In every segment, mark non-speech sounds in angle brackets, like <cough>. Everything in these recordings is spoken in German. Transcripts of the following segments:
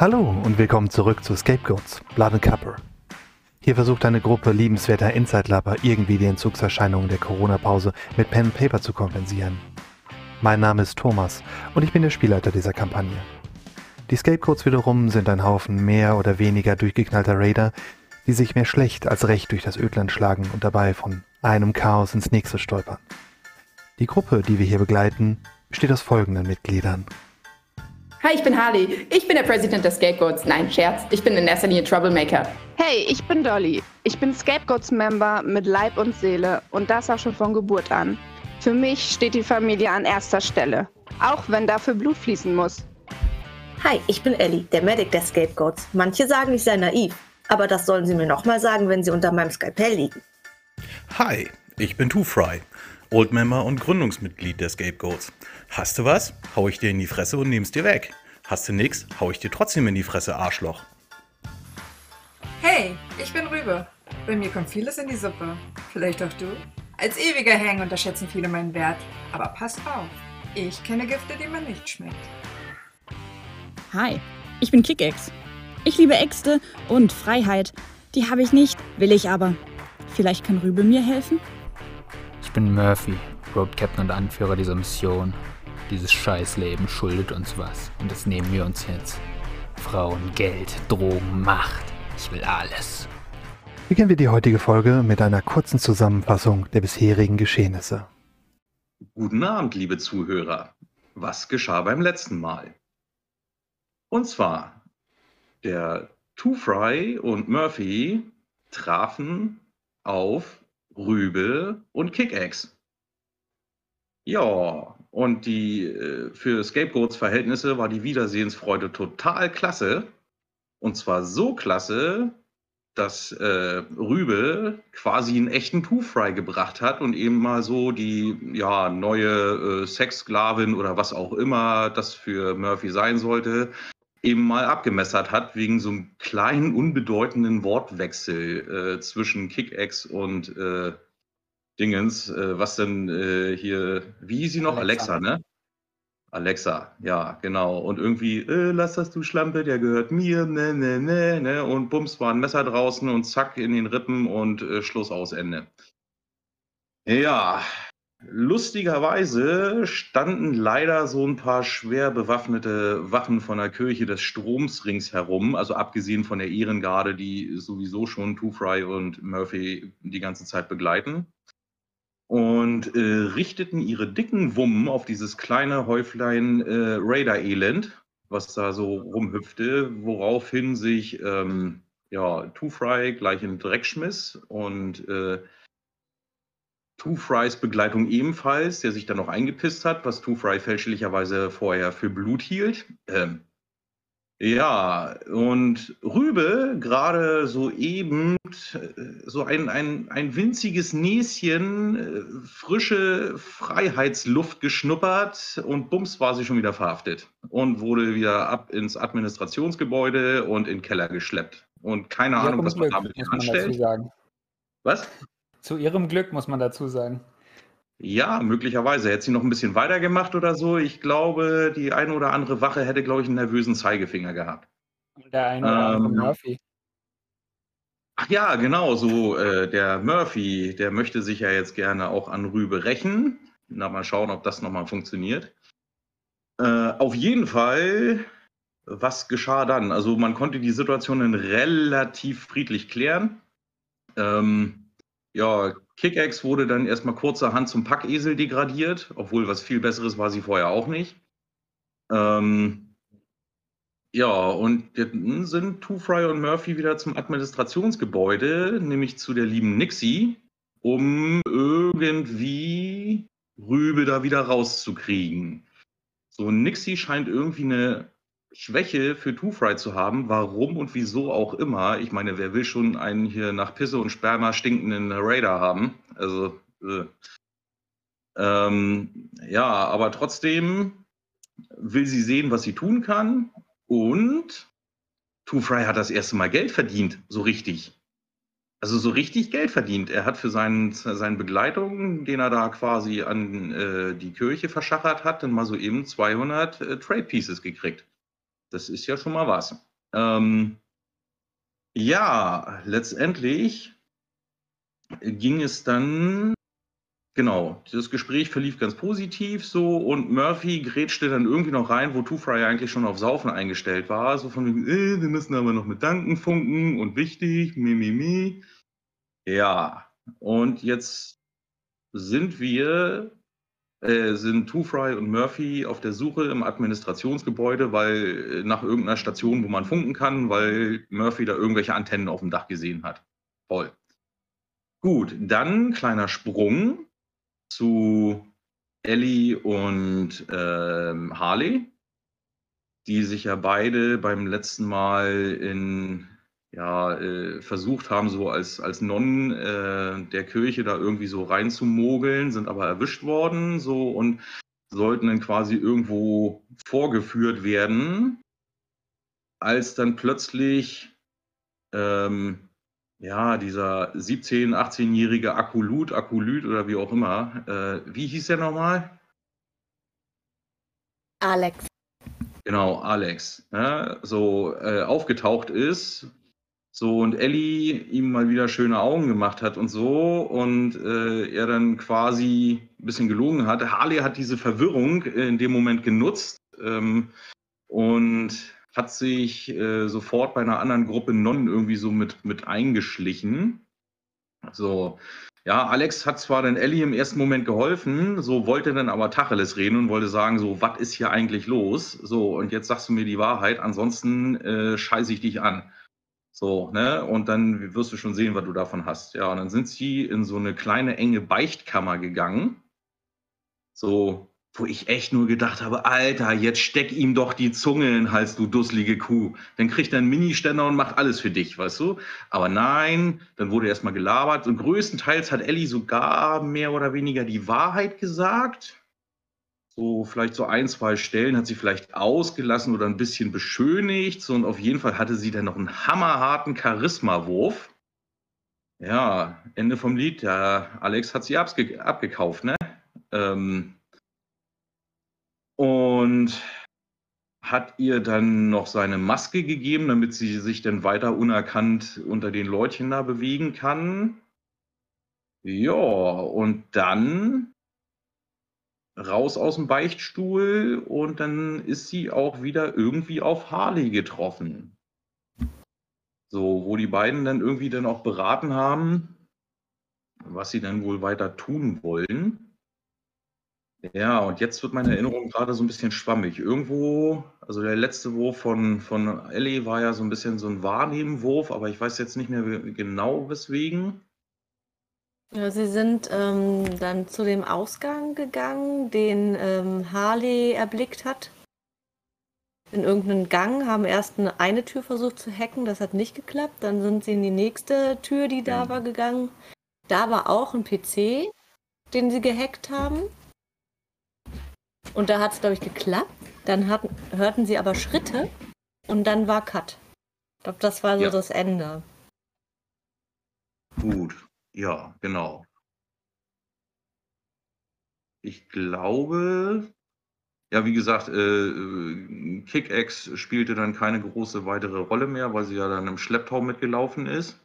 Hallo und willkommen zurück zu Scapegoats, Blood and Copper. Hier versucht eine Gruppe liebenswerter Inside-Lapper irgendwie die Entzugserscheinungen der Corona-Pause mit Pen and Paper zu kompensieren. Mein Name ist Thomas und ich bin der Spielleiter dieser Kampagne. Die Scapegoats wiederum sind ein Haufen mehr oder weniger durchgeknallter Raider, die sich mehr schlecht als recht durch das Ödland schlagen und dabei von einem Chaos ins nächste stolpern. Die Gruppe, die wir hier begleiten, besteht aus folgenden Mitgliedern. Hi, ich bin Harley. Ich bin der Präsident der Scapegoats. Nein, Scherz. Ich bin in erster Linie Troublemaker. Hey, ich bin Dolly. Ich bin Scapegoats-Member mit Leib und Seele und das auch schon von Geburt an. Für mich steht die Familie an erster Stelle, auch wenn dafür Blut fließen muss. Hi, ich bin Ellie, der Medic der Scapegoats. Manche sagen, ich sei naiv, aber das sollen sie mir nochmal sagen, wenn sie unter meinem Skalpell liegen. Hi, ich bin Two Fry, Oldmember und Gründungsmitglied der Scapegoats. Hast du was? Hau ich dir in die Fresse und nehm's dir weg. Hast du nix? Hau ich dir trotzdem in die Fresse, Arschloch. Hey, ich bin Rübe. Bei mir kommt vieles in die Suppe. Vielleicht auch du? Als ewiger Hang unterschätzen viele meinen Wert. Aber passt auf, ich kenne Gifte, die man nicht schmeckt. Hi, ich bin Kickex. Ich liebe Äxte und Freiheit. Die habe ich nicht, will ich aber. Vielleicht kann Rübe mir helfen? Ich bin Murphy, Road Captain und Anführer dieser Mission. Dieses Scheißleben schuldet uns was und das nehmen wir uns jetzt. Frauen, Geld, Drogen, Macht. Ich will alles. Beginnen wir die heutige Folge mit einer kurzen Zusammenfassung der bisherigen Geschehnisse. Guten Abend, liebe Zuhörer. Was geschah beim letzten Mal? Und zwar, der Two Fry und Murphy trafen auf Rübe und Kickaxe. Ja, und die äh, für Scapegoats Verhältnisse war die Wiedersehensfreude total klasse. Und zwar so klasse, dass äh, Rübe quasi einen echten Two-Fry gebracht hat und eben mal so die ja, neue äh, Sexsklavin oder was auch immer das für Murphy sein sollte, eben mal abgemessert hat, wegen so einem kleinen, unbedeutenden Wortwechsel äh, zwischen Kickaxe und äh, Dingens, äh, was denn äh, hier, wie hieß sie noch? Alexa, Alexa ne? Alexa, ja, genau. Und irgendwie, äh, lass das du Schlampe, der gehört mir, ne, ne, ne, ne. Und bums, war ein Messer draußen und zack in den Rippen und äh, Schluss aus Ende. Ja, lustigerweise standen leider so ein paar schwer bewaffnete Wachen von der Kirche des Stroms ringsherum, also abgesehen von der Ehrengarde, die sowieso schon Two Fry und Murphy die ganze Zeit begleiten und äh, richteten ihre dicken Wummen auf dieses kleine Häuflein äh, Raider-Elend, was da so rumhüpfte, woraufhin sich ähm, ja, Two Fry gleich in den Dreck schmiss und äh, Two Frys Begleitung ebenfalls, der sich dann noch eingepisst hat, was Two Fry fälschlicherweise vorher für Blut hielt. Ähm, ja, und Rübe gerade soeben äh, so ein, ein, ein winziges Näschen äh, frische Freiheitsluft geschnuppert und bums war sie schon wieder verhaftet und wurde wieder ab ins Administrationsgebäude und in den Keller geschleppt. Und keine Ahnung, was man damit anstellt. Was? Zu ihrem Glück muss man dazu sagen. Ja, möglicherweise. Hätte sie noch ein bisschen weitergemacht oder so. Ich glaube, die eine oder andere Wache hätte, glaube ich, einen nervösen Zeigefinger gehabt. Der eine oder andere ähm, Murphy. Ach ja, genau, so äh, der Murphy, der möchte sich ja jetzt gerne auch an Rübe rächen. Na, mal schauen, ob das nochmal funktioniert. Äh, auf jeden Fall, was geschah dann? Also man konnte die Situation relativ friedlich klären. Ähm, ja, Kickaxe wurde dann erstmal kurzerhand zum Packesel degradiert, obwohl was viel Besseres war sie vorher auch nicht. Ähm, ja, und jetzt sind Two Fry und Murphy wieder zum Administrationsgebäude, nämlich zu der lieben Nixie, um irgendwie Rübe da wieder rauszukriegen. So, Nixie scheint irgendwie eine Schwäche für Two-Fry zu haben, warum und wieso auch immer. Ich meine, wer will schon einen hier nach Pisse und Sperma stinkenden Raider haben? Also, äh, ähm, ja, aber trotzdem will sie sehen, was sie tun kann. Und Two-Fry hat das erste Mal Geld verdient, so richtig. Also so richtig Geld verdient. Er hat für seinen, seine Begleitung, den er da quasi an äh, die Kirche verschachert hat, dann mal so eben 200 äh, Trade Pieces gekriegt. Das ist ja schon mal was. Ähm, ja, letztendlich ging es dann, genau, das Gespräch verlief ganz positiv so und Murphy grätschte dann irgendwie noch rein, wo Two Fry eigentlich schon auf Saufen eingestellt war. So von wegen, äh, wir müssen aber noch mit Danken funken und wichtig, mi, mi, mi. Ja, und jetzt sind wir äh, sind Two Fry und Murphy auf der Suche im Administrationsgebäude, weil äh, nach irgendeiner Station, wo man funken kann, weil Murphy da irgendwelche Antennen auf dem Dach gesehen hat. Toll. Gut, dann kleiner Sprung zu Ellie und ähm, Harley, die sich ja beide beim letzten Mal in ja, äh, versucht haben, so als, als Nonnen äh, der Kirche da irgendwie so reinzumogeln, sind aber erwischt worden so und sollten dann quasi irgendwo vorgeführt werden, als dann plötzlich ähm, ja, dieser 17-, 18-jährige Akulut, Akulyt oder wie auch immer, äh, wie hieß der nochmal? Alex. Genau, Alex, ja, so äh, aufgetaucht ist so, und Ellie ihm mal wieder schöne Augen gemacht hat und so. Und äh, er dann quasi ein bisschen gelogen hat. Harley hat diese Verwirrung in dem Moment genutzt ähm, und hat sich äh, sofort bei einer anderen Gruppe Nonnen irgendwie so mit, mit eingeschlichen. So, ja, Alex hat zwar dann Ellie im ersten Moment geholfen, so wollte dann aber Tacheles reden und wollte sagen, so, was ist hier eigentlich los? So, und jetzt sagst du mir die Wahrheit, ansonsten äh, scheiße ich dich an. So, ne? Und dann wirst du schon sehen, was du davon hast. Ja, und dann sind sie in so eine kleine, enge Beichtkammer gegangen. So, wo ich echt nur gedacht habe, Alter, jetzt steck ihm doch die Zunge in Hals, du dusselige Kuh. Dann kriegt er einen Ministänder und macht alles für dich, weißt du? Aber nein, dann wurde erstmal gelabert. Und größtenteils hat Ellie sogar mehr oder weniger die Wahrheit gesagt so vielleicht so ein, zwei Stellen hat sie vielleicht ausgelassen oder ein bisschen beschönigt. So, und auf jeden Fall hatte sie dann noch einen hammerharten Charisma-Wurf. Ja, Ende vom Lied. Ja, Alex hat sie abge abgekauft, ne? Ähm, und hat ihr dann noch seine Maske gegeben, damit sie sich dann weiter unerkannt unter den Leutchen da bewegen kann. Ja, und dann raus aus dem Beichtstuhl und dann ist sie auch wieder irgendwie auf Harley getroffen. So, wo die beiden dann irgendwie dann auch beraten haben, was sie dann wohl weiter tun wollen. Ja, und jetzt wird meine Erinnerung gerade so ein bisschen schwammig. Irgendwo, also der letzte Wurf von, von Ellie war ja so ein bisschen so ein Wahrnehmenwurf, aber ich weiß jetzt nicht mehr genau weswegen. Ja, sie sind ähm, dann zu dem Ausgang gegangen, den ähm, Harley erblickt hat. In irgendeinen Gang, haben erst eine, eine Tür versucht zu hacken, das hat nicht geklappt. Dann sind sie in die nächste Tür, die da war, gegangen. Da war auch ein PC, den sie gehackt haben. Und da hat es, glaube ich, geklappt. Dann hatten, hörten sie aber Schritte und dann war Cut. Ich glaube, das war so ja. das Ende. Gut. Ja, genau. Ich glaube, ja, wie gesagt, äh, äh Kick-Ex spielte dann keine große weitere Rolle mehr, weil sie ja dann im Schlepptau mitgelaufen ist.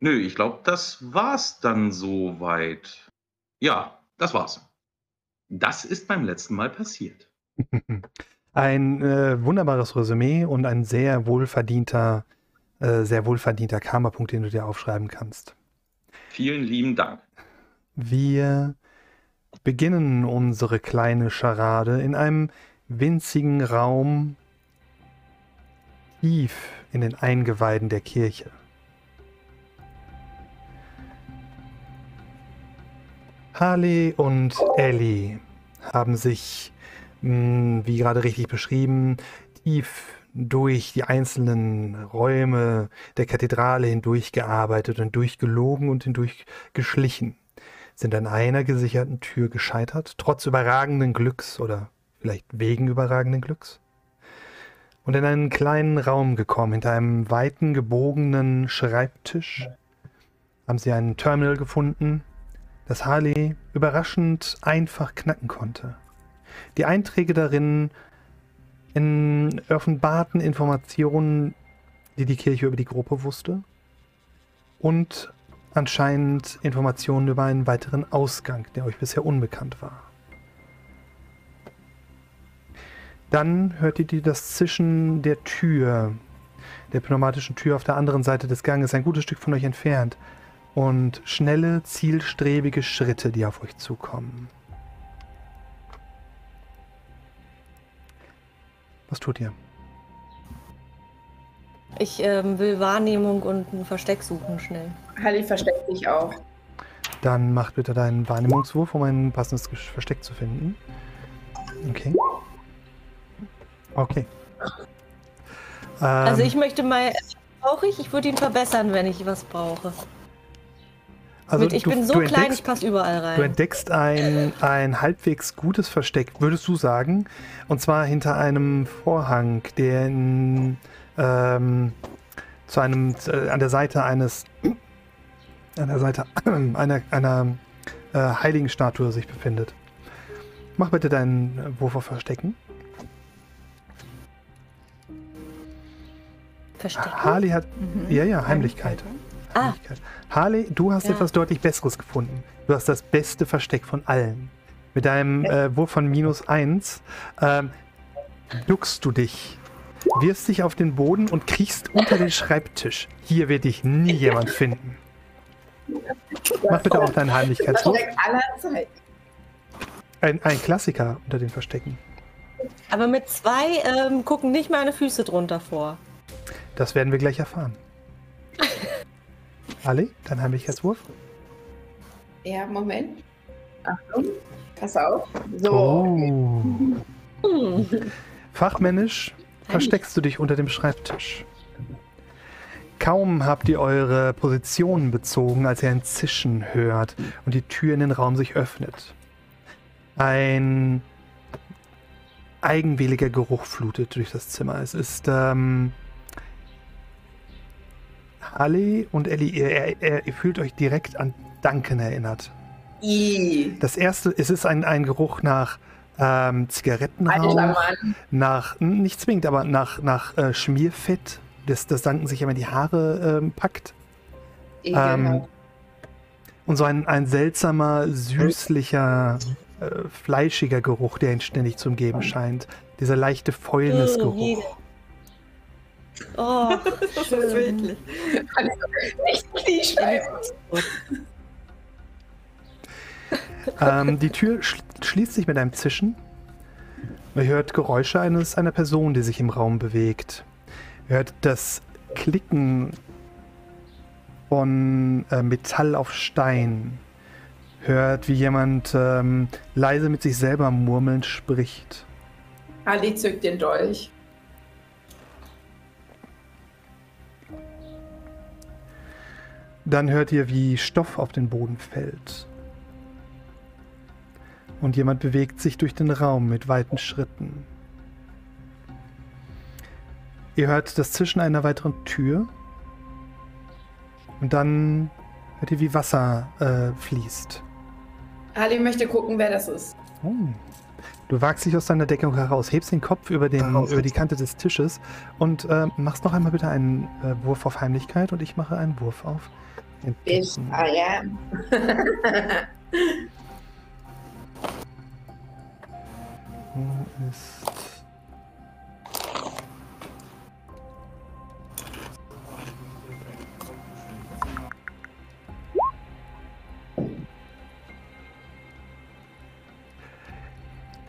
Nö, ich glaube, das war's dann soweit. Ja, das war's. Das ist beim letzten Mal passiert. <laughs> Ein äh, wunderbares Resümee und ein sehr wohlverdienter, äh, sehr wohlverdienter Karma-Punkt, den du dir aufschreiben kannst. Vielen lieben Dank. Wir beginnen unsere kleine Scharade in einem winzigen Raum tief in den Eingeweiden der Kirche. Harley und Ellie haben sich, hm, wie gerade richtig beschrieben, tief durch die einzelnen Räume der Kathedrale hindurchgearbeitet und durchgelogen und hindurchgeschlichen, sind an einer gesicherten Tür gescheitert, trotz überragenden Glücks oder vielleicht wegen überragenden Glücks, und in einen kleinen Raum gekommen, hinter einem weiten, gebogenen Schreibtisch, haben sie ein Terminal gefunden, das Harley überraschend einfach knacken konnte. Die Einträge darin in offenbarten Informationen, die die Kirche über die Gruppe wusste und anscheinend Informationen über einen weiteren Ausgang, der euch bisher unbekannt war. Dann hört ihr das Zischen der Tür, der pneumatischen Tür auf der anderen Seite des Ganges, ein gutes Stück von euch entfernt. Und schnelle, zielstrebige Schritte, die auf euch zukommen. Was tut ihr? Ich ähm, will Wahrnehmung und ein Versteck suchen, schnell. Halli versteckt sich auch. Dann macht bitte deinen Wahrnehmungswurf, um ein passendes Versteck zu finden. Okay. Okay. Also Ähm, ich möchte mal, brauche ich? Ich würde ihn verbessern, wenn ich was brauche. Also Mit, ich du- bin so du klein, ich passe überall Du rein. entdeckst ein, ein halbwegs gutes Versteck, würdest du sagen. Und zwar hinter einem Vorhang, der in, ähm, zu einem, äh, an der Seite eines, an der Seite <clears throat> einer, einer äh, heiligen Statue sich befindet. Mach bitte deinen Wurf auf Verstecken. Verstecken? Harley hat, ja, ja, Heimlichkeit. Ah. Harley, du hast Ja. etwas deutlich Besseres gefunden. Du hast das beste Versteck von allen. Mit deinem äh, Wurf von minus 1 ähm, duckst du dich, wirfst dich auf den Boden und kriechst unter den Schreibtisch. Hier wird dich nie jemand finden. Mach bitte auch deinen Heimlichkeitswurf. Ein, ein Klassiker unter den Verstecken. aber mit zwei ähm, gucken nicht meine Füße drunter vor. Das werden wir gleich erfahren. Ali, dein Heimlichkeitswurf? Ja, Moment. Achtung. Pass auf. So. Oh. Hm. <laughs> Fachmännisch versteckst du dich unter dem Schreibtisch. Kaum habt ihr eure Position bezogen, als ihr ein Zischen hört und die Tür in den Raum sich öffnet. Ein eigenwilliger Geruch flutet durch das Zimmer. Es ist ähm, Halle und Ellie, ihr, ihr, ihr fühlt euch direkt an Duncan erinnert. I. Das erste, es ist ein, ein Geruch nach ähm, Zigarettenrauch, Alter nach, n- nicht zwingend, aber nach, nach äh, Schmierfett, das, das Danken sich immer die Haare ähm, packt. Ähm, und so ein, ein seltsamer, süßlicher, äh, fleischiger Geruch, der ihn ständig zu umgeben scheint. Dieser leichte Fäulnisgeruch. Oh, <laughs> Das ist wirklich. Also, echt Klischee. Ähm, die Tür sch schließt sich mit einem Zischen. Ihr hört Geräusche eines, einer Person, die sich im Raum bewegt. Ihr hört das Klicken von äh, Metall auf Stein. Hört, wie jemand ähm, leise mit sich selber murmelnd spricht. Ali zückt den Dolch. Dann hört ihr, wie Stoff auf den Boden fällt. Und jemand bewegt sich durch den Raum mit weiten Schritten. Ihr hört das Zischen einer weiteren Tür. Und dann hört ihr, wie Wasser äh, fließt. Ali möchte gucken, wer das ist. Oh. Du wagst dich aus deiner Deckung heraus, hebst den Kopf über, den, über die Kante des Tisches und äh, machst noch einmal bitte einen äh, Wurf auf Heimlichkeit und ich mache einen Wurf auf Ich, Entdecken. I am. <laughs> Wo ist.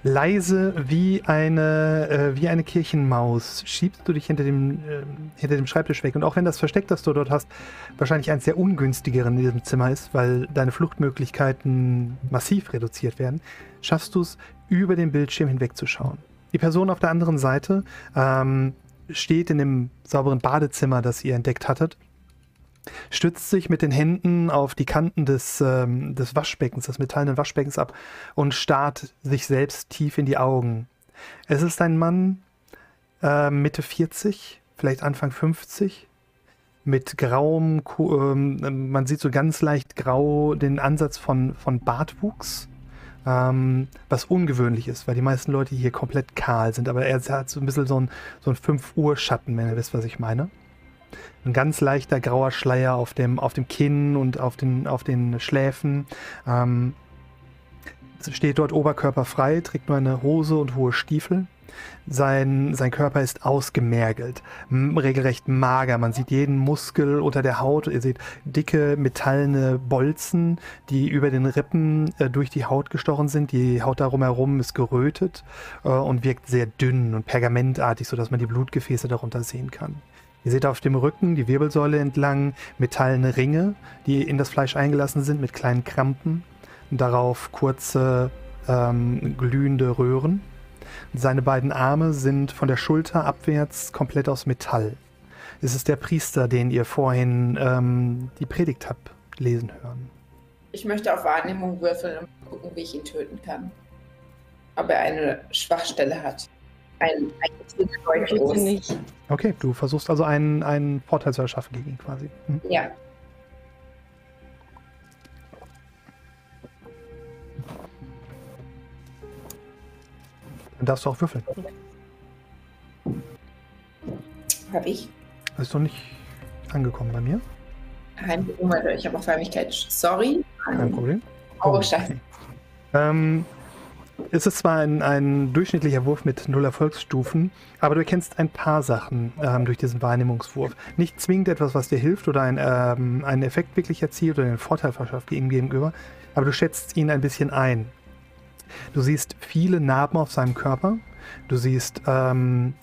Leise wie eine, äh, wie eine Kirchenmaus schiebst du dich hinter dem, äh, hinter dem Schreibtisch weg. Und auch wenn das Versteck, das du dort hast, wahrscheinlich eins der ungünstigeren in diesem Zimmer ist, weil deine Fluchtmöglichkeiten massiv reduziert werden, schaffst du es, über den Bildschirm hinwegzuschauen. Die Person auf der anderen Seite ähm, steht in dem sauberen Badezimmer, das ihr entdeckt hattet, stützt sich mit den Händen auf die Kanten des, ähm, des Waschbeckens, des metallenen Waschbeckens ab und starrt sich selbst tief in die Augen. Es ist ein Mann äh, Mitte 40, vielleicht Anfang 50, mit grauem, ähm, man sieht so ganz leicht grau den Ansatz von, von Bartwuchs. ähm, was ungewöhnlich ist, weil die meisten Leute hier komplett kahl sind. Aber er hat so ein bisschen so ein, so ein 5 Uhr Schatten, wenn ihr wisst, was ich meine. Ein ganz leichter grauer Schleier auf dem, auf dem Kinn und auf den, auf den Schläfen. Ähm, steht dort oberkörperfrei, trägt nur eine Hose und hohe Stiefel. Sein, sein Körper ist ausgemergelt, regelrecht mager. Man sieht jeden Muskel unter der Haut. Ihr seht dicke metallene Bolzen, die über den Rippen äh, durch die Haut gestochen sind. Die Haut darum herum ist gerötet äh, und wirkt sehr dünn und pergamentartig, sodass man die Blutgefäße darunter sehen kann. Ihr seht auf dem Rücken die Wirbelsäule entlang metallene Ringe, die in das Fleisch eingelassen sind mit kleinen Krampen. Darauf kurze ähm, glühende Röhren. Seine beiden Arme sind von der Schulter abwärts komplett aus Metall. Es ist der Priester, den ihr vorhin ähm, die Predigt habt lesen hören. Ich möchte auf Wahrnehmung würfeln und gucken, wie ich ihn töten kann. Ob er eine Schwachstelle hat. Ein, ein nicht. Okay, du versuchst also einen, einen Vorteil zu erschaffen gegen ihn quasi. Hm? Ja. Dann darfst du auch würfeln. Hab ich. Das ist doch nicht angekommen bei mir. Kein ich habe auch Förmigkeit. Sorry. Kein Problem. Oh, scheiße. Ähm, es ist zwar ein, ein, durchschnittlicher Wurf mit null Erfolgsstufen, aber du erkennst ein paar Sachen ähm, durch diesen Wahrnehmungswurf. Nicht zwingend etwas, was dir hilft oder ein, ähm, einen Effekt wirklich erzielt oder einen Vorteil verschafft ihm gegenüber, aber du schätzt ihn ein bisschen ein. Du siehst viele Narben auf seinem Körper. Du siehst ähm,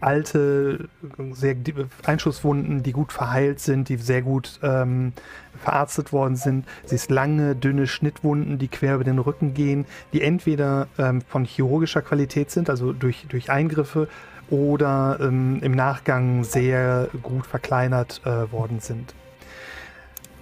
alte sehr Einschusswunden, die gut verheilt sind, die sehr gut ähm, verarztet worden sind. Siehst lange, dünne Schnittwunden, die quer über den Rücken gehen, die entweder ähm, von chirurgischer Qualität sind, also durch, durch Eingriffe, oder ähm, im Nachgang sehr gut verkleinert äh, worden sind.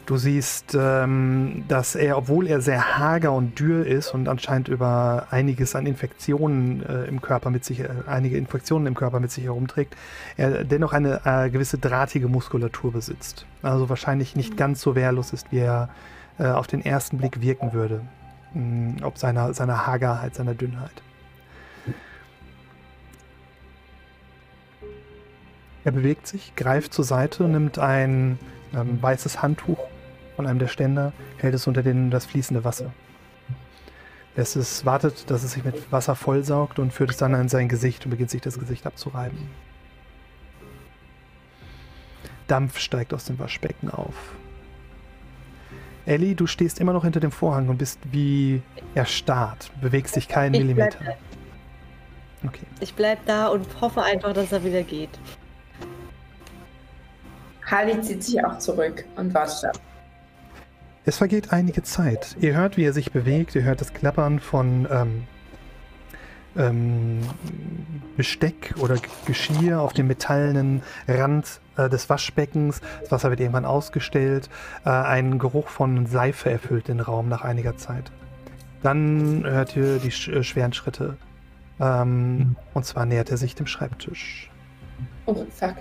Du siehst, ähm, dass er, obwohl er sehr hager und dürr ist und anscheinend über einiges an Infektionen äh, im Körper mit sich, äh, einige Infektionen im Körper mit sich herumträgt, er dennoch eine äh, gewisse drahtige Muskulatur besitzt. Also wahrscheinlich nicht ganz so wehrlos ist, wie er äh, auf den ersten Blick wirken würde. Mh, ob seiner, seiner Hagerheit, seiner Dünnheit. Er bewegt sich, greift zur Seite, nimmt ein ähm, weißes Handtuch von einem der Ständer, hält es unter den, das fließende Wasser. Lässt es, wartet, dass es sich mit Wasser vollsaugt und führt es dann in sein Gesicht und beginnt sich das Gesicht abzureiben. Dampf steigt aus dem Waschbecken auf. Ellie, du stehst immer noch hinter dem Vorhang und bist wie erstarrt, bewegst dich keinen ich Millimeter. Bleib okay. Ich bleib da und hoffe einfach, dass er wieder geht. Harley zieht sich auch zurück und wartet ab. Es vergeht einige Zeit. Ihr hört, wie er sich bewegt, ihr hört das Klappern von ähm, ähm, Besteck oder Geschirr auf dem metallenen Rand äh, des Waschbeckens. Das Wasser wird irgendwann ausgestellt. Äh, ein Geruch von Seife erfüllt den Raum nach einiger Zeit. Dann hört ihr die sch äh, schweren Schritte. Ähm, und zwar nähert er sich dem Schreibtisch. Oh, fuck.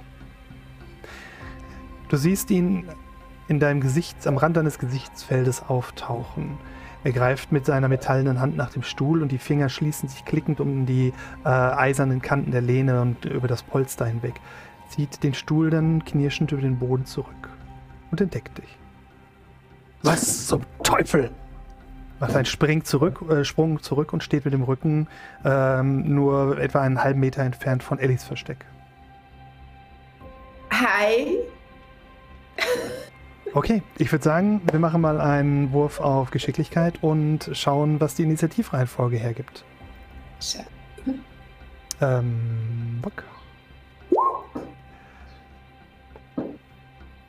Du siehst ihn in deinem Gesicht, am Rand deines Gesichtsfeldes auftauchen. Er greift mit seiner metallenen Hand nach dem Stuhl und die Finger schließen sich klickend um die äh, eisernen Kanten der Lehne und über das Polster hinweg. Zieht den Stuhl dann knirschend über den Boden zurück und entdeckt dich. Was zum Teufel? Macht einen Spring zurück, äh, Sprung zurück und steht mit dem Rücken ähm, nur etwa einen halben Meter entfernt von Ellis Versteck. Hi. Okay, ich würde sagen, wir machen mal einen Wurf auf Geschicklichkeit und schauen, was die Initiativreihenfolge hergibt. Ähm, Bock.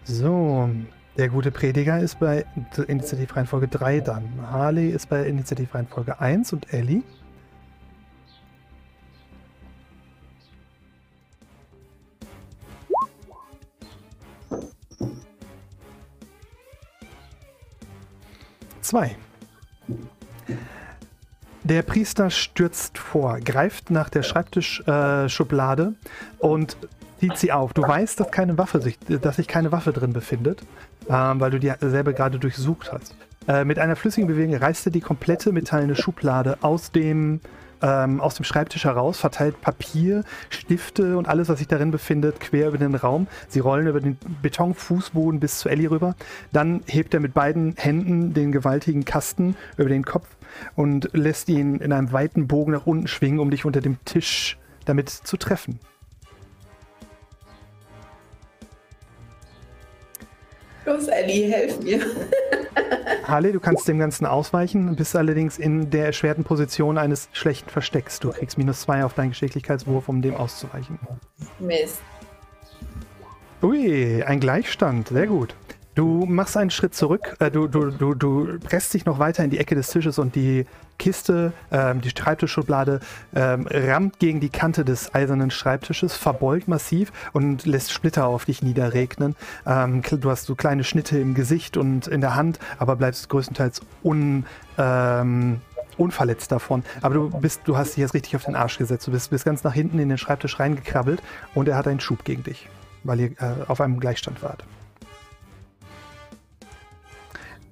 So, der gute Prediger ist bei Initiativreihenfolge 3 dann. Harley ist bei Initiativreihenfolge 1 und Ellie. Zwei. Der Priester stürzt vor, greift nach der Schreibtischschublade äh, und zieht sie auf. Du weißt, dass, keine Waffe sich, dass sich keine Waffe drin befindet, ähm, weil du die selber gerade durchsucht hast. Äh, mit einer flüssigen Bewegung reißt er die komplette metallene Schublade aus dem, ähm, aus dem Schreibtisch heraus, verteilt Papier, Stifte und alles, was sich darin befindet, quer über den Raum. Sie rollen über den Betonfußboden bis zu Ellie rüber. Dann hebt er mit beiden Händen den gewaltigen Kasten über den Kopf und lässt ihn in einem weiten Bogen nach unten schwingen, um dich unter dem Tisch damit zu treffen. Los, Ellie, helf mir. Harley, du kannst dem Ganzen ausweichen, bist allerdings in der erschwerten Position eines schlechten Verstecks. Du kriegst minus zwei auf deinen Geschicklichkeitswurf, um dem auszuweichen. Mist. Ui, ein Gleichstand, sehr gut. Du machst einen Schritt zurück, äh, du, du, du, du presst dich noch weiter in die Ecke des Tisches und die Kiste, ähm, die Schreibtischschublade, ähm, rammt gegen die Kante des eisernen Schreibtisches, verbeugt massiv und lässt Splitter auf dich niederregnen. Ähm, du hast so kleine Schnitte im Gesicht und in der Hand, aber bleibst größtenteils un, ähm, unverletzt davon. Aber du bist, du hast dich jetzt richtig auf den Arsch gesetzt. Du bist, bist ganz nach hinten in den Schreibtisch reingekrabbelt und er hat einen Schub gegen dich, weil ihr äh, auf einem Gleichstand wart.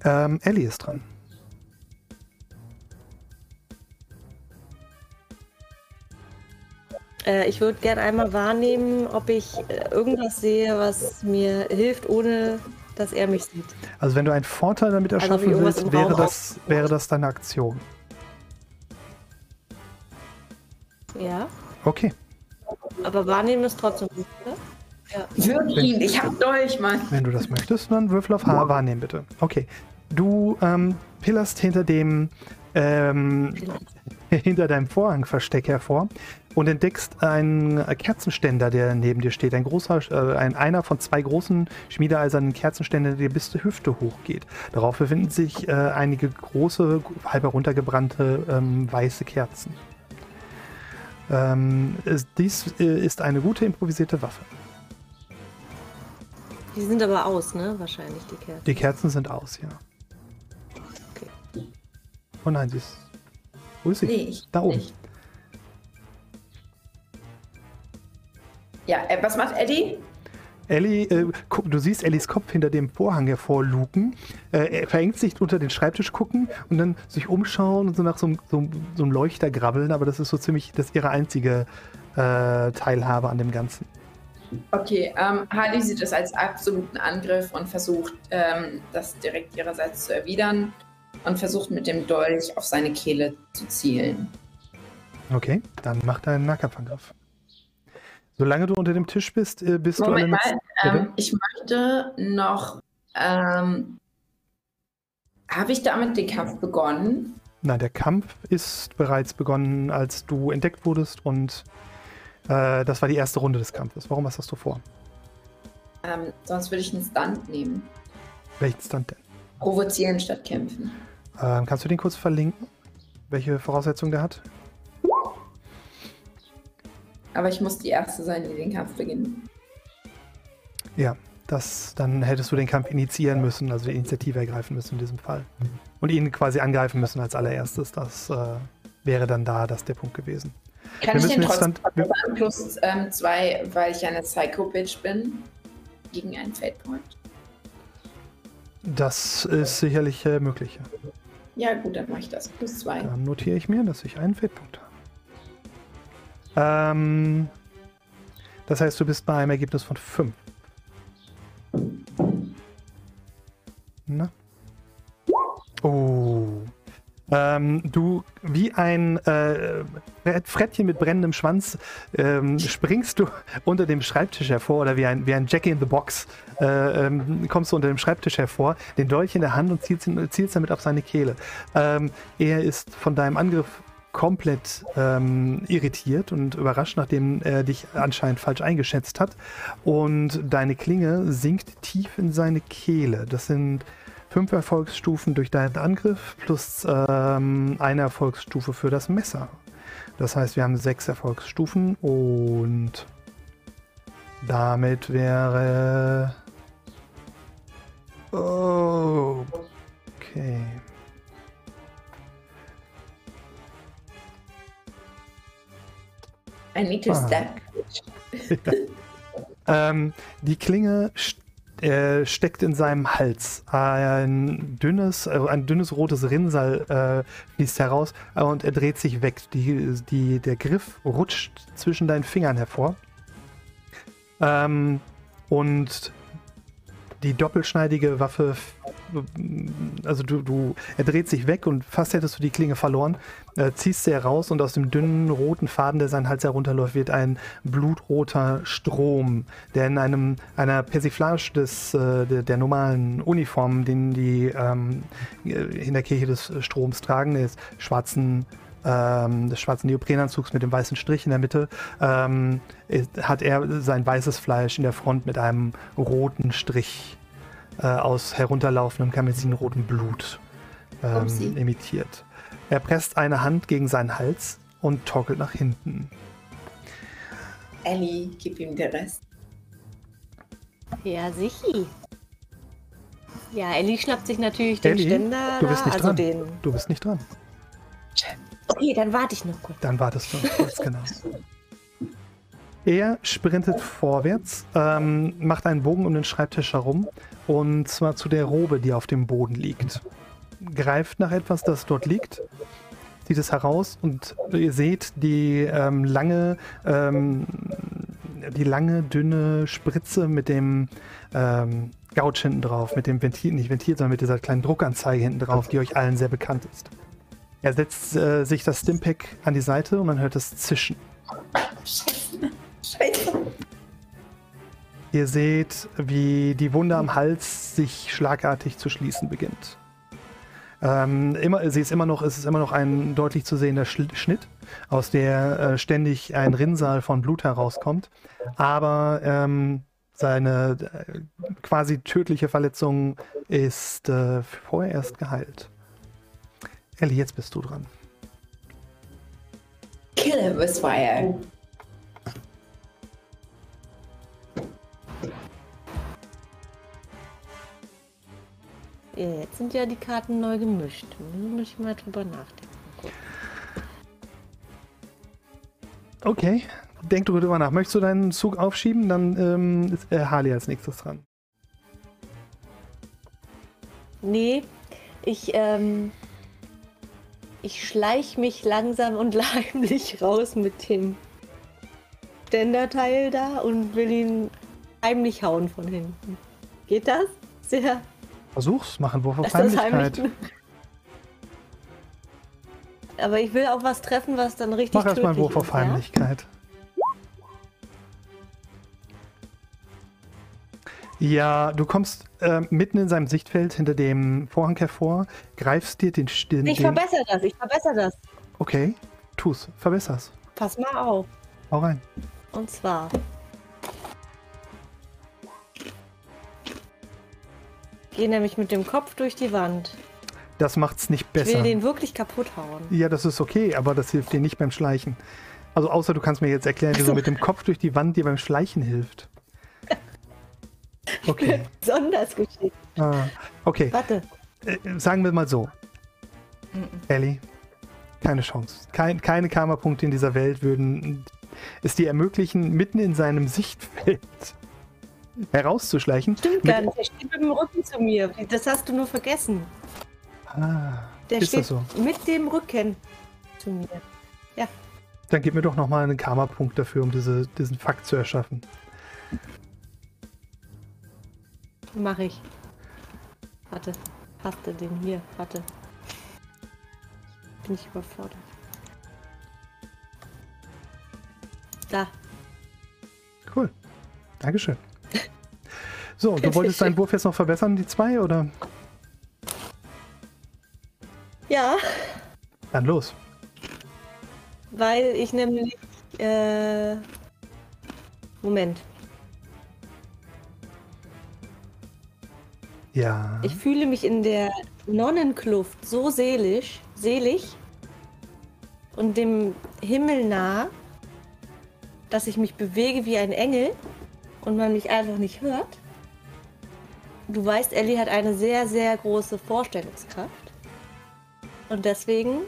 Ähm, Ellie ist dran. Äh, ich würde gerne einmal wahrnehmen, ob ich äh, irgendwas sehe, was mir hilft, ohne dass er mich sieht. Also wenn du einen Vorteil damit Also erschaffen irgendwas willst, wäre das, wäre das deine Aktion. Ja, Okay. aber wahrnehmen ist trotzdem gut, ne? Ja. Wirk ihn, ich hab Dolch, Mann. Wenn du das möchtest, dann würfel auf H wahrnehmen, bitte. Okay. Du ähm, pillerst hinter dem ähm, <laughs> hinter deinem Vorhangversteck hervor und entdeckst einen Kerzenständer, der neben dir steht. Ein großer, äh, ein, einer von zwei großen schmiedeeisernen Kerzenständern, der bis zur Hüfte hochgeht. Darauf befinden sich äh, einige große, halb heruntergebrannte ähm, weiße Kerzen. Ähm, es, dies äh, ist eine gute improvisierte Waffe. Die sind aber aus, ne? Wahrscheinlich, die Kerzen. Die Kerzen sind aus, ja. Okay. Oh nein, sie ist. Wo ist sie? Nee, ich da oben. nicht. Ja, äh, was macht Eddie? Ellie, äh, guck, du siehst Ellies Kopf hinter dem Vorhang hervorluken. Äh, er verengt sich unter den Schreibtisch gucken und dann sich umschauen und so nach so, einem- so, so einem Leuchter grabbeln, aber das ist so ziemlich das ihre einzige äh, Teilhabe an dem Ganzen. Okay, ähm, Harley sieht es als absoluten Angriff und versucht, ähm, das direkt ihrerseits zu erwidern und versucht mit dem Dolch auf seine Kehle zu zielen. Okay, dann mach deinen Nahkampfangriff. Solange du unter dem Tisch bist, äh, bist Moment du mal, Bitte? ähm, ich möchte noch. Ähm, Habe ich damit den Kampf begonnen? Nein, der Kampf ist bereits begonnen, als du entdeckt wurdest und äh, das war die erste Runde des Kampfes. Warum, was hast du vor? Ähm, sonst würde ich einen Stunt nehmen. Welchen Stand denn? Provozieren statt kämpfen. Ähm, kannst du den kurz verlinken? Welche Voraussetzungen der hat? Aber ich muss die Erste sein, die den Kampf beginnt. Ja, das, dann hättest du den Kampf initiieren müssen, also die Initiative ergreifen müssen in diesem Fall. Und ihn quasi angreifen müssen als allererstes. Das äh, wäre dann da das der Punkt gewesen. Kann Wir ich den trotzdem dann-? Plus ähm, zwei, weil ich eine Psycho-Bitch bin. Gegen einen Fate Point. Das ist sicherlich äh, möglich. ja. Ja, gut, dann mache ich das. Plus zwei. Dann notiere ich mir, dass ich einen Feldpunkt habe. Ähm, das heißt, du bist bei einem Ergebnis von 5. Na? Oh. Ähm, du, wie ein äh, Frettchen mit brennendem Schwanz, ähm, springst du <laughs> unter dem Schreibtisch hervor oder wie ein, wie ein Jackie in the Box äh, ähm, kommst du unter dem Schreibtisch hervor, den Dolch in der Hand und zielst, zielst damit auf seine Kehle. Ähm, er ist von deinem Angriff komplett ähm, irritiert und überrascht, nachdem er dich anscheinend falsch eingeschätzt hat. Und deine Klinge sinkt tief in seine Kehle. Das sind fünf Erfolgsstufen durch deinen Angriff plus ähm, eine Erfolgsstufe für das Messer. Das heißt, wir haben sechs Erfolgsstufen und damit wäre. Oh, okay. I need to Ah. stack. Ähm, die Klinge st- er steckt in seinem Hals. Ein dünnes, äh, ein dünnes rotes Rinnsal äh, fließt heraus und er dreht sich weg. Die, die, der Griff rutscht zwischen deinen Fingern hervor. Ähm, und die doppelschneidige Waffe, also du, du, er dreht sich weg und fast hättest du die Klinge verloren, äh, ziehst sie heraus und aus dem dünnen roten Faden, der seinen Hals herunterläuft, wird ein blutroter Strom, der in einem, einer Persiflage des, äh, der, der, normalen Uniform, den die ähm, in der Kirche des Stroms tragen, des schwarzen ähm, des schwarzen Neoprenanzugs mit dem weißen Strich in der Mitte, ähm, hat er sein weißes Fleisch in der Front mit einem roten Strich äh, aus herunterlaufendem karmesinrotem Blut ähm, imitiert. Er presst eine Hand gegen seinen Hals und torkelt nach hinten. Ellie, gib ihm den Rest. Ja, sicher. Ja, Ellie schnappt sich natürlich den Ellie, Ständer. du bist nicht also dran. Den... Du bist nicht dran. Okay, dann warte ich noch kurz. Dann wartest du noch kurz, genau. Er sprintet vorwärts, ähm, macht einen Bogen um den Schreibtisch herum und zwar zu der Robe, die auf dem Boden liegt. Greift nach etwas, das dort liegt, zieht es heraus und ihr seht die ähm, lange, ähm, die lange, dünne Spritze mit dem ähm, Gouch hinten drauf, mit dem Ventil, nicht Ventil, sondern mit dieser kleinen Druckanzeige hinten drauf, die euch allen sehr bekannt ist. Er setzt äh, sich das Stimpack an die Seite und man hört es zischen. Scheiße. Ihr seht, wie die Wunde am Hals sich schlagartig zu schließen beginnt. Ähm, immer, sie ist immer noch, es ist immer noch ein deutlich zu sehender Schnitt, aus der äh, ständig ein Rinnsal von Blut herauskommt. Aber ähm, seine äh, quasi tödliche Verletzung ist äh, vorerst geheilt. Ellie, jetzt bist du dran. Kill him with fire. Ja, Jetzt sind ja die Karten neu gemischt. Da muss ich mal drüber nachdenken. Okay, denk drüber nach. Möchtest du deinen Zug aufschieben? Dann ähm, ist äh, Harley als nächstes dran. Nee, ich, ähm, ich schleich mich langsam und <laughs> heimlich raus mit dem Ständerteil da und will ihn heimlich hauen von hinten. Geht das? Sehr. Versuch's, mach einen Wurf auf Heimlichkeit. heimlich. Aber ich will auch was treffen, was dann richtig Mach erstmal einen Wurf auf ist, ja? Ja, du kommst äh, mitten in seinem Sichtfeld hinter dem Vorhang hervor, greifst dir den, den, Ich verbessere das, ich verbessere das. Okay, tu's, verbesser's. Pass mal auf. Hau rein. Und zwar. Gehe nämlich mit dem Kopf durch die Wand. Das macht's nicht Ich will besser. den wirklich kaputt hauen. Ja, das ist okay, aber das hilft dir nicht beim Schleichen. Also außer du kannst mir jetzt erklären, wie so. mit dem Kopf durch die Wand dir beim Schleichen hilft. Okay. Besonders geschickt. Ah, okay. Warte. Äh, sagen wir mal so. Ellie, keine Chance. Kein, keine Karma-Punkte in dieser Welt würden es dir ermöglichen, mitten in seinem Sichtfeld <laughs> herauszuschleichen. Stimmt gar nicht. Der steht mit dem Rücken zu mir. Das hast du nur vergessen. Ah, Der ist steht das so? mit dem Rücken zu mir. Ja. Dann gib mir doch nochmal einen Karma-Punkt dafür, um diese, diesen Fakt zu erschaffen. Mache ich. Warte. Hast du den hier? Warte. Bin ich überfordert. Da. Cool. Dankeschön. <laughs> So, du wolltest deinen Wurf jetzt noch verbessern, die zwei, oder? Ja, Dann los. weil ich nämlich. Äh, Moment. Ja. Ich fühle mich in der Nonnenkluft so seelisch, selig und dem Himmel nah, dass ich mich bewege wie ein Engel und man mich einfach nicht hört. Du weißt, Ellie hat eine sehr, sehr große Vorstellungskraft. Und deswegen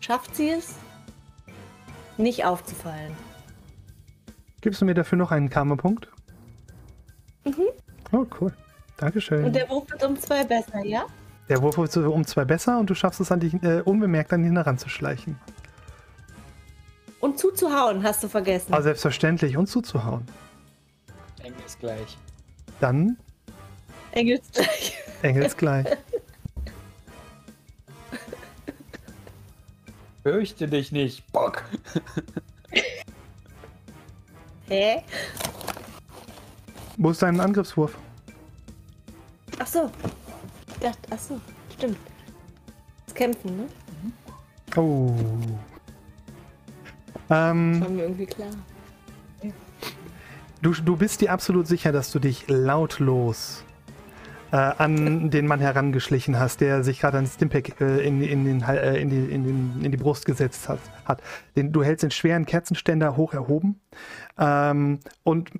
schafft sie es, nicht aufzufallen. Gibst du mir dafür noch einen Karma-Punkt? Mhm. Oh, cool. Dankeschön. Und der Wurf wird um zwei besser, ja? Der Wurf wird um zwei besser und du schaffst es an dich äh, unbemerkt an ihn heranzuschleichen. Und zuzuhauen, hast du vergessen. Aber selbstverständlich und zuzuhauen. Engels gleich. Dann Engels gleich. <laughs> Engels gleich. Fürchte dich nicht, Bock. Hä? Wo ist dein Angriffswurf? So. Ich dachte, ach so, stimmt. Das Kämpfen, ne? Oh. Ähm, War mir irgendwie klar. du, du bist dir absolut sicher, dass du dich lautlos äh, an <laughs> den Mann herangeschlichen hast, der sich gerade an Stimpack äh, in, in, den, äh, in, die, in, den, in die Brust gesetzt hat. hat. Den, du hältst den schweren Kerzenständer hoch erhoben ähm, und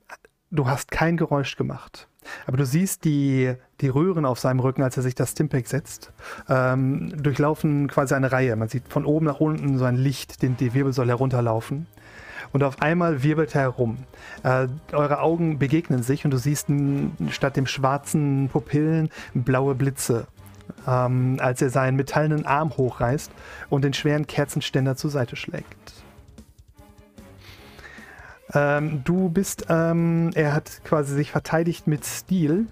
du hast kein Geräusch gemacht. Aber du siehst die, die Röhren auf seinem Rücken, als er sich das Stimpack setzt, ähm, durchlaufen quasi eine Reihe. Man sieht von oben nach unten so ein Licht, den, die Wirbelsäule herunterlaufen. Und auf einmal wirbelt er herum. Äh, eure Augen begegnen sich und du siehst statt dem schwarzen Pupillen blaue Blitze, ähm, als er seinen metallenen Arm hochreißt und den schweren Kerzenständer zur Seite schlägt. Ähm, du bist, ähm, er hat quasi sich verteidigt mit Stil.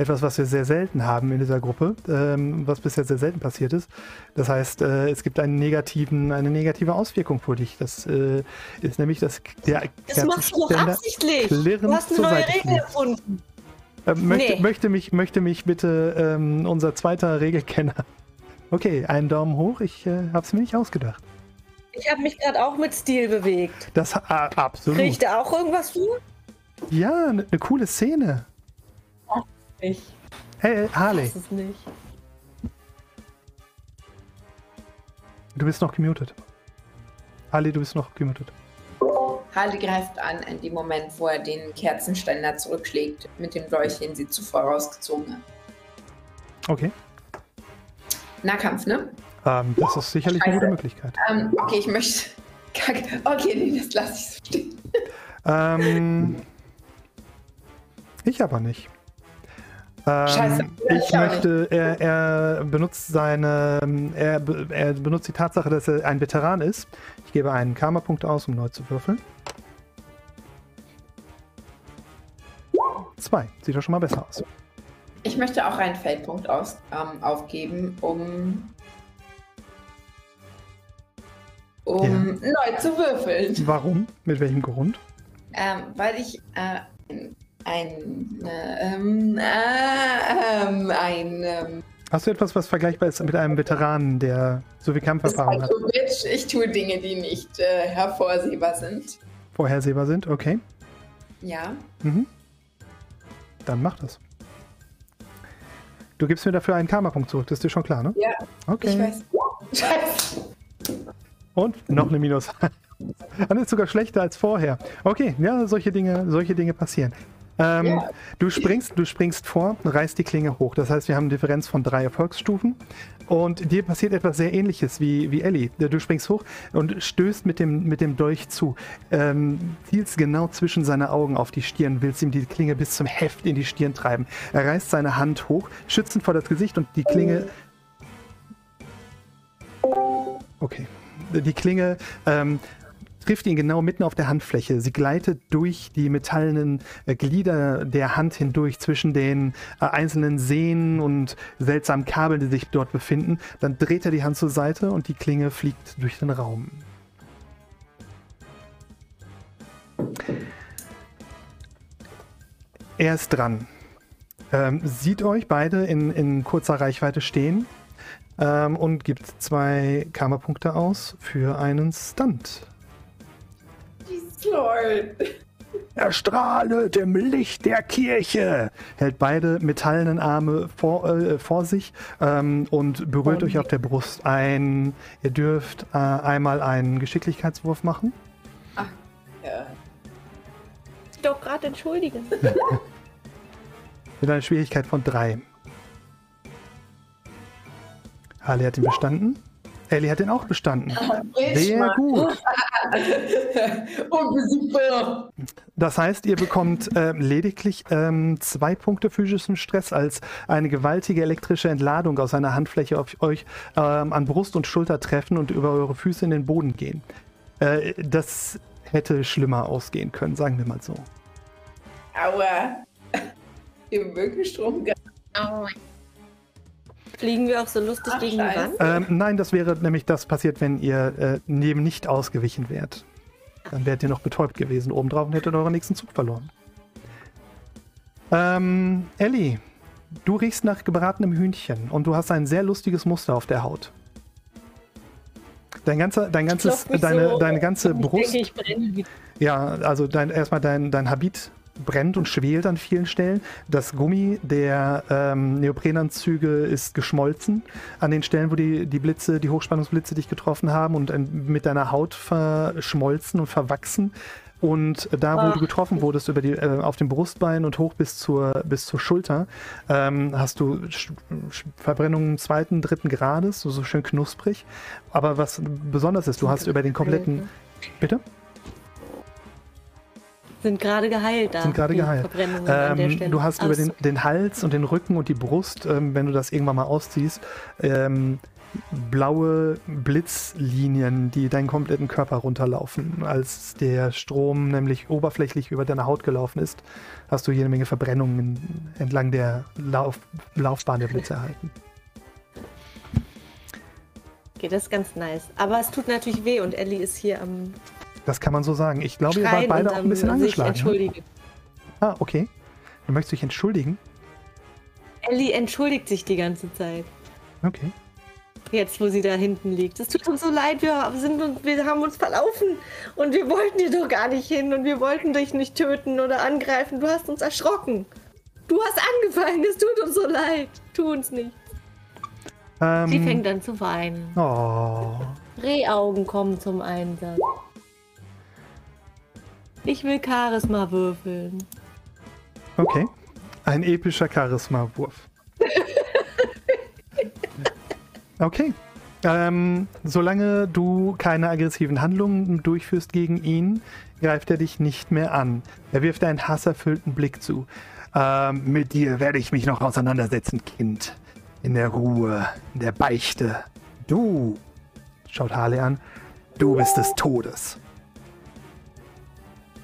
Etwas, was wir sehr selten haben in dieser Gruppe, ähm, was bisher sehr selten passiert ist. Das heißt, äh, es gibt einen negativen, eine negative Auswirkung für dich. Das äh, ist nämlich, dass der Das machst du doch absichtlich. Du hast eine neue Regel erfunden. Äh, möchte, Nee. möchte, mich, möchte mich bitte ähm, unser zweiter Regelkenner. <laughs> Okay, einen Daumen hoch. Ich äh, habe es mir nicht ausgedacht. Ich habe mich gerade auch mit Stil bewegt. Das äh, absolut. Krieg ich da auch irgendwas für? Ja, eine ne coole Szene. Ich Hey, Harley, weiß es nicht. du bist noch gemutet. Harley, du bist noch gemutet. Harley greift an in dem Moment, wo er den Kerzenständer zurückschlägt mit dem Dolch, den sie zuvor rausgezogen hat. Okay. Nahkampf, ne? Ähm, das ist sicherlich eine gute Möglichkeit. Ähm, okay, ich möchte. <laughs> Kacke. Okay, nee, das lasse ich so stehen. Ähm, ich aber nicht. Ähm, Scheiße, ich möchte, er, er benutzt seine, er, er benutzt die Tatsache, dass er ein Veteran ist. Ich gebe einen Karma-Punkt aus, um neu zu würfeln. Zwei. Sieht doch schon mal besser aus. Ich möchte auch einen Feldpunkt aus, ähm, aufgeben, um. Um neu zu würfeln. Warum? Mit welchem Grund? Ähm, weil ich äh, ein. Äh, ähm, äh, ein. Ähm, Hast du etwas, was vergleichbar ist mit einem Veteranen, der so viel Kampferfahrung hat, Psychovic, ich tue Dinge, die nicht äh, hervorsehbar sind. vorhersehbar sind? Okay. Ja. Mhm. Dann mach das. Du gibst mir dafür einen Karma-Punkt zurück, das ist dir schon klar, ne? Ja. Okay. Ich weiß. <laughs> Scheiße. Und noch eine Minus. <laughs> Dann ist sogar schlechter als vorher. Okay, ja, solche Dinge, solche Dinge passieren. Ähm, Ja. Du springst, du springst vor, reißt die Klinge hoch. Das heißt, wir haben eine Differenz von drei Erfolgsstufen. Und dir passiert etwas sehr ähnliches wie, wie Ellie. Du springst hoch und stößt mit dem, mit dem Dolch zu. Ähm, zielst genau zwischen seine Augen auf die Stirn, willst ihm die Klinge bis zum Heft in die Stirn treiben. Er reißt seine Hand hoch, schützend vor das Gesicht und die Klinge Okay. Die Klinge ähm, trifft ihn genau mitten auf der Handfläche. Sie gleitet durch die metallenen äh, Glieder der Hand hindurch zwischen den äh, einzelnen Sehnen und seltsamen Kabeln, die sich dort befinden. Dann dreht er die Hand zur Seite und die Klinge fliegt durch den Raum. Er ist dran. Ähm, sieht euch beide in, in kurzer Reichweite stehen ähm, und gibt zwei Karma-Punkte aus für einen Stunt. Jesus Lord. Erstrahlet im Licht der Kirche! Hält beide metallenen Arme vor, äh, vor sich ähm, und berührt euch auf der Brust ein. Ihr dürft äh, einmal einen Geschicklichkeitswurf machen. Ja. Doch gerade entschuldigen. <laughs> Mit einer Schwierigkeit von drei. Harley hat ihn bestanden. Ellie hat ihn auch bestanden. Sehr gut. <laughs> Unbesiegbar. Das heißt, ihr bekommt äh, lediglich ähm, zwei Punkte physischen Stress, als eine gewaltige elektrische Entladung aus einer Handfläche auf euch ähm, an Brust und Schulter treffen und über eure Füße in den Boden gehen. Äh, das hätte schlimmer ausgehen können, sagen wir mal so. Aua. Im Mögenstrom. Aua. Fliegen wir auch so lustig Ach, gegen die Wand? Ähm, nein, das wäre nämlich das passiert, wenn ihr äh, neben nicht ausgewichen wärt. Dann wärt ihr noch betäubt gewesen obendrauf und hättet euren nächsten Zug verloren. Ähm, Ellie, du riechst nach gebratenem Hühnchen und du hast ein sehr lustiges Muster auf der Haut. Dein ganzer, dein ganzes, deine, so. deine ganze Brust. Denke, ich ja, also dein, erstmal dein, dein Habit brennt und schwelt an vielen Stellen. Das Gummi der ähm, Neoprenanzüge ist geschmolzen an den Stellen, wo die, die Blitze, die Hochspannungsblitze dich getroffen haben und ein, mit deiner Haut verschmolzen und verwachsen. Und da, wo Ach. du getroffen wurdest, über die, äh, auf dem Brustbein und hoch bis zur, bis zur Schulter, ähm, hast du Sch Verbrennungen zweiten, dritten Grades, so, so schön knusprig. Aber was besonders ist, du hast über den kompletten. Bitte? Sind gerade geheilt da. Sind gerade geheilt. Ähm, du hast über den, den, Hals und den Rücken und die Brust, ähm, wenn du das irgendwann mal ausziehst, ähm, blaue Blitzlinien, die deinen kompletten Körper runterlaufen. Als der Strom nämlich oberflächlich über deine Haut gelaufen ist, hast du jede Menge Verbrennungen entlang der Lauf Laufbahn der Blitze erhalten. Okay, das ist ganz nice. Aber es tut natürlich weh und Ellie ist hier am das kann man so sagen. Ich glaube, ihr wart beide auch ein bisschen angeschlagen. Ich ne? entschuldige. Ah, okay. Du möchtest dich entschuldigen? Ellie entschuldigt sich die ganze Zeit. Okay. Jetzt, wo sie da hinten liegt. Es tut uns so leid, wir, sind, wir haben uns verlaufen und wir wollten dir doch gar nicht hin und wir wollten dich nicht töten oder angreifen. Du hast uns erschrocken. Du hast angefangen, es tut uns so leid. Tu uns nicht. Ähm, sie fängt an zu weinen. Oh. Rehaugen kommen zum Einsatz. Ich will Charisma würfeln. Okay. Ein epischer Charisma-Wurf. <laughs> Okay. Ähm, solange du keine aggressiven Handlungen durchführst gegen ihn, greift er dich nicht mehr an. Er wirft einen hasserfüllten Blick zu. Ähm, mit dir werde ich mich noch auseinandersetzen, Kind. In der Ruhe, in der Beichte. Du, schaut Harley an, du bist des Todes.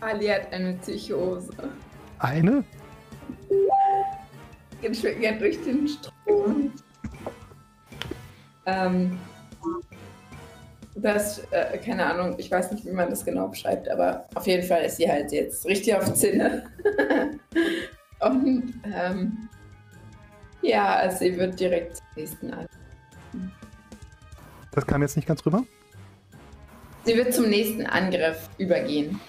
Ali hat eine Psychose. Eine? Geht schwingend durch den Strom. Ähm, das, äh, keine Ahnung, ich weiß nicht, wie man das genau beschreibt, aber auf jeden Fall ist sie halt jetzt richtig auf Zinne. <laughs> Und ähm, ja, also sie wird direkt zum nächsten an. Das kam jetzt nicht ganz rüber? Sie wird zum nächsten Angriff übergehen.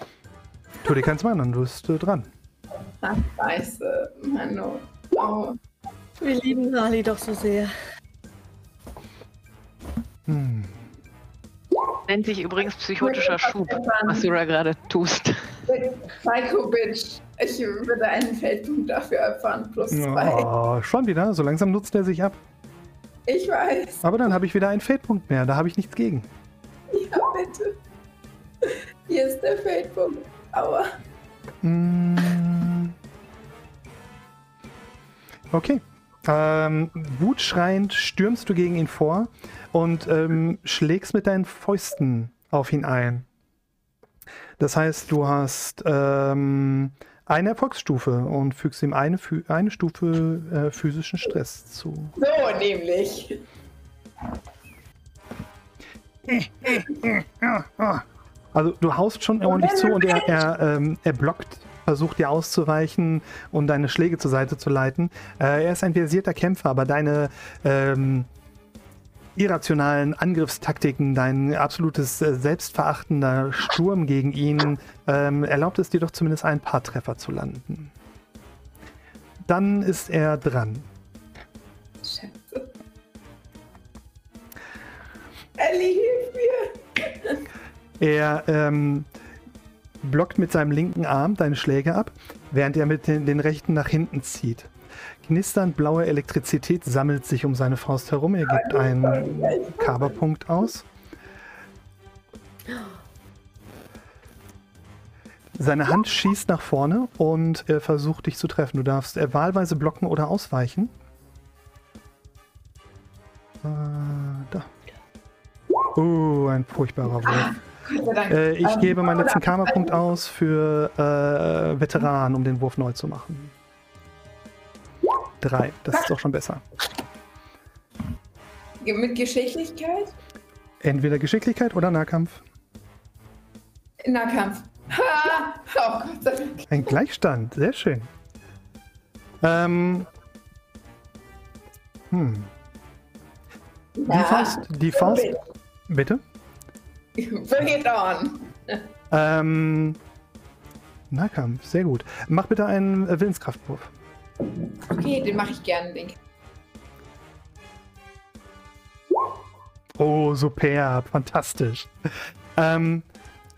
Tu dir keins machen, dann bist du dran. Ach, scheiße. Mano. Oh. Wir lieben Harley doch so sehr. Hm. Nennt sich übrigens psychotischer Schub, was du da gerade tust. Psycho Bitch. Ich würde einen Feldpunkt dafür erfahren, plus zwei. Oh, schon wieder? So langsam nutzt er sich ab. Ich weiß. Aber dann habe ich wieder einen Feldpunkt mehr. Da habe ich nichts gegen. Ja, bitte. Hier ist der Feldpunkt. Aua. Mm. Okay. Ähm, wutschreiend stürmst du gegen ihn vor und ähm, schlägst mit deinen Fäusten auf ihn ein. Das heißt, du hast ähm, eine Erfolgsstufe und fügst ihm eine, eine Stufe äh, physischen Stress zu. So, nämlich. <laughs> Also du haust schon ordentlich zu und er, er, <laughs> ähm, er blockt, versucht dir auszuweichen und deine Schläge zur Seite zu leiten. Äh, er ist ein versierter Kämpfer, aber deine ähm, irrationalen Angriffstaktiken, dein absolutes äh, selbstverachtender Sturm gegen ihn ähm, erlaubt es dir doch zumindest ein paar Treffer zu landen. Dann ist er dran. Scheiße. Ellie, hilf mir! Er ähm, blockt mit seinem linken Arm deine Schläge ab, während er mit den, den rechten nach hinten zieht. Knisternd blaue Elektrizität sammelt sich um seine Faust herum. Er gibt einen Kaberpunkt aus. Seine Hand schießt nach vorne und er versucht dich zu treffen. Du darfst äh, wahlweise blocken oder ausweichen. Äh, da. Oh, ein furchtbarer Wurf. Äh, ich Ähm, gebe meinen letzten oder- Karma-Punkt aus für äh, Veteran, um den Wurf neu zu machen. Drei, das ist doch schon besser. Mit Geschicklichkeit? Entweder Geschicklichkeit oder Nahkampf. Nahkampf. Ha! <laughs> Oh Gott sei Dank. Ein Gleichstand, sehr schön. Ähm. Hm. Die Ja. Faust, die Faust. Bitte? <laughs> Bring it on. Ähm. Nahkampf, sehr gut. Mach bitte einen äh, Willenskraftwurf. Okay, den mache ich gerne, den. Oh, superb, fantastisch. Ähm,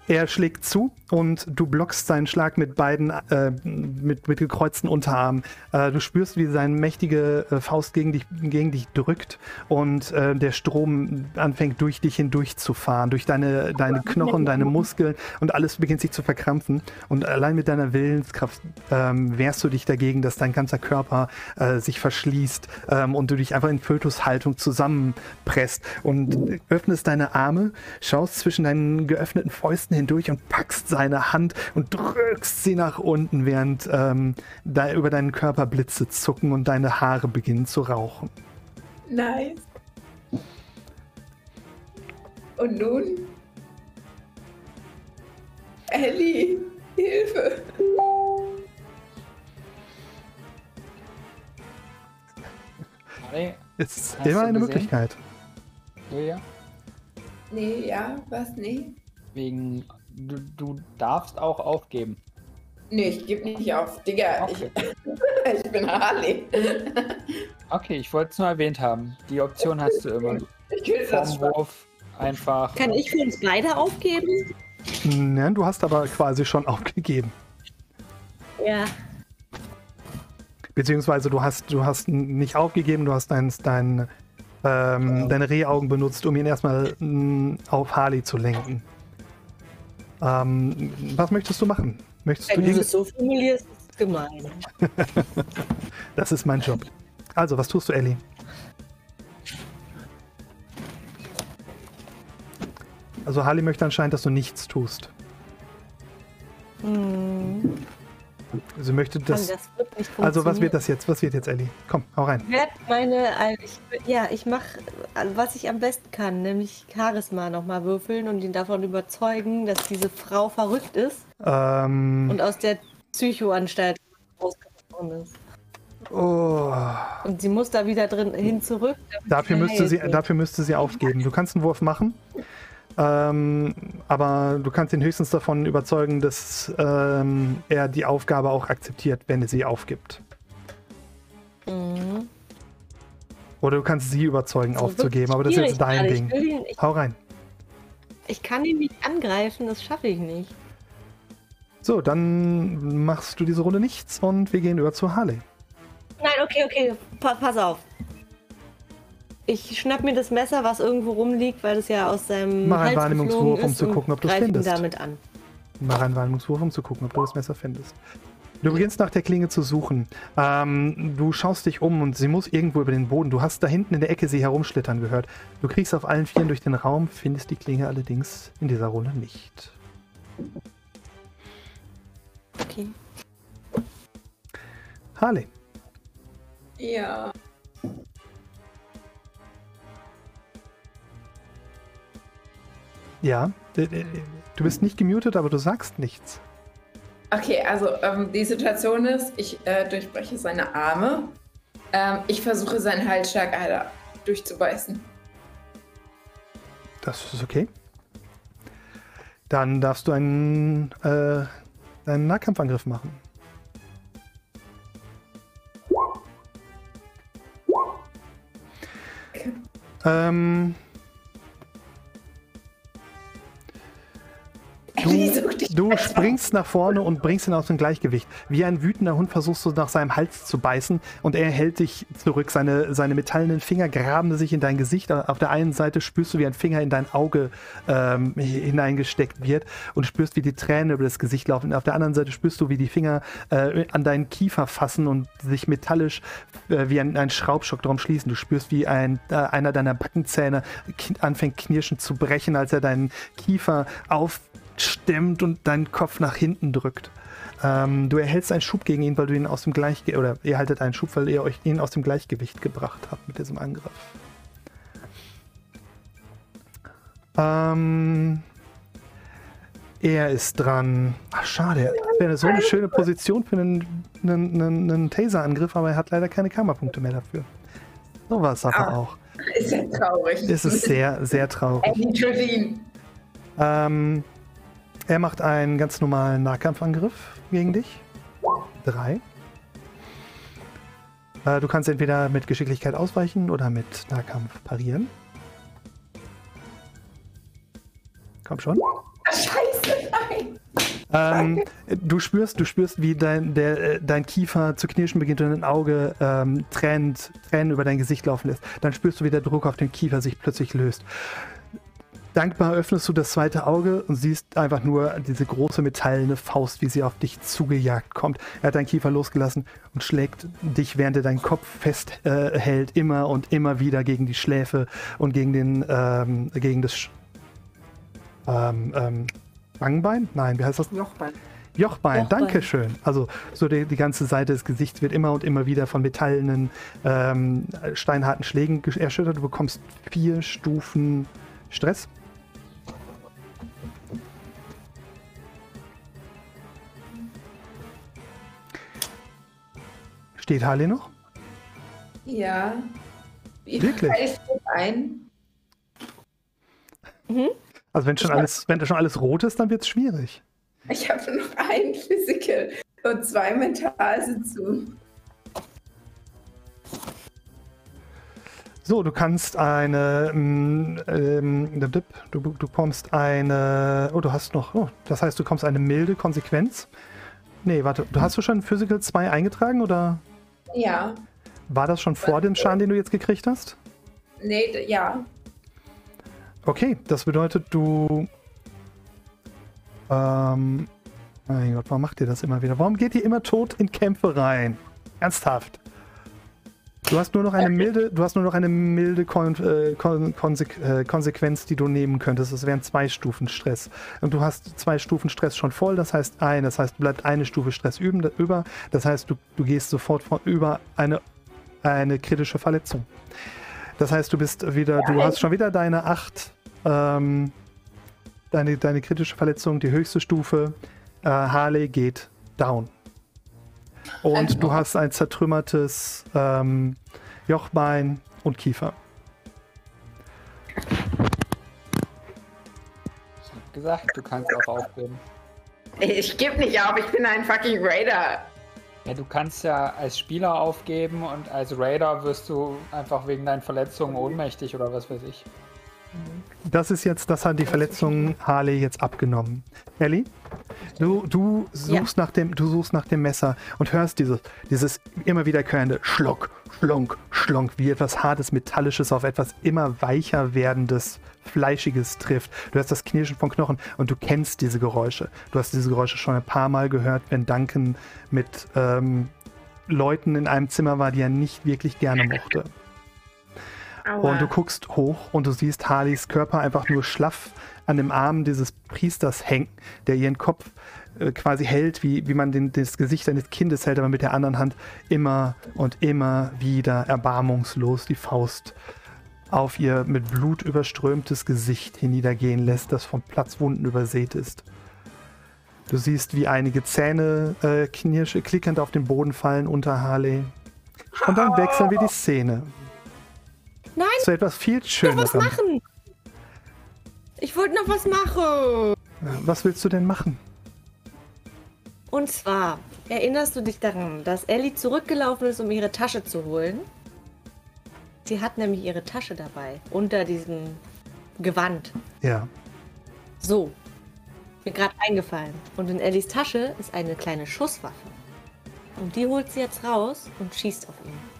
er schlägt zu und du blockst seinen Schlag mit beiden, äh, mit, mit gekreuzten Unterarmen. Äh, du spürst, wie seine mächtige äh, Faust gegen dich, gegen dich drückt und äh, der Strom anfängt durch dich hindurch zu fahren, durch deine, deine Knochen, deine Muskeln und alles beginnt sich zu verkrampfen. Und allein mit deiner Willenskraft ähm, wehrst du dich dagegen, dass dein ganzer Körper äh, sich verschließt ähm, und du dich einfach in Fötushaltung zusammenpresst und öffnest deine Arme, schaust zwischen deinen geöffneten Fäusten hindurch und packst seine Hand und drückst sie nach unten, während ähm, da über deinen Körper Blitze zucken und deine Haare beginnen zu rauchen. Nice. Und nun? Ellie, Hilfe. Harry, Es ist immer eine gesehen? Möglichkeit. Julia, Nee, ja, was? Nee. wegen du, du darfst auch aufgeben. Nee, ich gebe nicht auf. Digga, Okay. ich, <laughs> ich bin Harley. <laughs> Okay, ich wollte es nur erwähnt haben. Die Option hast du immer. Ich will das Wurf einfach. Kann ich für uns beide aufgeben? Nein, du hast aber quasi schon <laughs> aufgegeben. Ja. Beziehungsweise du hast, du hast nicht aufgegeben, du hast dein, dein, ähm, deine Rehaugen benutzt, um ihn erstmal mm, auf Harley zu lenken. Ähm, was möchtest du machen? Möchtest du Wenn du irgend- es so formulierst, ist es gemein. <laughs> Das ist mein Job. Also, was tust du, Ellie? Also Harley möchte anscheinend, dass du nichts tust. Hm. Sie möchte das. das also was wird das jetzt? Was wird jetzt, Ellie? Komm, hau rein. Ich werde meine, also ich, ja, ich mache, was ich am besten kann, nämlich Charisma nochmal würfeln und ihn davon überzeugen, dass diese Frau verrückt ist Ähm, und aus der Psychoanstalt rausgebrochen ist. oh, Und sie muss da wieder drin hin zurück. dafür, müsste sie, dafür müsste sie aufgeben. Du kannst einen Wurf machen, ähm, aber du kannst ihn höchstens davon überzeugen, dass ähm, er die Aufgabe auch akzeptiert, wenn er sie aufgibt. Mhm. Oder du kannst sie überzeugen, So aufzugeben, aber das ist jetzt dein. Ding. Ihn, ich, Hau rein. ich kann ihn nicht angreifen, das schaffe ich nicht. So, dann machst du diese Runde nichts und wir gehen über zu Harley. Nein, okay, okay, pa pass auf. Ich schnapp mir das Messer, was irgendwo rumliegt, weil es ja aus seinem Mach einen Hals Wahrnehmungswurf, um ist zu gucken, ob greif ihn findest. damit an. Mach einen Wahrnehmungswurf, um zu gucken, ob du das Messer findest. Du beginnst nach der Klinge zu suchen. Ähm, du schaust dich um und sie muss irgendwo über den Boden. Du hast da hinten in der Ecke sie herumschlittern gehört. Du kriegst auf allen Vieren durch den Raum, findest die Klinge allerdings in dieser Runde nicht. Okay. Harley, Ja. Ja, äh, äh, du bist nicht gemutet, aber du sagst nichts. Okay, also ähm, die Situation ist, ich äh, durchbreche seine Arme. Ähm, ich versuche seinen Halsschlagader durchzubeißen. Das ist okay. Dann darfst du einen, äh, einen Nahkampfangriff machen. Ähm, Such du springst nach vorne und bringst ihn aus dem Gleichgewicht. Wie ein wütender Hund versuchst du nach seinem Hals zu beißen und er hält dich zurück. Seine, seine metallenen Finger graben sich in dein Gesicht. Auf der einen Seite spürst du, wie ein Finger in dein Auge ähm, hineingesteckt wird und spürst, wie die Tränen über das Gesicht laufen. Auf der anderen Seite spürst du, wie die Finger äh, an deinen Kiefer fassen und sich metallisch äh, wie ein, ein Schraubstock darum schließen. Du spürst, wie ein, äh, einer deiner Backenzähne anfängt knirschend zu brechen, als er deinen Kiefer aufstemmt und deinen Kopf nach hinten drückt. Ähm, du erhältst einen Schub gegen ihn, weil du ihn aus dem Gleichgewicht, oder ihr haltet einen Schub, weil ihr euch ihn aus dem Gleichgewicht gebracht habt mit diesem Angriff. Ähm, er ist dran. Ach, schade. Das wäre so eine schöne Position für einen, einen, einen, einen Taser-Angriff, aber er hat leider keine Kammerpunkte mehr dafür. So war es aber ah, auch. Ist ja traurig. Es ist sehr, sehr traurig. Ähm, er macht einen ganz normalen Nahkampfangriff gegen dich. Drei. Äh, du kannst entweder mit Geschicklichkeit ausweichen oder mit Nahkampf parieren. Komm schon. Scheiße, nein. Ähm, du spürst, du spürst, wie dein, der, äh, dein Kiefer zu knirschen beginnt und dein Auge ähm, Tränen, Tränen über dein Gesicht laufen lässt. Dann spürst du, wie der Druck auf dem Kiefer sich plötzlich löst. Dankbar öffnest du das zweite Auge und siehst einfach nur diese große metallene Faust, wie sie auf dich zugejagt kommt. Er hat deinen Kiefer losgelassen und schlägt dich, während er deinen Kopf festhält, äh, immer und immer wieder gegen die Schläfe und gegen den, ähm, gegen das ähm, ähm, Wangenbein? Nein, wie heißt das? Jochbein. Jochbein, Jochbein. danke schön. Also so die, die, ganze Seite des Gesichts wird immer und immer wieder von metallenen, ähm, steinharten Schlägen erschüttert. Du bekommst vier Stufen Stress. Steht Harley noch? Ja. Wirklich? Ich ein. Mhm. Also wenn schon alles, wenn schon alles rot ist, dann wird es schwierig. Ich habe noch ein Physical und zwei Mentalsitzungen. So, du kannst eine, ähm, ähm du, du bekommst eine, oh, du hast noch, oh, das heißt, du bekommst eine milde Konsequenz. Nee, warte, du hast du schon Physical 2 eingetragen oder? Ja. War das schon vor dem Schaden, den du jetzt gekriegt hast? Nee, ja. Okay, das bedeutet, du. Ähm. Mein Gott, warum macht ihr das immer wieder? Warum geht ihr immer tot in Kämpfe rein? Ernsthaft. Du hast nur noch eine milde, du hast nur noch eine milde Kon äh, Kon Konse äh, Konsequenz, die du nehmen könntest. Das wären zwei Stufen Stress. Und du hast zwei Stufen Stress schon voll, das heißt ein, das heißt, bleibt eine Stufe Stress üben, über. Das heißt, du, du gehst sofort von, über eine, eine kritische Verletzung. Das heißt, du bist wieder, du hast schon wieder deine acht ähm, deine, deine kritische Verletzung, die höchste Stufe. Äh, Harley geht down. Und du hast ein zertrümmertes ähm, Jochbein und Kiefer. Ich hab gesagt, du kannst auch aufgeben. Ich gebe nicht auf, ich bin ein fucking Raider. Ja, du kannst ja als Spieler aufgeben und als Raider wirst du einfach wegen deinen Verletzungen ohnmächtig oder was weiß ich. Das ist jetzt, das hat die Verletzung Harley jetzt abgenommen. Ellie, du, du suchst ja. nach dem, du suchst nach dem Messer und hörst dieses, dieses immer wiederkehrende Schlock, Schlonk, Schlonk, wie etwas hartes, metallisches auf etwas immer weicher werdendes, fleischiges trifft. Du hast das Knirschen von Knochen und du kennst diese Geräusche. Du hast diese Geräusche schon ein paar Mal gehört, wenn Duncan mit ähm, Leuten in einem Zimmer war, die er nicht wirklich gerne mochte. Aua. Und du guckst hoch und du siehst Harleys Körper einfach nur schlaff an dem Arm dieses Priesters hängen, der ihren Kopf äh, quasi hält, wie, wie man den, das Gesicht eines Kindes hält, aber mit der anderen Hand immer und immer wieder erbarmungslos die Faust auf ihr mit Blut überströmtes Gesicht hinniedergehen lässt, das von Platzwunden übersät ist. Du siehst, wie einige Zähne äh, knirsche, klickend auf den Boden fallen unter Harley. Und dann wechseln wir die Szene. Nein! Zu etwas viel Schönerem. Ich was machen! Ich wollte noch was machen! Was willst du denn machen? Und zwar, erinnerst du dich daran, dass Ellie zurückgelaufen ist, um ihre Tasche zu holen? Sie hat nämlich ihre Tasche dabei, unter diesem Gewand. Ja. So. mir gerade eingefallen. Und in Ellis Tasche ist eine kleine Schusswaffe. Und die holt sie jetzt raus und schießt auf ihn.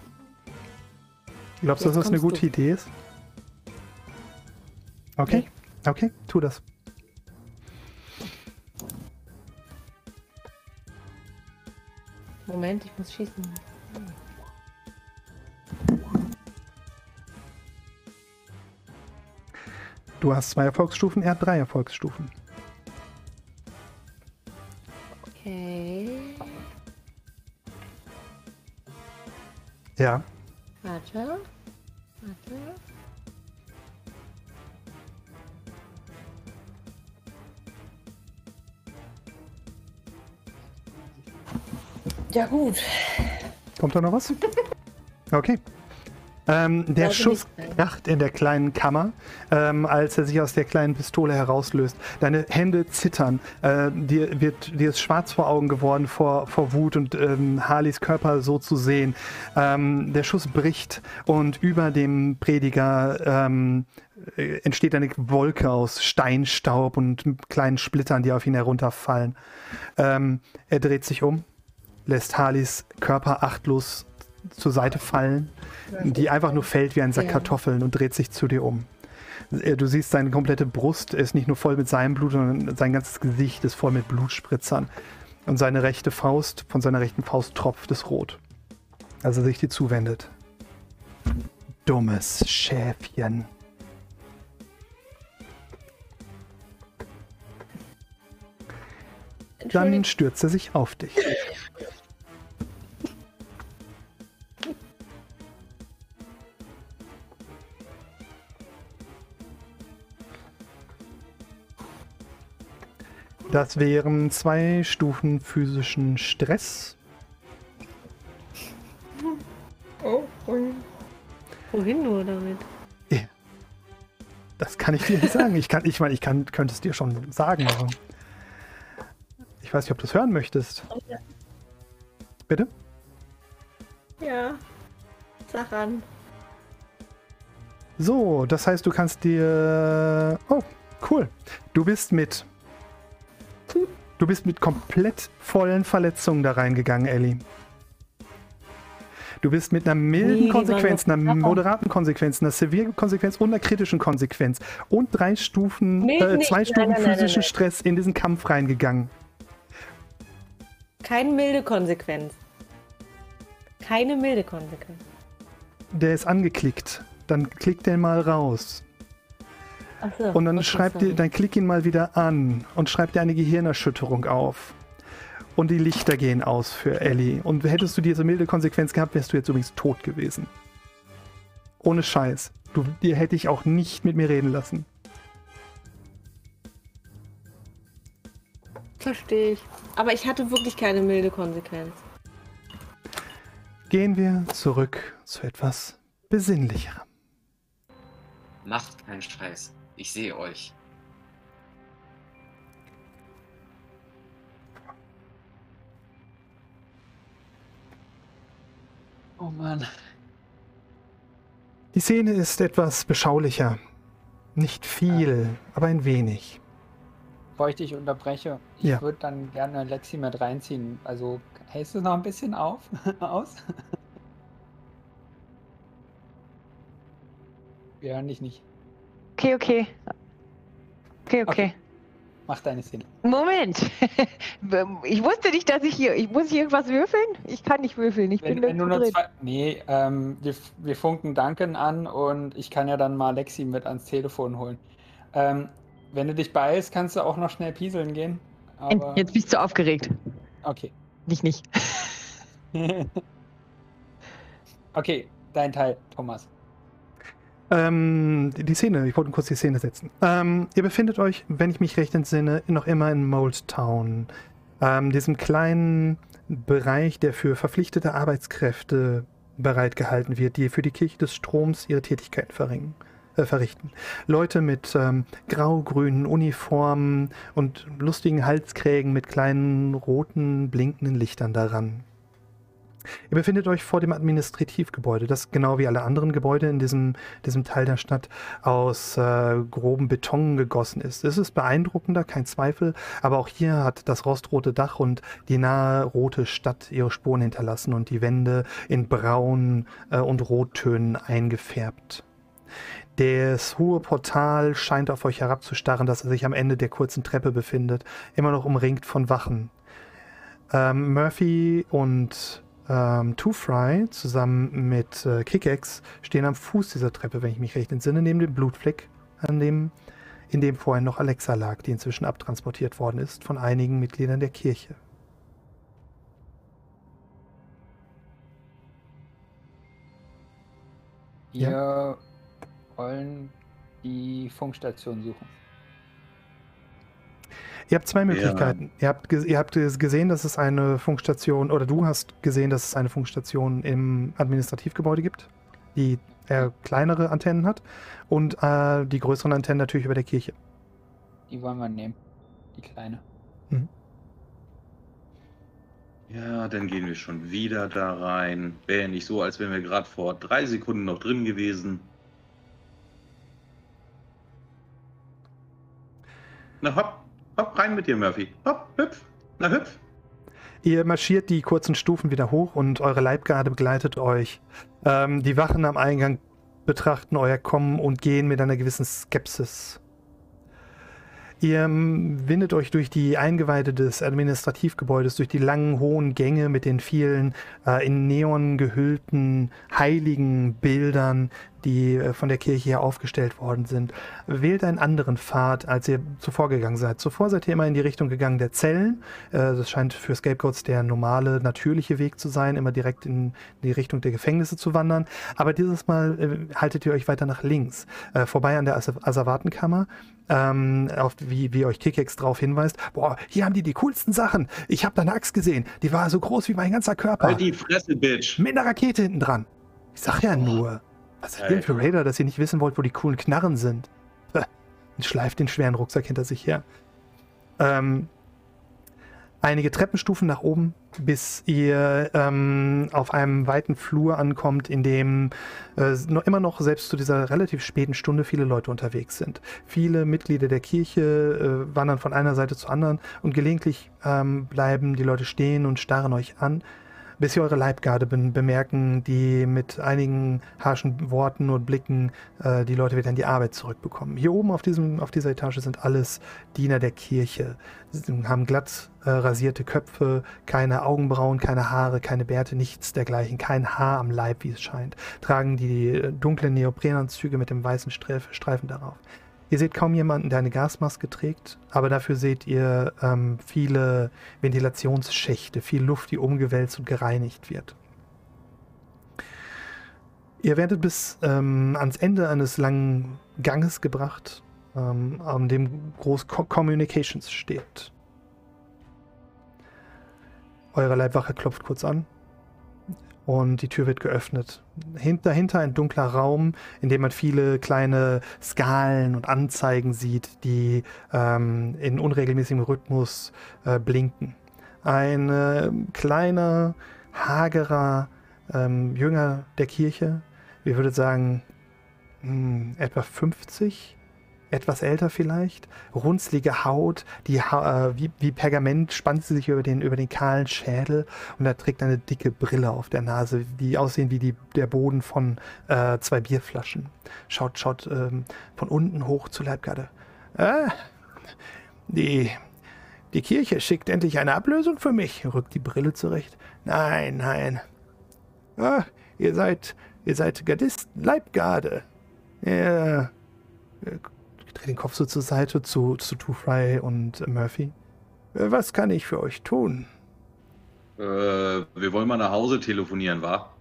Glaubst du, dass das eine gute Idee ist? Okay, okay, tu das. Moment, ich muss schießen. Du hast zwei Erfolgsstufen, er hat drei Erfolgsstufen. Okay. Ja. Warte. Warte. Ja, gut. Kommt da noch was? <laughs> Okay. Ähm, der Schuss kracht in der kleinen Kammer, ähm, als er sich aus der kleinen Pistole herauslöst. Deine Hände zittern. Äh, dir, wird, dir ist schwarz vor Augen geworden vor, vor Wut und ähm, Harleys Körper so zu sehen. Ähm, der Schuss bricht und über dem Prediger ähm, äh, entsteht eine Wolke aus Steinstaub und kleinen Splittern, die auf ihn herunterfallen. Ähm, er dreht sich um, lässt Harleys Körper achtlos zur Seite fallen, die einfach nur fällt wie ein Sack. Kartoffeln und dreht sich zu dir um. Äh, Du siehst, seine komplette Brust ist nicht nur voll mit seinem Blut, sondern sein ganzes Gesicht ist voll mit Blutspritzern. Und seine rechte Faust, von seiner rechten Faust tropft es rot, als er sich dir zuwendet. Dummes Schäfchen. Dann stürzt er sich auf dich. Das wären zwei Stufen physischen Stress. Oh, wohin? Wohin nur damit? Das kann ich dir nicht sagen. Ich kann, ich meine, ich kann, könnte es dir schon sagen, aber ich weiß nicht, ob du es hören möchtest. Bitte? Ja. Sag an. So, das heißt, du kannst dir. Oh, cool. Du bist mit. Du bist mit komplett vollen Verletzungen da reingegangen, Ellie. Du bist mit einer milden Nee, Konsequenz, einer moderaten Konsequenz, einer sevieren Konsequenz und einer kritischen Konsequenz und drei Stufen, Nee, äh, nee, zwei nein, Stufen nein, nein, physischen nein. Stress in diesen Kampf reingegangen. Keine milde Konsequenz. Keine milde Konsequenz. Der ist angeklickt. Dann klick den mal raus. Achso. Und dann schreib dir, dann klick ihn mal wieder an und schreib dir eine Gehirnerschütterung auf. Und die Lichter gehen aus für Ellie. Und hättest du diese milde Konsequenz gehabt, wärst du jetzt übrigens tot gewesen. Ohne Scheiß. Du, dir hätte ich auch nicht mit mir reden lassen. Verstehe ich. Aber ich hatte wirklich keine milde Konsequenz. Gehen wir zurück zu etwas Besinnlicherem. Macht keinen Scheiß. Ich sehe euch. Oh Mann. Die Szene ist etwas beschaulicher. Nicht viel, aber ein wenig. Bevor ich dich unterbreche, ich Ja. würde dann gerne Lexi mit reinziehen. Also hältst du noch ein bisschen auf? <laughs> aus? Wir hören dich nicht. Okay, okay. Okay, okay. Mach deine Szene. Moment. <laughs> Ich wusste nicht, dass ich hier. Ich muss hier irgendwas würfeln? Ich kann nicht würfeln. Ich Wenn, bin wenn nur drin. zwei. Nee, ähm, wir, wir funken Duncan an und ich kann ja dann mal Lexi mit ans Telefon holen. Ähm, wenn du dich beeilst, kannst du auch noch schnell pieseln gehen. Aber, Jetzt bist du aufgeregt. Okay. Nicht, nicht. <laughs> okay, dein Teil, Thomas. Ähm, die Szene, ich wollte kurz die Szene setzen. Ähm, ihr befindet euch, wenn ich mich recht entsinne, noch immer in Mold Town. Ähm, diesem kleinen Bereich, der für verpflichtete Arbeitskräfte bereitgehalten wird, die für die Kirche des Stroms ihre Tätigkeiten verringen, äh, verrichten. Leute mit ähm, grau-grünen Uniformen und lustigen Halskrägen mit kleinen roten, blinkenden Lichtern daran. Ihr befindet euch vor dem Administrativgebäude, das genau wie alle anderen Gebäude in diesem, diesem Teil der Stadt aus äh, grobem Beton gegossen ist. Es ist beeindruckender, kein Zweifel, aber auch hier hat das rostrote Dach und die nahe rote Stadt ihre Spuren hinterlassen und die Wände in Braun äh, und Rottönen eingefärbt. Das hohe Portal scheint auf euch herabzustarren, das sich am Ende der kurzen Treppe befindet, immer noch umringt von Wachen. Ähm, Murphy und ähm, Two Fry zusammen mit äh, Kickaxe stehen am Fuß dieser Treppe, wenn ich mich recht entsinne, neben dem Blutfleck, an dem, in dem vorhin noch Alexa lag, die inzwischen abtransportiert worden ist von einigen Mitgliedern der Kirche. Wir wollen die Funkstation suchen. Ihr habt zwei Möglichkeiten. Ihr, habt, ihr habt gesehen, dass es eine Funkstation, oder du hast gesehen, dass es eine Funkstation im Administrativgebäude gibt, die eher kleinere Antennen hat und äh, die größeren Antennen natürlich über der Kirche. Die wollen wir nehmen. Die kleine. Ja, dann gehen wir schon wieder da rein. Wäre ja nicht so, als wären wir gerade vor drei Sekunden noch drin gewesen. Na hopp, hopp, rein mit dir, Murphy. Hopp, hüpf, na hüpf. Ihr marschiert die kurzen Stufen wieder hoch und eure Leibgarde begleitet euch. Ähm, die Wachen am Eingang betrachten euer Kommen und gehen mit einer gewissen Skepsis. Ihr windet euch durch die Eingeweide des Administrativgebäudes, durch die langen, hohen Gänge mit den vielen äh, in Neon gehüllten heiligen Bildern, die äh, von der Kirche her aufgestellt worden sind. Wählt einen anderen Pfad, als ihr zuvor gegangen seid. Zuvor seid ihr immer in die Richtung gegangen der Zellen. Äh, das scheint für Scapegoats der normale, natürliche Weg zu sein, immer direkt in die Richtung der Gefängnisse zu wandern. Aber dieses Mal äh, haltet ihr euch weiter nach links, äh, vorbei an der As Asservatenkammer ähm, auf, wie, wie euch Kickex drauf hinweist, boah, hier haben die die coolsten Sachen. Ich habe da eine Axt gesehen, die war so groß wie mein ganzer Körper. Halt die Fresse, Bitch. Mit einer Rakete hinten dran. Ich sag ja nur. Was seid ihr denn für Raider, dass ihr nicht wissen wollt, wo die coolen Knarren sind? <laughs> Und schleift den schweren Rucksack hinter sich her. Ähm, einige Treppenstufen nach oben, bis ihr ähm, auf einem weiten Flur ankommt, in dem äh, noch immer noch selbst zu dieser relativ späten Stunde viele Leute unterwegs sind. Viele Mitglieder der Kirche äh, wandern von einer Seite zur anderen und gelegentlich ähm, bleiben die Leute stehen und starren euch an, bis sie eure Leibgarde be bemerken, die mit einigen harschen Worten und Blicken äh, die Leute wieder in die Arbeit zurückbekommen. Hier oben auf, diesem, auf dieser Etage sind alles Diener der Kirche. Sie haben glatt äh, rasierte Köpfe, keine Augenbrauen, keine Haare, keine Bärte, nichts dergleichen, kein Haar am Leib, wie es scheint. Tragen die äh, dunklen Neoprenanzüge mit dem weißen Streif Streifen darauf. Ihr seht kaum jemanden, der eine Gasmaske trägt, aber dafür seht ihr ähm, viele Ventilationsschächte, viel Luft, die umgewälzt und gereinigt wird. Ihr werdet bis ähm, ans Ende eines langen Ganges gebracht, ähm, an dem groß Co Communications steht. Eure Leibwache klopft kurz an und die Tür wird geöffnet. Hint dahinter ein dunkler Raum, in dem man viele kleine Skalen und Anzeigen sieht, die ähm, in unregelmäßigem Rhythmus äh, blinken. Ein äh, kleiner, hagerer ähm, Jünger der Kirche, wir würden sagen mh, etwa 50, etwas älter vielleicht, runzlige Haut, die ha äh, wie, wie Pergament spannt sie sich über den, über den kahlen Schädel und er trägt eine dicke Brille auf der Nase, die aussehen wie die, der Boden von äh, zwei Bierflaschen. Schaut, schaut ähm, von unten hoch zur Leibgarde. Ah, die, die Kirche schickt endlich eine Ablösung für mich, rückt die Brille zurecht. Nein, nein. Ah, ihr seid, ihr seid Gardisten, Leibgarde. Ja. Ich drehe den Kopf so zur Seite zu, zu Two Fry und Murphy. Äh, Was kann ich für euch tun? Äh, wir wollen mal nach Hause telefonieren, wa?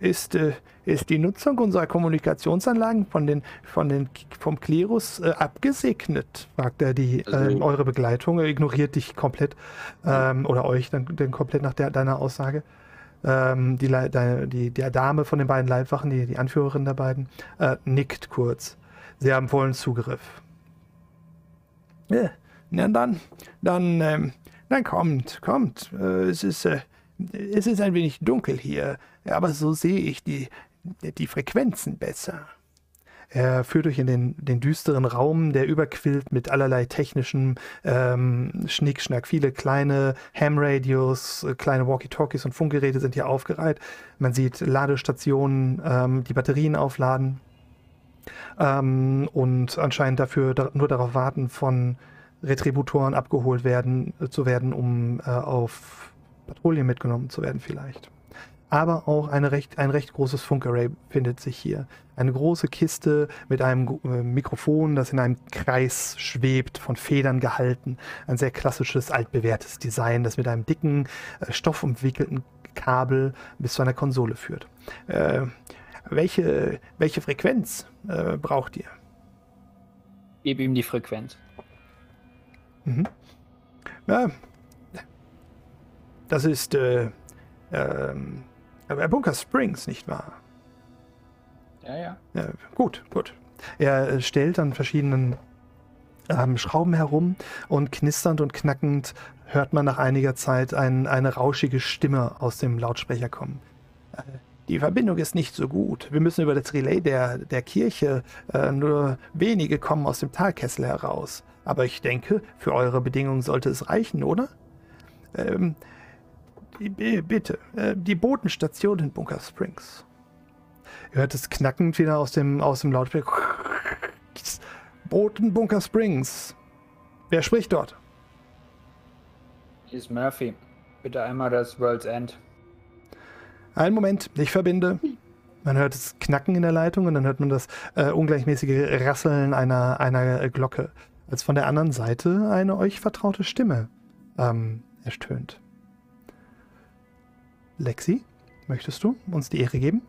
Ist, äh, ist die Nutzung unserer Kommunikationsanlagen von den, von den, vom Klerus äh, abgesegnet? fragt er die, Also- äh, eure Begleitung. Er ignoriert dich komplett. Ähm, oder euch dann, dann komplett nach der, deiner Aussage. Ähm, die, die, die Dame von den beiden Leibwachen, die, die Anführerin der beiden, äh, nickt kurz. Sie haben vollen Zugriff. Ja, na dann, dann, ähm, dann kommt, kommt. Äh, es ist, äh, Es ist ein wenig dunkel hier, aber so sehe ich die, die Frequenzen besser. Er führt euch in den, den düsteren Raum, der überquillt mit allerlei technischem ähm, Schnickschnack. Viele kleine Ham-Radios, äh, kleine Walkie-Talkies und Funkgeräte sind hier aufgereiht. Man sieht Ladestationen, ähm, die Batterien aufladen ähm, und anscheinend dafür da, nur darauf warten, von Retributoren abgeholt werden, äh, zu werden, um äh, auf Patrouillen mitgenommen zu werden vielleicht aber auch recht, ein recht großes Funkarray findet sich hier. Eine große Kiste mit einem äh, Mikrofon, das in einem Kreis schwebt, von Federn gehalten. Ein sehr klassisches, altbewährtes Design, das mit einem dicken, äh, stoffumwickelten Kabel bis zu einer Konsole führt. Äh, welche, welche Frequenz äh, braucht ihr? Gib ihm die Frequenz. Mhm. Ja, das ist äh, ähm, Bunker Springs, nicht wahr? Ja, ja. ja gut, gut. Er stellt an verschiedenen ähm, Schrauben herum und knisternd und knackend hört man nach einiger Zeit ein, eine rauschige Stimme aus dem Lautsprecher kommen. Die Verbindung ist nicht so gut. Wir müssen über das Relais der, der Kirche, äh, nur wenige kommen aus dem Talkessel heraus. Aber ich denke, für eure Bedingungen sollte es reichen, oder? Ähm, Bitte, äh, die Bodenstation in Bunker Springs. Ihr hört es knackend wieder aus dem, aus dem Lautsprecher. Boden Bunker Springs. Wer spricht dort? Hier ist Murphy. Bitte einmal das World's End. Einen Moment, ich verbinde. Man hört das Knacken in der Leitung und dann hört man das äh, ungleichmäßige Rasseln einer, einer Glocke, als von der anderen Seite eine euch vertraute Stimme ähm, erstöhnt. Lexi, möchtest du uns die Ehre geben?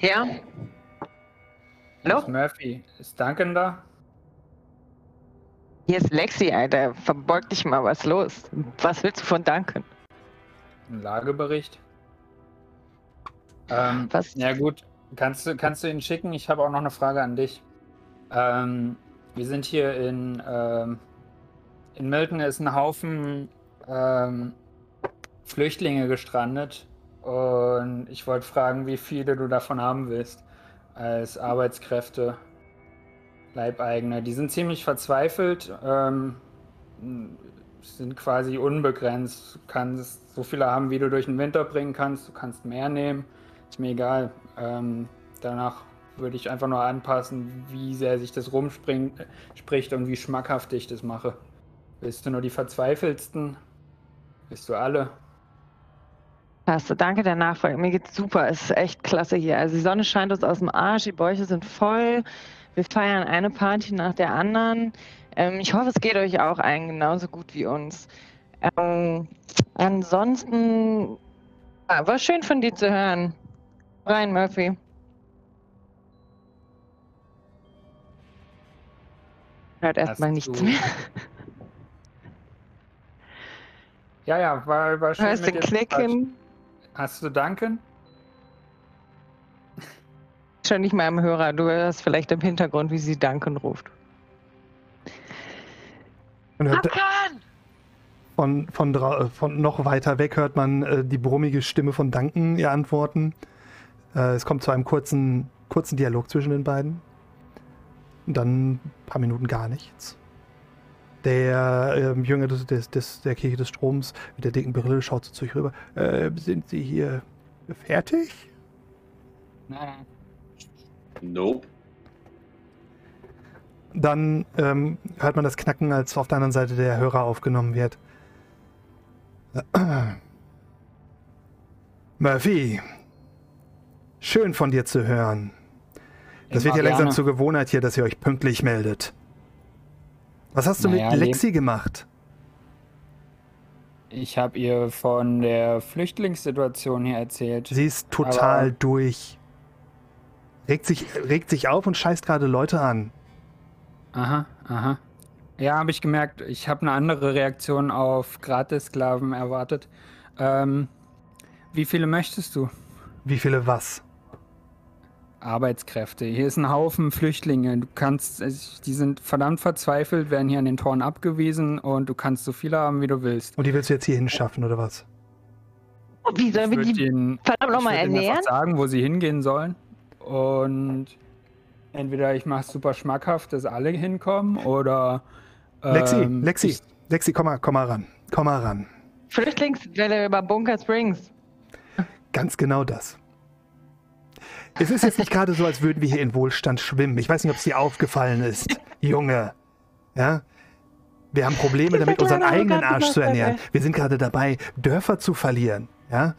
Ja. Hallo? Ist Murphy, ist Duncan da? Hier ist Lexi, Alter. Verbeug dich mal, was los? Was willst du von Duncan? Ein Lagebericht. Ähm, was? Ja gut, kannst du, kannst du ihn schicken? Ich habe auch noch eine Frage an dich. Ähm, wir sind hier in ähm, in Milton ist ein Haufen ähm, Flüchtlinge gestrandet und ich wollte fragen, wie viele du davon haben willst als Arbeitskräfte, Leibeigene. Die sind ziemlich verzweifelt, ähm, sind quasi unbegrenzt. Du kannst so viele haben, wie du durch den Winter bringen kannst. Du kannst mehr nehmen, ist mir egal. Ähm, danach würde ich einfach nur anpassen, wie sehr sich das rumspricht und wie schmackhaft ich das mache. Bist du nur die Verzweifelsten? Bist du alle? Klasse, danke der Nachfrage. Mir geht's super. Es ist echt klasse hier. Also die Sonne scheint uns aus dem Arsch, die Bäuche sind voll. Wir feiern eine Party nach der anderen. Ähm, ich hoffe, es geht euch auch allen genauso gut wie uns. Ähm, ansonsten ja, war schön von dir zu hören. Brian Murphy. Hört erstmal nichts mehr. Ja, ja, war, war schön. Hörst du klicken? Hast du danken? Schon nicht mal im Hörer. Du hörst vielleicht im Hintergrund, wie sie danken ruft. Von, von, von noch weiter weg hört man äh, die brummige Stimme von Duncan ihr antworten. Äh, es kommt zu einem kurzen, kurzen Dialog zwischen den beiden. Und dann ein paar Minuten gar nichts. Der ähm, Jünger des, des, des, der Kirche des Stroms mit der dicken Brille schaut zu euch rüber. Äh, sind Sie hier fertig? Nein. Nope. Dann ähm, hört man das Knacken, als auf der anderen Seite der Hörer aufgenommen wird. <clears throat> Murphy, schön von dir zu hören. Das Immer wird ja langsam gerne. zur Gewohnheit hier, dass ihr euch pünktlich meldet. Was hast du naja, mit Lexi gemacht? Ich habe ihr von der Flüchtlingssituation hier erzählt. Sie ist total durch. Regt sich, regt sich auf und scheißt gerade Leute an. Aha, aha. Ja, habe ich gemerkt. Ich habe eine andere Reaktion auf Gratis-Sklaven erwartet. Ähm, wie viele möchtest du? Wie viele was? Arbeitskräfte. Hier ist ein Haufen Flüchtlinge. Du kannst, die sind verdammt verzweifelt, werden hier an den Toren abgewiesen und du kannst so viele haben, wie du willst. Und die willst du jetzt hier hinschaffen, oder was? Wie sollen wir die ihnen- verdammt nochmal ihnen ernähren? einfach sagen, wo sie hingehen sollen. Und entweder ich mache es super schmackhaft, dass alle hinkommen, oder. Lexi, ähm, Lexi, ich- Lexi, komm mal, komm mal ran. Komm mal ran. Flüchtlingswelle über Bunker Springs. Ganz genau das. Es ist jetzt nicht gerade so, als würden wir hier in Wohlstand schwimmen. Ich weiß nicht, ob es dir aufgefallen ist, Junge. Ja? Wir haben Probleme damit, unseren eigenen Arsch zu ernähren. Wir sind gerade dabei, Dörfer zu verlieren. Ja?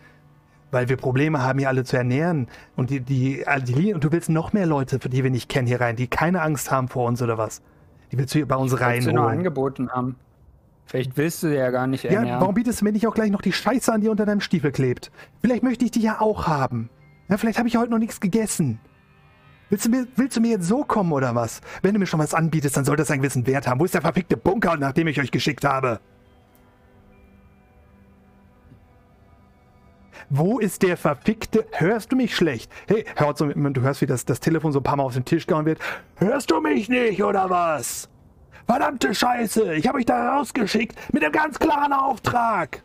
Weil wir Probleme haben, hier alle zu ernähren. Und die, die, all die und du willst noch mehr Leute, für die wir nicht kennen, hier rein, die keine Angst haben vor uns oder was. Die willst du hier bei uns Wolltest du nur angeboten haben. Vielleicht willst du sie ja gar nicht Ja, ernähren. warum bietest du mir nicht auch gleich noch die Scheiße an, die unter deinem Stiefel klebt? Vielleicht möchte ich die ja auch haben. Ja, vielleicht habe ich heute noch nichts gegessen. Willst du, mir, willst du mir jetzt so kommen oder was? Wenn du mir schon was anbietest, dann soll das einen gewissen Wert haben. Wo ist der verfickte Bunker, nachdem ich euch geschickt habe? Wo ist der verfickte... Hörst du mich schlecht? Hey, hör so, du hörst, wie das, das Telefon so ein paar Mal auf den Tisch gehauen wird. Hörst du mich nicht, oder was? Verdammte Scheiße, ich habe euch da rausgeschickt mit einem ganz klaren Auftrag.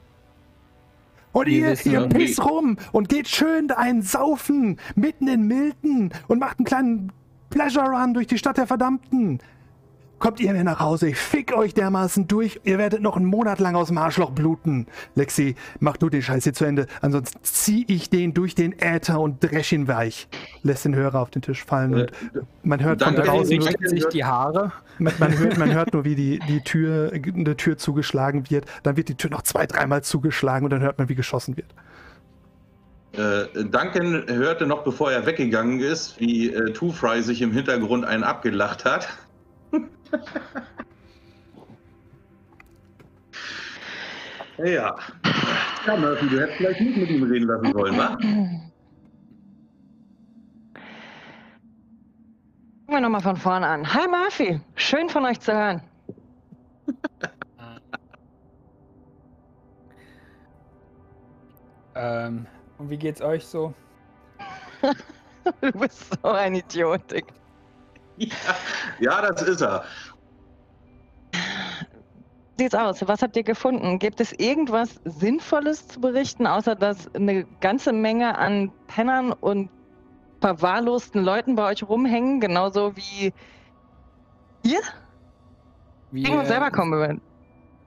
Und ihr, wissen ihr pisst rum und geht schön einen saufen mitten in Milton und macht einen kleinen Pleasure Run durch die Stadt der Verdammten. Kommt ihr mir nach Hause, ich fick euch dermaßen durch, ihr werdet noch einen Monat lang aus dem Arschloch bluten. Lexi, mach du den Scheiß hier zu Ende, ansonsten zieh ich den durch den Äther und dresch ihn weich. Lässt den Hörer auf den Tisch fallen und man hört von draußen nur, sich die Haare. man, man, hört, man hört nur, wie die, <laughs> die Tür, eine Tür zugeschlagen wird. Dann wird die Tür noch zwei, dreimal zugeschlagen und dann hört man, wie geschossen wird. Äh, Duncan hörte noch, bevor er weggegangen ist, wie äh, Two Fry sich im Hintergrund einen abgelacht hat. Ja. Ja, Murphy, du hättest vielleicht nicht mit ihm reden lassen sollen, wa? Fangen wir nochmal von vorne an. Hi Murphy, schön von euch zu hören. <laughs> Ähm, und wie geht's euch so? <laughs> Du bist so ein Idiot. Ja, <laughs> ja, das ist er. Sieht's aus? Was habt ihr gefunden? Gibt es irgendwas Sinnvolles zu berichten, außer dass eine ganze Menge an Pennern und verwahrlosten Leuten bei euch rumhängen, genauso wie ihr? Ich muss selber kommen.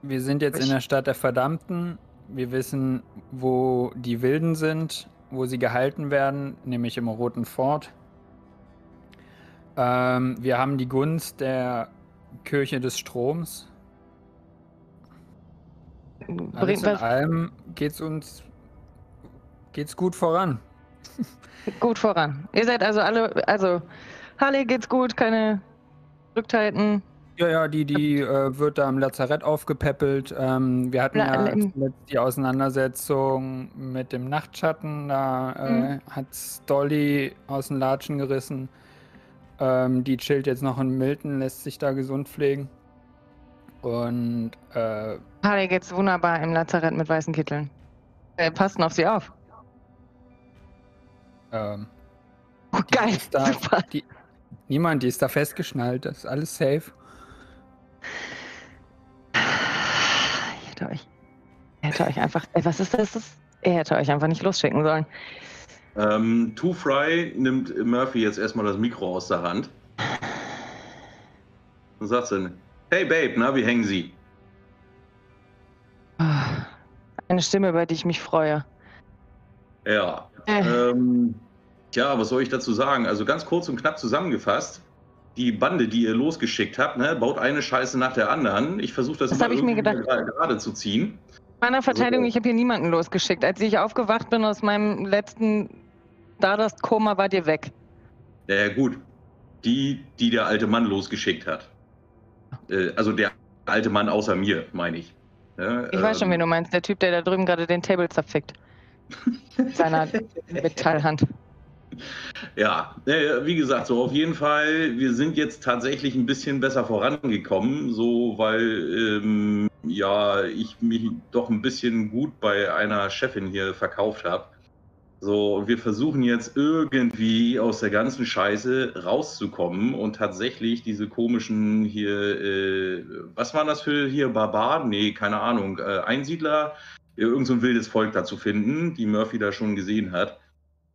Wir sind jetzt in der Stadt der Verdammten. Wir wissen, wo die Wilden sind, wo sie gehalten werden, nämlich im Roten Fort. Ähm, wir haben die Gunst der Kirche des Stroms. Alles in allem geht's uns geht's gut voran. <laughs> gut voran. Ihr seid also alle, also Harley geht's gut, keine Rückhalten. Ja, ja, die, die äh, wird da im Lazarett aufgepäppelt. Ähm, wir hatten La- ja die Auseinandersetzung mit dem Nachtschatten. Da äh, Mhm. hat's Dolly aus den Latschen gerissen. Ähm, die chillt jetzt noch in Milton, lässt sich da gesund pflegen. Und äh, Harley geht's wunderbar im Lazarett mit weißen Kitteln. Äh, passen auf sie auf. ähm, Oh, geil, ist da, super. die, niemand, die ist da festgeschnallt. Das ist alles safe. Ich hätte euch, ich hätte euch einfach, ey, was ist das? Er hätte euch einfach nicht losschicken sollen. Ähm, Two Fry nimmt Murphy jetzt erstmal das Mikro aus der Hand. Und sagt dann, hey Babe, na, wie hängen Sie? Eine Stimme, über die ich mich freue. Ja. Äh. Ähm, tja, was soll ich dazu sagen? Also ganz kurz und knapp zusammengefasst. Die Bande, die ihr losgeschickt habt, ne, baut eine Scheiße nach der anderen. Ich versuche das, Das immer irgendwie gra- gerade zu ziehen. Meiner Verteidigung, So. ich habe hier niemanden losgeschickt. Als ich aufgewacht bin aus meinem letzten Stardust-Koma, wart ihr weg. Ja, ja, gut. Die, die der alte Mann losgeschickt hat. Äh, also der alte Mann außer mir, meine ich. Ne, Ich weiß schon, ähm, wen du meinst. Der Typ, der da drüben gerade den Table zerfickt. Mit <laughs> seiner Metallhand. Ja, äh, wie gesagt, so auf jeden Fall, wir sind jetzt tatsächlich ein bisschen besser vorangekommen, so weil ähm, ja ich mich doch ein bisschen gut bei einer Chefin hier verkauft habe. So, wir versuchen jetzt irgendwie aus der ganzen Scheiße rauszukommen und tatsächlich diese komischen hier, äh, was waren das für hier, Barbaren? Nee, keine Ahnung, äh, Einsiedler, irgend so ein wildes Volk da zu finden, die Murphy da schon gesehen hat.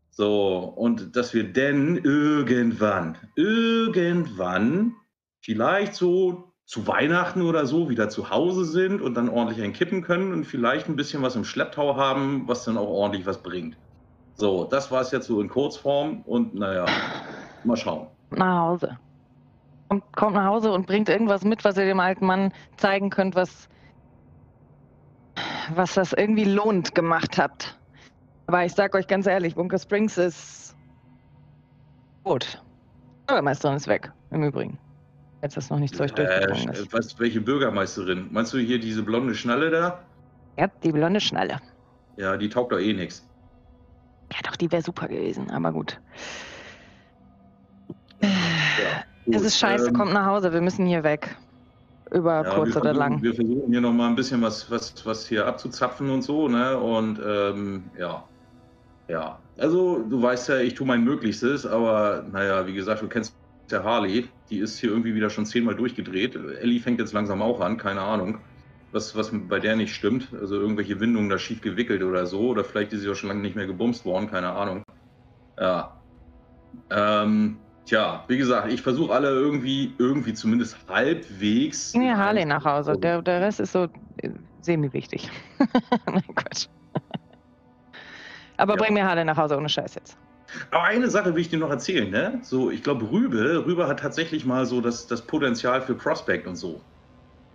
So, und dass wir denn irgendwann, irgendwann, vielleicht so zu Weihnachten oder so wieder zu Hause sind und dann ordentlich ein können und vielleicht ein bisschen was im Schlepptau haben, was dann auch ordentlich was bringt. So, das war es jetzt so in Kurzform und naja, mal schauen. Nach Hause. Kommt, kommt nach Hause und bringt irgendwas mit, was ihr dem alten Mann zeigen könnt, was, was das irgendwie lohnt gemacht habt. Aber ich sag euch ganz ehrlich, Bunker Springs ist gut. Bürgermeisterin ist weg, im Übrigen. Jetzt ist noch nicht durch durchgedrungen ist. Äh, was, welche Bürgermeisterin? Meinst du hier diese blonde Schnalle da? Ja, die blonde Schnalle. Ja, die taugt doch eh nichts. Ja, doch, die wäre super gewesen, aber gut. Ja, Es gut, ist scheiße, ähm, kommt nach Hause, wir müssen hier weg. Über Ja, kurz oder lang. Wir versuchen hier noch mal ein bisschen was, was, was hier abzuzapfen und so, ne? Und ähm, ja. Ja. Also, du weißt ja, ich tue mein Möglichstes, aber naja, wie gesagt, du kennst ja Harley. Die ist hier irgendwie wieder schon zehnmal durchgedreht. Ellie fängt jetzt langsam auch an, keine Ahnung. Was, was bei der nicht stimmt. Also irgendwelche Windungen da schief gewickelt oder so. Oder vielleicht ist sie auch schon lange nicht mehr gebumst worden, keine Ahnung. Ja. Ähm, tja, wie gesagt, ich versuche alle irgendwie, irgendwie zumindest halbwegs. Bring mir Harley nach Hause. Der, der Rest ist so äh, semi-wichtig. <laughs> Nein, Quatsch. Aber bring mir Harley nach Hause, ohne Scheiß jetzt. Aber eine Sache will ich dir noch erzählen, ne? So, ich glaube, Rübe, Rübe hat tatsächlich mal so das, das Potenzial für Prospect und so.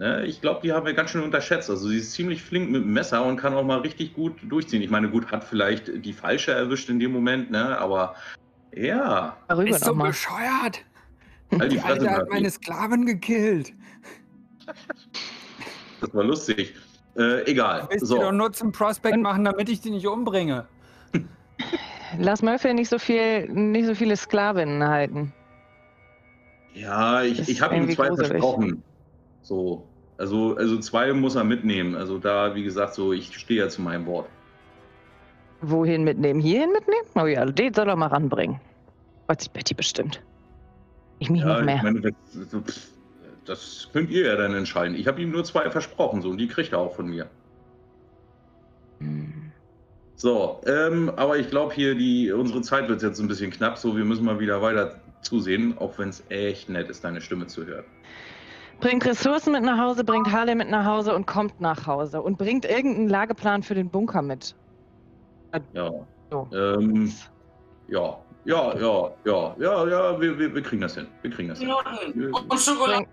Ne? Ich glaube, die haben wir ganz schön unterschätzt. Also sie ist ziemlich flink mit dem Messer und kann auch mal richtig gut durchziehen. Ich meine, gut, hat vielleicht die falsche erwischt in dem Moment, ne? Aber ja. Rübe Ist so bescheuert. Halt die Die Alte hat meine Sklaven gekillt. Das war lustig. Äh, egal. Willst So. du doch nur zum Prospect machen, damit ich die nicht umbringe. <laughs> Lass Murphy nicht so viel, nicht so viele Sklavinnen halten. Ja, ich, ich habe ihm zwei gruselig. versprochen. So. Also, also zwei muss er mitnehmen. Also da, wie gesagt, so, ich stehe ja zu meinem Wort. Wohin mitnehmen? Hierhin mitnehmen? Oh ja, den soll er mal ranbringen. Freut sich Betty bestimmt. Ich mich Ja, nicht mehr. ich meine, das, das könnt ihr ja dann entscheiden. Ich habe ihm nur zwei versprochen, so, und die kriegt er auch von mir. Hm. So, ähm, aber ich glaube hier, die, unsere Zeit wird jetzt ein bisschen knapp, so, wir müssen mal wieder weiter zusehen, auch wenn es echt nett ist, deine Stimme zu hören. Bringt Ressourcen mit nach Hause, bringt Harley mit nach Hause und kommt nach Hause. Und bringt irgendeinen Lageplan für den Bunker mit. Ja. So. Ähm, ja, ja, ja, ja, ja, ja, wir, wir, wir kriegen das hin. Wir kriegen das hin. Und Schokolade.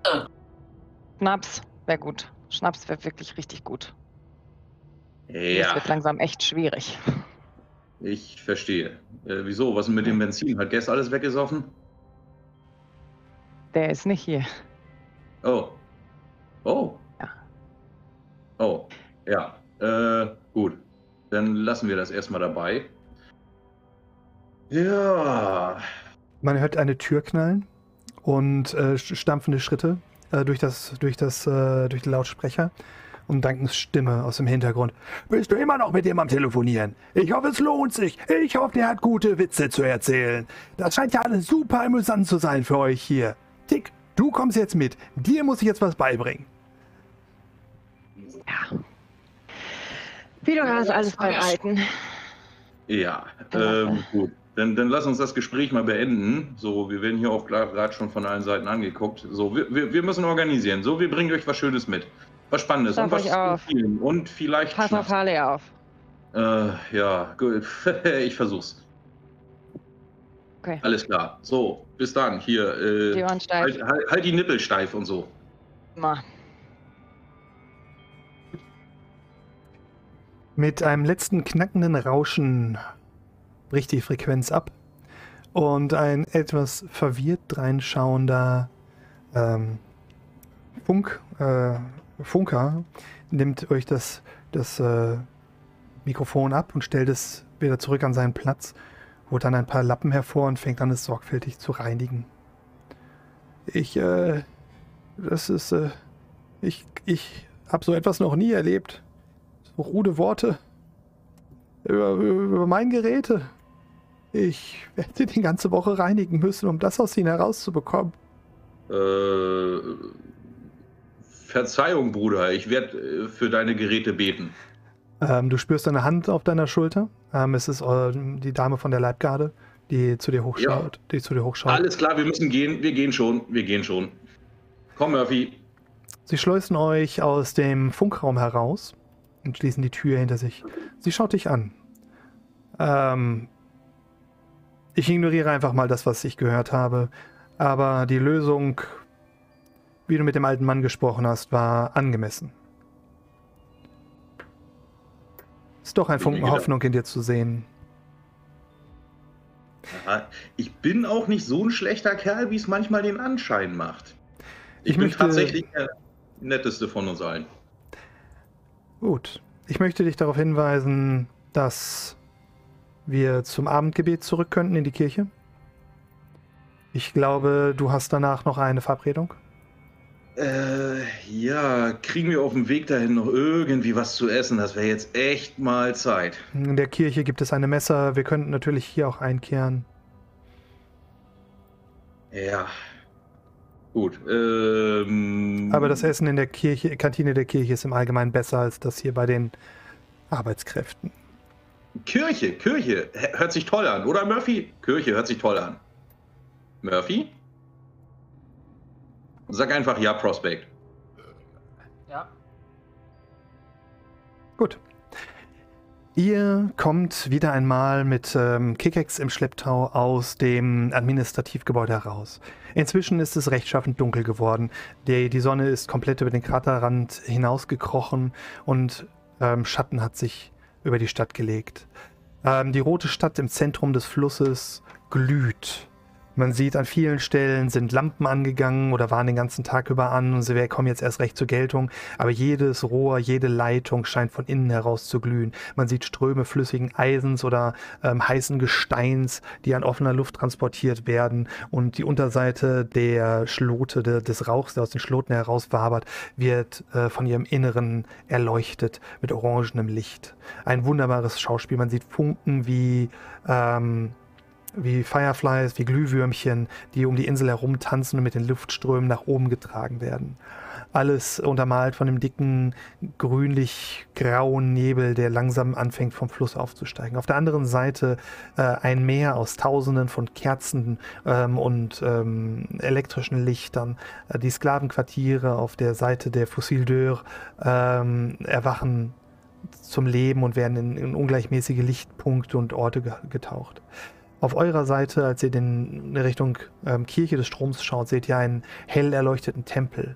Schnaps wäre gut. Schnaps wäre wirklich richtig gut. Das Ja, wird langsam echt schwierig. ich verstehe. Äh, wieso? Was denn mit dem Benzin? Hat Guess alles weggesoffen? Der ist nicht hier. Oh. Oh. Ja. Oh. Ja. Äh, gut. Dann lassen wir das erstmal dabei. Ja. Man hört eine Tür knallen und äh, stampfende Schritte äh, durch, das, durch, das, äh, durch die Lautsprecher und Dankens Stimme aus dem Hintergrund. Bist du immer noch mit dem am Telefonieren? Ich hoffe, es lohnt sich. Ich hoffe, der hat gute Witze zu erzählen. Das scheint ja alles super amüsant zu sein für euch hier. Tick, du kommst jetzt mit. Dir muss ich jetzt was beibringen. Ja. Wie du hörst, alles beim Alten. Ja. Ähm, gut. Dann, dann lass uns das Gespräch mal beenden. So, wir werden hier auch gerade schon von allen Seiten angeguckt. So, wir, wir, wir müssen organisieren. So, wir bringen euch was Schönes mit. Was Spannendes Pass und was auf. empfehlen. Und vielleicht. Pass auf Schnaps. Harley auf. Äh, ja, gut. <laughs> ich versuch's. Okay. Alles klar. So, bis dann. Hier. Äh, Die Ohren steif. Halt, halt, halt die Nippel steif und so. Mal. Mit einem letzten knackenden Rauschen bricht die Frequenz ab und ein etwas verwirrt reinschauender ähm, Funk, äh, Funker nimmt euch das, das äh, Mikrofon ab und stellt es wieder zurück an seinen Platz, holt dann ein paar Lappen hervor und fängt an, es sorgfältig zu reinigen. Ich, äh, das ist, äh, ich, ich habe so etwas noch nie erlebt. So rude Worte. Über, über mein Geräte. Ich werde die ganze Woche reinigen müssen, um das aus ihnen herauszubekommen. Äh, Verzeihung, Bruder, ich werde äh, für deine Geräte beten. Ähm, du spürst eine Hand auf deiner Schulter. Ähm, es ist äh, die Dame von der Leibgarde, die zu dir hochschaut. Die zu dir hochschaut. Alles klar, wir müssen gehen. Wir gehen schon. Wir gehen schon. Komm, Murphy. Sie schleusen euch aus dem Funkraum heraus und schließen die Tür hinter sich. Sie schaut dich an. Ähm, ich ignoriere einfach mal das, was ich gehört habe. Aber die Lösung, wie du mit dem alten Mann gesprochen hast, war angemessen. Ist doch ein Funken. Hoffnung in dir zu sehen. Ja, ich bin auch nicht so ein schlechter Kerl, wie es manchmal den Anschein macht. Ich, Ich bin möchte- tatsächlich der netteste von uns allen. Gut. Ich möchte dich darauf hinweisen, dass wir zum Abendgebet zurück könnten in die Kirche. Ich glaube, du hast danach noch eine Verabredung. Äh, ja, kriegen wir auf dem Weg dahin noch irgendwie was zu essen? Das wäre jetzt echt mal Zeit. In der Kirche gibt es eine Messe. Wir könnten natürlich hier auch einkehren. Ja. Gut. Ähm, Aber das Essen in der Kirche, Kantine der Kirche ist im Allgemeinen besser als das hier bei den Arbeitskräften. Kirche, Kirche. Hört sich toll an, oder Murphy? Kirche hört sich toll an. Murphy? Sag einfach ja, Prospect. Ja. Gut. Ihr kommt wieder einmal mit ähm, Kickex im Schlepptau aus dem Administrativgebäude heraus. Inzwischen ist es rechtschaffend dunkel geworden. Die, die Sonne ist komplett über den Kraterrand hinausgekrochen und ähm, Schatten hat sich über die Stadt gelegt. Ähm, die rote Stadt im Zentrum des Flusses glüht. Man sieht, an vielen Stellen sind Lampen angegangen oder waren den ganzen Tag über an und sie kommen jetzt erst recht zur Geltung. Aber jedes Rohr, jede Leitung scheint von innen heraus zu glühen. Man sieht Ströme flüssigen Eisens oder ähm, heißen Gesteins, die an offener Luft transportiert werden. Und die Unterseite der Schlote, de, des Rauchs, der aus den Schloten herauswabert, wird äh, von ihrem Inneren erleuchtet mit orangenem Licht. Ein wunderbares Schauspiel. Man sieht Funken wie... Ähm, wie Fireflies, wie Glühwürmchen, die um die Insel herum tanzen und mit den Luftströmen nach oben getragen werden. Alles untermalt von dem dicken, grünlich-grauen Nebel, der langsam anfängt vom Fluss aufzusteigen. Auf der anderen Seite äh, ein Meer aus Tausenden von Kerzen ähm, und ähm, elektrischen Lichtern. Äh, die Sklavenquartiere auf der Seite der Fossil d'Or ähm, erwachen zum Leben und werden in, in ungleichmäßige Lichtpunkte und Orte ge getaucht. Auf eurer Seite, als ihr in Richtung ähm, Kirche des Stroms schaut, seht ihr einen hell erleuchteten Tempel.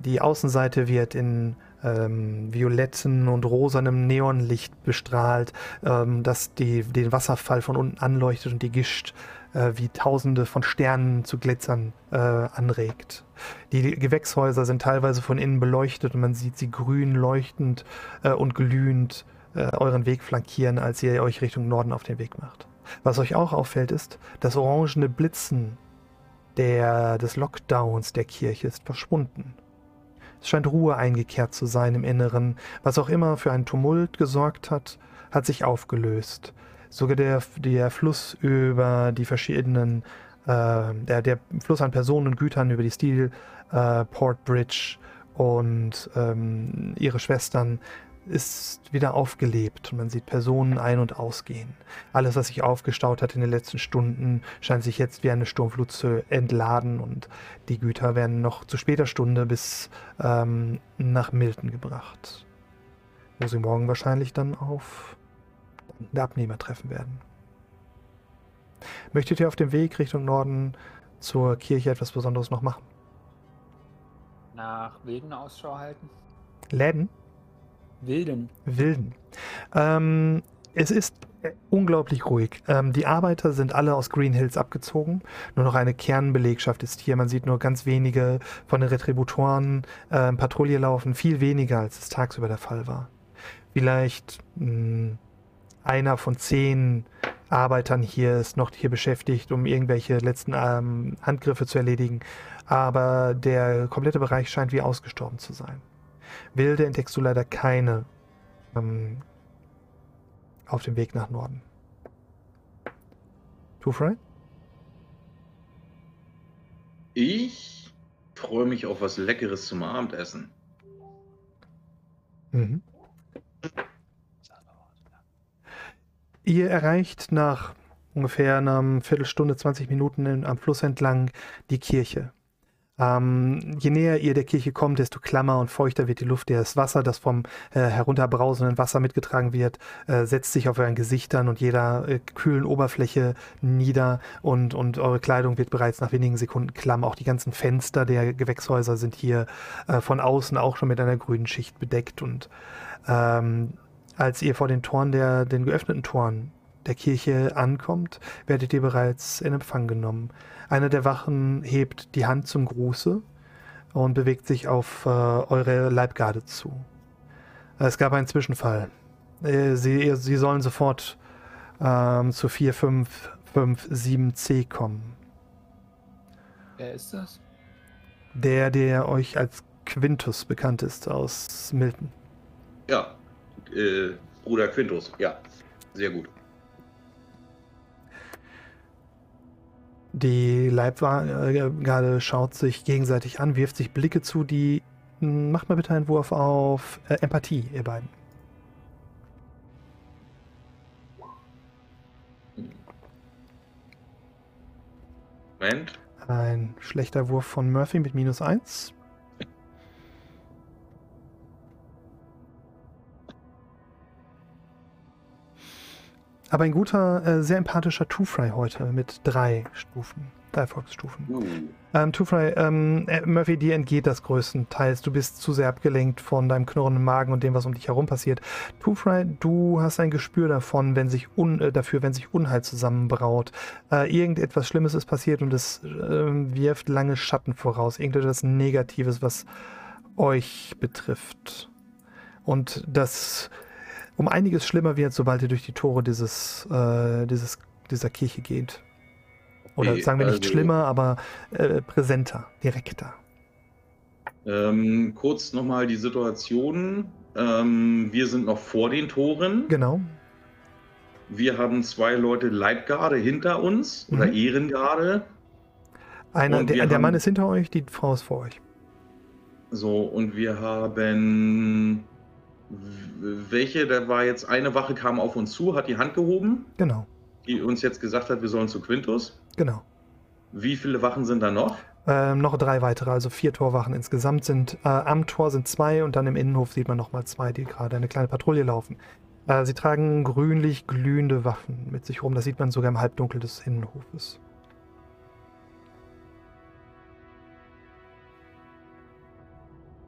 Die Außenseite wird in ähm, violetten und rosanem Neonlicht bestrahlt, ähm, das die, den Wasserfall von unten anleuchtet und die Gischt äh, wie tausende von Sternen zu glitzern äh, anregt. Die Gewächshäuser sind teilweise von innen beleuchtet und man sieht sie grün leuchtend äh, und glühend äh, euren Weg flankieren, als ihr euch Richtung Norden auf den Weg macht. Was euch auch auffällt, ist, das orangene Blitzen der, des Lockdowns der Kirche ist verschwunden. Es scheint Ruhe eingekehrt zu sein im Inneren. Was auch immer für einen Tumult gesorgt hat, hat sich aufgelöst. Sogar der, der Fluss über die verschiedenen, äh, der, der Fluss an Personen und Gütern über die Steel äh, Port Bridge und ähm, ihre Schwestern ist wieder aufgelebt und man sieht Personen ein- und ausgehen. Alles, was sich aufgestaut hat in den letzten Stunden, scheint sich jetzt wie eine Sturmflut zu entladen und die Güter werden noch zu später Stunde bis ähm, nach Milton gebracht, wo sie morgen wahrscheinlich dann auf den Abnehmer treffen werden. Möchtet ihr auf dem Weg Richtung Norden zur Kirche etwas Besonderes noch machen? Nach Wilden Ausschau halten? Läden? Wilden. Wilden. Ähm, es ist äh, unglaublich ruhig. Ähm, die Arbeiter sind alle aus Green Hills abgezogen. Nur noch eine Kernbelegschaft ist hier. Man sieht nur ganz wenige von den Retributoren ähm, Patrouille laufen. Viel weniger, als es tagsüber der Fall war. Vielleicht mh, einer von zehn Arbeitern hier ist noch hier beschäftigt, um irgendwelche letzten ähm, Handgriffe zu erledigen. Aber der komplette Bereich scheint wie ausgestorben zu sein. Wilde entdeckst du leider keine ähm, auf dem Weg nach Norden. Two Fry? Ich freue mich auf was Leckeres zum Abendessen. Mhm. Ihr erreicht nach ungefähr einer Viertelstunde, 20 Minuten in, am Fluss entlang die Kirche. Ähm, je näher ihr der Kirche kommt, desto klammer und feuchter wird die Luft. Das Wasser, das vom äh, herunterbrausenden Wasser mitgetragen wird, äh, setzt sich auf euren Gesichtern und jeder äh, kühlen Oberfläche nieder und, und eure Kleidung wird bereits nach wenigen Sekunden klamm. Auch die ganzen Fenster der Gewächshäuser sind hier äh, von außen auch schon mit einer grünen Schicht bedeckt und ähm, als ihr vor den Toren der, den geöffneten Toren der Kirche ankommt, werdet ihr bereits in Empfang genommen. Einer der Wachen hebt die Hand zum Gruße und bewegt sich auf äh, eure Leibgarde zu. Es gab einen Zwischenfall. Äh, Sie, Sie sollen sofort ähm, zu 4557C kommen. Wer ist das? Der, der euch als Quintus bekannt ist aus Milton. Ja, äh, Bruder Quintus, ja, sehr gut. Die Leibgarde schaut sich gegenseitig an, wirft sich Blicke zu, die. Hm, Macht mal bitte einen Wurf auf äh, Empathie, ihr beiden. Moment. Ein schlechter Wurf von Murphy mit minus 1. Aber ein guter, äh, sehr empathischer Two-Fry heute mit drei Stufen, drei Erfolgsstufen. Uh. Ähm, Two-Fry, ähm, äh, Murphy, dir entgeht das größtenteils. Du bist zu sehr abgelenkt von deinem knurrenden Magen und dem, was um dich herum passiert. Two-Fry, du hast ein Gespür davon, wenn sich un, äh, dafür, wenn sich Unheil zusammenbraut. Äh, irgendetwas Schlimmes ist passiert und es äh, wirft lange Schatten voraus. Irgendetwas Negatives, was euch betrifft. Und das um einiges schlimmer wird, sobald ihr durch die Tore dieses, äh, dieses, dieser Kirche geht. Oder sagen wir nicht also- schlimmer, aber äh, präsenter, direkter. Ähm, kurz nochmal die Situation. Ähm, wir sind noch vor den Toren. Genau. Wir haben zwei Leute Leibgarde hinter uns oder Mhm. Ehrengarde. Einer, der, der Mann haben- ist hinter euch, die Frau ist vor euch. So, und wir haben. Welche? Da war jetzt eine Wache kam auf uns zu, hat die Hand gehoben, Genau, die uns jetzt gesagt hat, wir sollen zu Quintus. genau. Wie viele Wachen sind da noch? Ähm, noch drei weitere, also vier Torwachen insgesamt sind. Äh, am Tor sind zwei und dann im Innenhof sieht man nochmal zwei, die gerade eine kleine Patrouille laufen. Äh, sie tragen grünlich glühende Waffen mit sich rum. Das sieht man sogar im Halbdunkel des Innenhofes.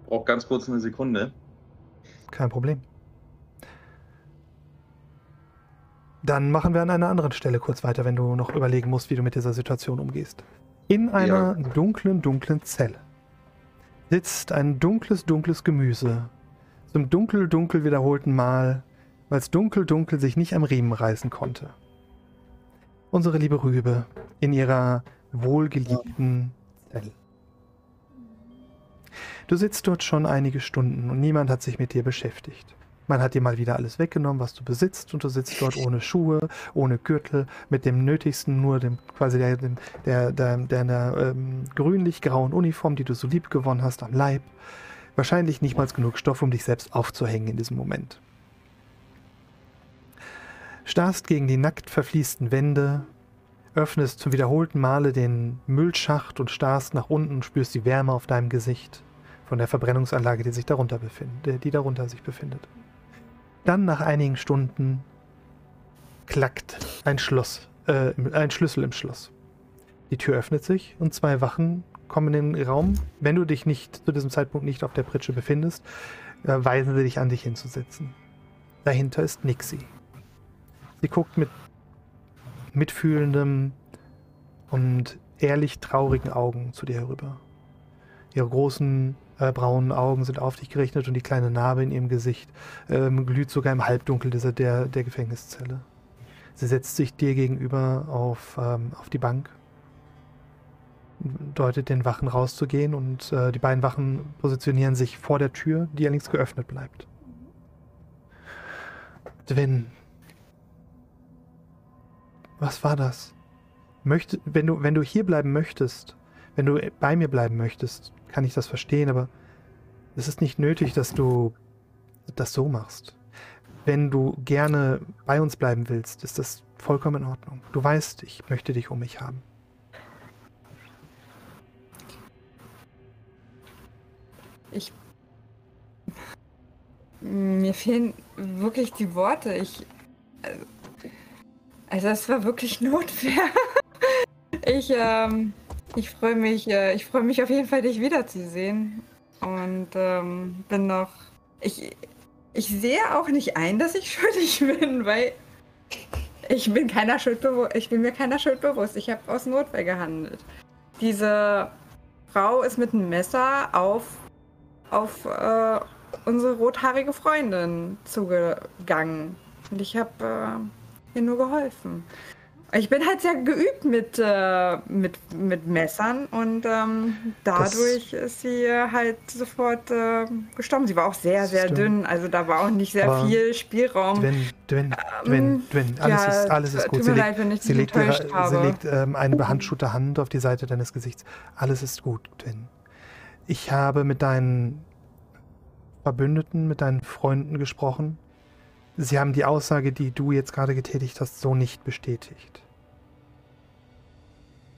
Braucht ganz kurz eine Sekunde. Kein Problem. Dann machen wir an einer anderen Stelle kurz weiter, wenn du noch überlegen musst, wie du mit dieser Situation umgehst. In einer dunklen, dunklen Zelle sitzt ein dunkles, dunkles Gemüse zum dunkel, dunkel wiederholten Mal, weil es dunkel, dunkel sich nicht am Riemen reißen konnte. Unsere liebe Rübe in ihrer wohlgeliebten Zelle. Du sitzt dort schon einige Stunden und niemand hat sich mit dir beschäftigt. Man hat dir mal wieder alles weggenommen, was du besitzt, und du sitzt dort ohne Schuhe, ohne Gürtel, mit dem Nötigsten, nur dem quasi der, der, der, der ähm, grünlich-grauen Uniform, die du so lieb gewonnen hast, am Leib. Wahrscheinlich nicht mal genug Stoff, um dich selbst aufzuhängen in diesem Moment. Starrst gegen die nackt verfließten Wände, öffnest zum wiederholten Male den Müllschacht und starrst nach unten und spürst die Wärme auf deinem Gesicht von der Verbrennungsanlage, die sich darunter befindet, die darunter sich befindet. Dann nach einigen Stunden klackt ein Schloss, äh, ein Schlüssel im Schloss. Die Tür öffnet sich und zwei Wachen kommen in den Raum. Wenn du dich nicht zu diesem Zeitpunkt nicht auf der Pritsche befindest, äh, weisen sie dich an, dich hinzusetzen. Dahinter ist Nixie. Sie guckt mit mitfühlendem und ehrlich traurigen Augen zu dir herüber. Ihre großen äh, braunen Augen sind auf dich gerichtet und die kleine Narbe in ihrem Gesicht ähm, glüht sogar im Halbdunkel dieser, der, der Gefängniszelle. Sie setzt sich dir gegenüber auf, ähm, auf die Bank, deutet den Wachen rauszugehen und äh, die beiden Wachen positionieren sich vor der Tür, die allerdings geöffnet bleibt. Dwyn, Was war das? Möchte, wenn du, wenn du hier bleiben möchtest, wenn du bei mir bleiben möchtest, kann ich das verstehen, aber es ist nicht nötig, dass du das so machst. Wenn du gerne bei uns bleiben willst, ist das vollkommen in Ordnung. Du weißt, ich möchte dich um mich haben. Ich. Mir fehlen wirklich die Worte. Ich. Also, es war wirklich <laughs> Notwehr. Ich, ähm, ich freue mich, äh, ich freue mich auf jeden Fall, dich wiederzusehen. Und ähm, bin noch. Ich, ich sehe auch nicht ein, dass ich <laughs> schuldig bin, weil ich bin keiner Schuld. Ich bin mir keiner Schuld bewusst. Ich habe aus Notwehr gehandelt. Diese Frau ist mit einem Messer auf, auf äh, unsere rothaarige Freundin zugegangen. Und ich habe äh, ihr nur geholfen. Ich bin halt sehr geübt mit, äh, mit, mit Messern und ähm, dadurch das ist sie halt sofort äh, gestorben. Sie war auch sehr, sehr Stimmt. dünn, also da war auch nicht sehr Aber viel Spielraum. Dwyn, Dwyn, Ähm, Dwyn, Dwyn, alles, ja, ist, alles ist gut. Sie leid, legt, ich sie legt, ihre, sie legt ähm, eine behandschuhte Hand auf die Seite deines Gesichts. Alles ist gut, Dwyn. Ich habe mit deinen Verbündeten, mit deinen Freunden gesprochen. Sie haben die Aussage, die du jetzt gerade getätigt hast, so nicht bestätigt.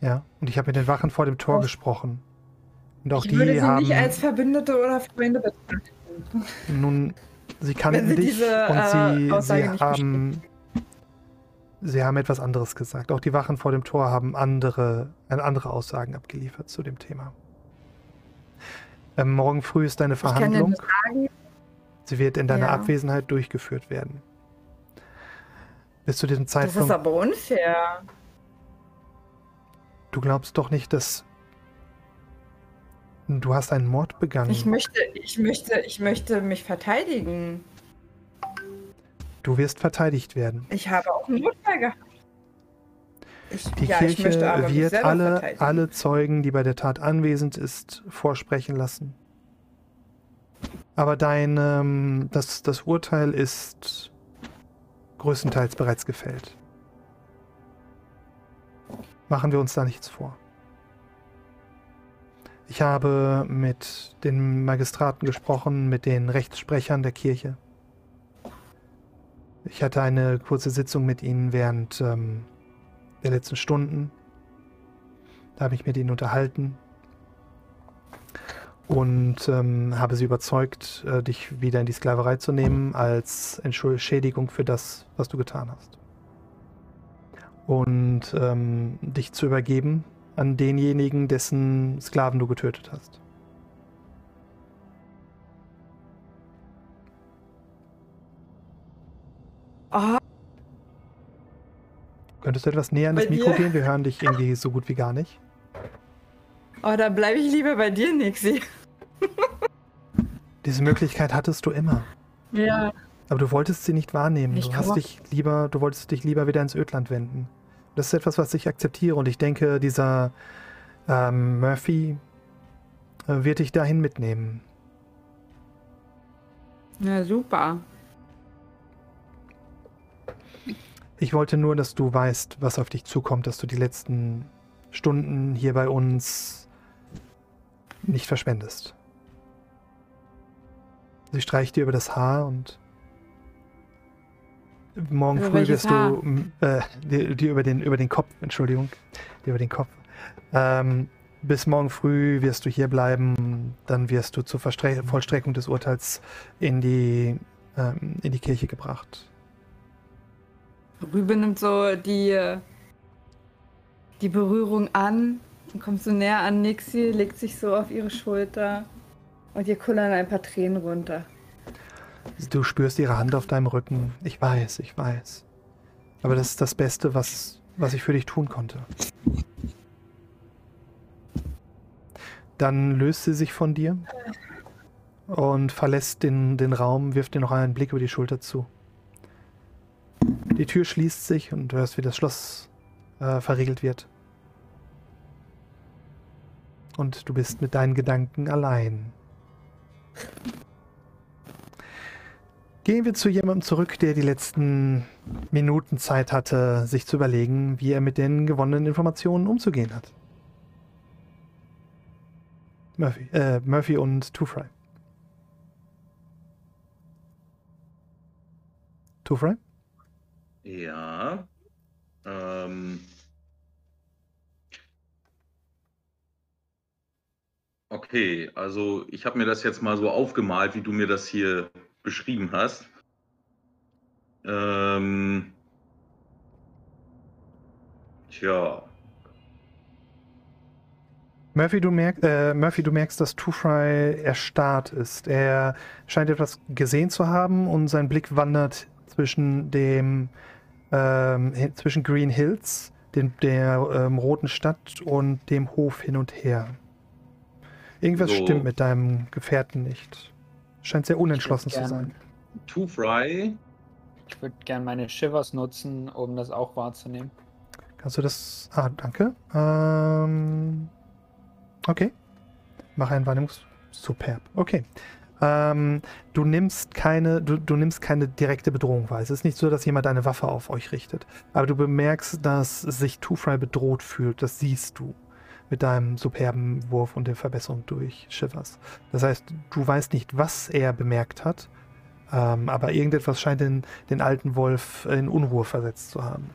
Ja, und ich habe mit den Wachen vor dem Tor gesprochen. Und auch ich die würde sie haben. nicht als Verbündete oder Freunde betrachten. Nun, sie <laughs> kannten sie dich diese, und äh, sie, Aussage sie haben, sie haben etwas anderes gesagt. Auch die Wachen vor dem Tor haben andere, äh, andere Aussagen abgeliefert zu dem Thema. Ähm, morgen früh ist deine Verhandlung. Sie wird in deiner Ja. Abwesenheit durchgeführt werden. Bis zu diesem das Zeitpunkt. ist aber unfair. Du glaubst doch nicht, dass du hast einen Mord begangen. Ich möchte, ich möchte, ich möchte mich verteidigen. Du wirst verteidigt werden. Ich habe auch einen Notfall gehabt. Ich, Die ja, Kirche wird alle, alle Zeugen, die bei der Tat anwesend ist, vorsprechen lassen. Aber dein, ähm, das, das Urteil ist größtenteils bereits gefällt. Machen wir uns da nichts vor. Ich habe mit den Magistraten gesprochen, mit den Rechtssprechern der Kirche. Ich hatte eine kurze Sitzung mit ihnen während ähm, der letzten Stunden. Da habe ich mit ihnen unterhalten und ähm, habe sie überzeugt, äh, dich wieder in die Sklaverei zu nehmen als Entschädigung für das, was du getan hast. Und ähm, dich zu übergeben an denjenigen, dessen Sklaven du getötet hast. Oh, Könntest du etwas näher an das Mikro dir? gehen? Wir hören dich irgendwie so gut wie gar nicht. oh, da bleibe ich lieber bei dir, Nixie. Diese Möglichkeit hattest du immer. Ja. Aber du wolltest sie nicht wahrnehmen. Ich Du hast dich lieber, du wolltest dich lieber wieder ins Ödland wenden. Das ist etwas, was ich akzeptiere und ich denke, dieser ähm, Murphy äh, wird dich dahin mitnehmen. Ja, super. Ich wollte nur, dass du weißt, was auf dich zukommt, dass du die letzten Stunden hier bei uns nicht verschwendest. Sie streicht dir über das Haar und morgen Über früh wirst du äh, dir, dir über den über den Kopf, Entschuldigung, dir über den Kopf. Ähm, bis morgen früh wirst du hier bleiben, dann wirst du zur Verstre Vollstreckung des Urteils in die ähm, in die Kirche gebracht. Rübe nimmt so die, äh, die Berührung an und kommt so näher an Nixie, legt sich so auf ihre Schulter und ihr kullern ein paar Tränen runter. Du spürst ihre Hand auf deinem Rücken. Ich weiß, ich weiß. Aber das ist das Beste, was, was ich für dich tun konnte. Dann löst sie sich von dir und verlässt den, den Raum, wirft dir noch einen Blick über die Schulter zu. Die Tür schließt sich und du hörst, wie das Schloss äh, verriegelt wird. Und du bist mit deinen Gedanken allein. Gehen wir zu jemandem zurück, der die letzten Minuten Zeit hatte, sich zu überlegen, wie er mit den gewonnenen Informationen umzugehen hat. Murphy, äh, Murphy und Two Fry. Two Fry? Ja. Ähm. Okay, also ich habe mir das jetzt mal so aufgemalt, wie du mir das hier beschrieben hast. Ähm. Tja, Murphy, du, merk, äh, Murphy, du merkst, dass Two Fry erstarrt ist. Er scheint etwas gesehen zu haben und sein Blick wandert zwischen dem ähm, zwischen Green Hills, dem, der ähm, roten Stadt und dem Hof hin und her. Irgendwas So. stimmt mit deinem Gefährten nicht. Scheint sehr unentschlossen zu sein. Two Fry. Ich würde gerne meine Shivers nutzen, um das auch wahrzunehmen. Kannst du das. Ah, danke. Ähm, okay. Mach einen Wahrnehmungs. Superb. Okay. Ähm, du nimmst keine, du, du nimmst keine direkte Bedrohung wahr. Es ist nicht so, dass jemand eine Waffe auf euch richtet. Aber du bemerkst, dass sich Two Fry bedroht fühlt. Das siehst du mit deinem superben Wurf und der Verbesserung durch Shivers. Das heißt, du weißt nicht, was er bemerkt hat, ähm, aber irgendetwas scheint den, den alten Wolf in Unruhe versetzt zu haben.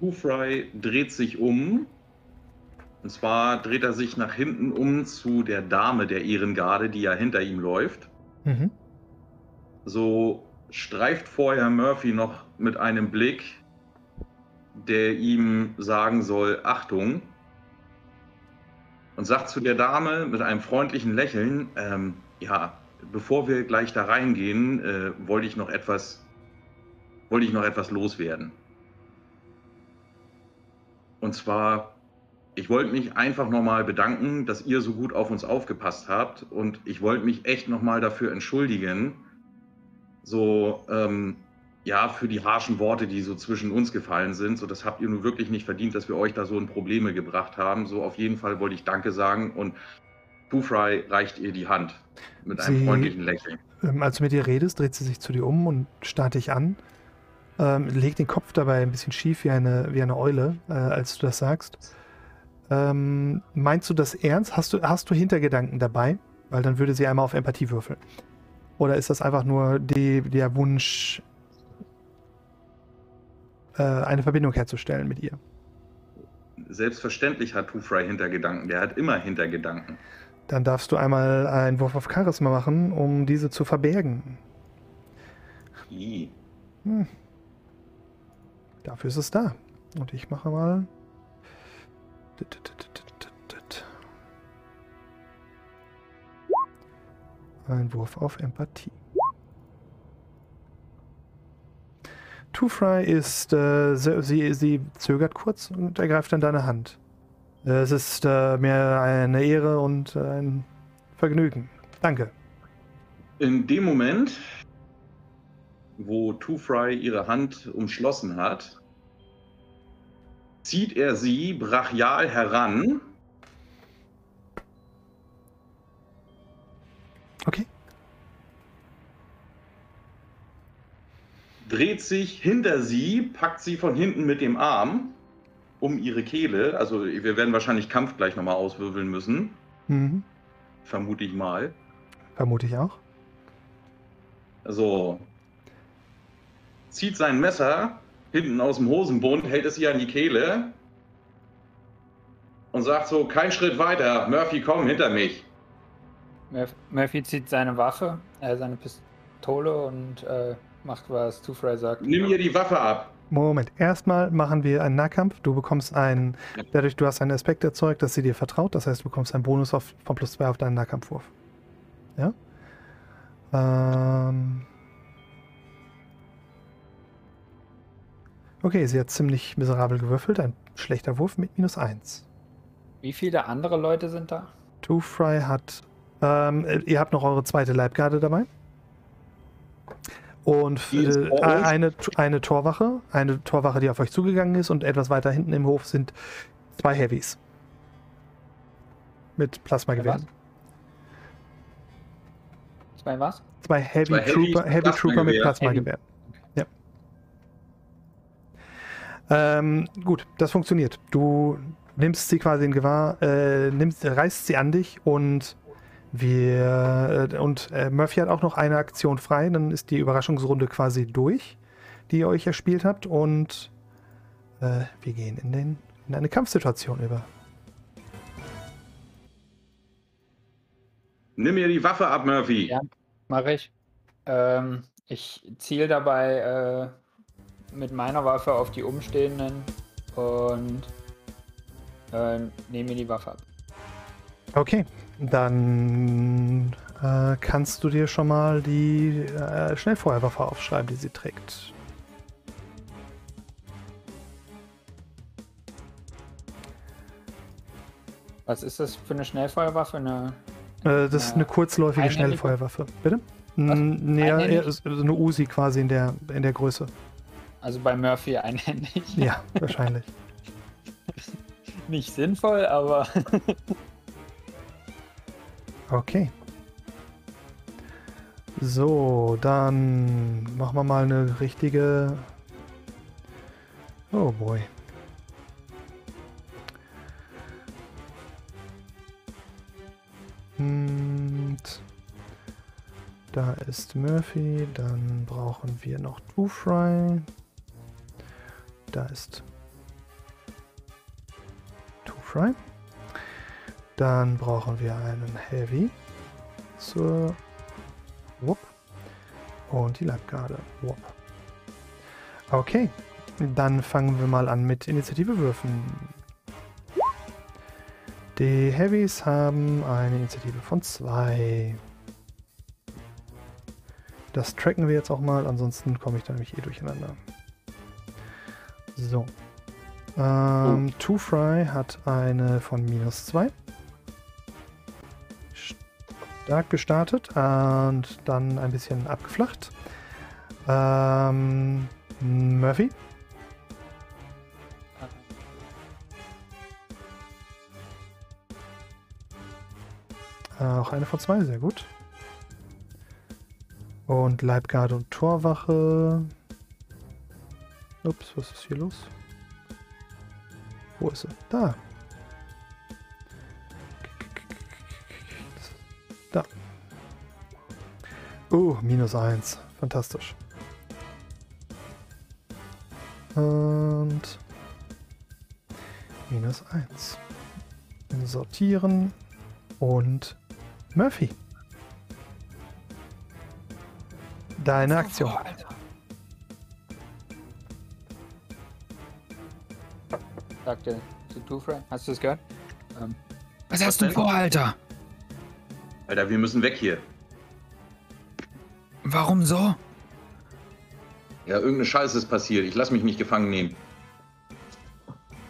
Two Fry dreht sich um. Und zwar dreht er sich nach hinten um zu der Dame der Ehrengarde, die ja hinter ihm läuft. Mhm. So streift vorher Murphy noch mit einem Blick, der ihm sagen soll, Achtung. Und sagt zu der Dame mit einem freundlichen Lächeln, ähm, ja, bevor wir gleich da reingehen, äh, wollte ich noch etwas, wollte ich noch etwas loswerden. Und zwar, ich wollte mich einfach nochmal bedanken, dass ihr so gut auf uns aufgepasst habt. Und ich wollte mich echt nochmal dafür entschuldigen, so, ähm, ja, für die harschen Worte, die so zwischen uns gefallen sind. So, das habt ihr nun wirklich nicht verdient, dass wir euch da so in Probleme gebracht haben. So, auf jeden Fall wollte ich Danke sagen und Fry reicht ihr die Hand mit einem Sie- freundlichen Lächeln. Ähm, als du mit ihr redest, dreht sie sich zu dir um und starrt dich an. Ähm, legt den Kopf dabei ein bisschen schief wie eine, wie eine Eule, äh, als du das sagst. Ähm, meinst du das ernst? Hast du, hast du Hintergedanken dabei? Weil dann würde sie einmal auf Empathie würfeln. Oder ist das einfach nur die, der Wunsch, äh, eine Verbindung herzustellen mit ihr? Selbstverständlich hat Two Fry Hintergedanken. Der hat immer Hintergedanken. Dann darfst du einmal einen Wurf auf Charisma machen, um diese zu verbergen. I. Hm. Dafür ist es da. Und ich mache mal. Ein Wurf auf Empathie. Two Fry ist, äh, sie, sie zögert kurz und ergreift dann deine Hand. Äh, Es ist äh, mir eine Ehre und ein Vergnügen. Danke. In dem Moment, wo Two Fry ihre Hand umschlossen hat, zieht er sie brachial heran. Okay. Dreht sich hinter sie, packt sie von hinten mit dem Arm um ihre Kehle. Also wir werden wahrscheinlich Kampf gleich nochmal auswirbeln müssen. Mhm. Vermute ich mal. Vermute ich auch. So. Zieht sein Messer hinten aus dem Hosenbund, hält es ihr an die Kehle und sagt so, kein Schritt weiter, Murphy, komm hinter mich. Murph- Murphy zieht seine Waffe, äh, seine Pistole und äh, macht, was Two Fry sagt. Nimm ihr die Waffe ab. Moment, erstmal machen wir einen Nahkampf. Du bekommst einen, dadurch du hast einen Aspekt erzeugt, dass sie dir vertraut. Das heißt, du bekommst einen Bonus auf, von plus zwei auf deinen Nahkampfwurf. Ja? Ähm. Okay, sie hat ziemlich miserabel gewürfelt. Ein schlechter Wurf mit minus eins. Wie viele andere Leute sind da? Two Fry hat. Ähm, äh, ihr habt noch eure zweite Leibgarde dabei. Und äh, eine, eine Torwache, eine Torwache, die auf euch zugegangen ist, und etwas weiter hinten im Hof sind zwei Heavies. Mit Plasmagewehren. Zwei was? Zwei Heavy Zwei Heavy Trooper, Heavy Trooper mit Plasmagewehr. Plasmagewehr. Ja. Ähm, gut, das funktioniert. Du nimmst sie quasi in Gewahr, äh, nimmst, reißt sie an dich und wir äh, und äh, Murphy hat auch noch eine Aktion frei. Dann ist die Überraschungsrunde quasi durch, die ihr euch erspielt habt und äh, wir gehen in, den, in eine Kampfsituation über. Nimm mir die Waffe ab, Murphy. Ja, mache ich. Ähm, ich ziele dabei äh, mit meiner Waffe auf die Umstehenden und äh, nehme mir die Waffe ab. Okay, dann äh, kannst du dir schon mal die äh, Schnellfeuerwaffe aufschreiben, die sie trägt. Was ist das für eine Schnellfeuerwaffe? Eine, Äh, das ist eine kurzläufige einhändige? Schnellfeuerwaffe. Bitte? N- Nee, ja, so eine Uzi quasi in der, in der Größe. also bei Murphy einhändig. Ja, wahrscheinlich. <laughs> Nicht sinnvoll, aber <laughs> Okay. So, dann machen wir mal eine richtige. Oh boy. Und da ist Murphy, dann brauchen wir noch Two Fry. Da ist Two Fry. Dann brauchen wir einen Heavy zur Whoop und die Leibgarde. Whoop. Okay, dann fangen wir mal an mit Initiative würfen. Die Heavys haben eine Initiative von 2. Das tracken wir jetzt auch mal, ansonsten komme ich da nämlich eh durcheinander. So. Ähm, Two Fry hat eine von minus 2. Stark gestartet und dann ein bisschen abgeflacht. Ähm, Murphy? Äh, Auch eine von zwei, sehr gut. Und Leibgarde und Torwache. Ups, was ist hier los? Wo ist? Da. Da. Oh, minus eins. Fantastisch. Und minus eins. Sortieren und Murphy. Deine Aktion. sagte zu Two-Fry. Hast du es gehört? Ähm, Was hast du denn? vor, Alter? Alter, wir müssen weg hier. Warum so? Ja, irgendeine Scheiße ist passiert. Ich lass mich nicht gefangen nehmen.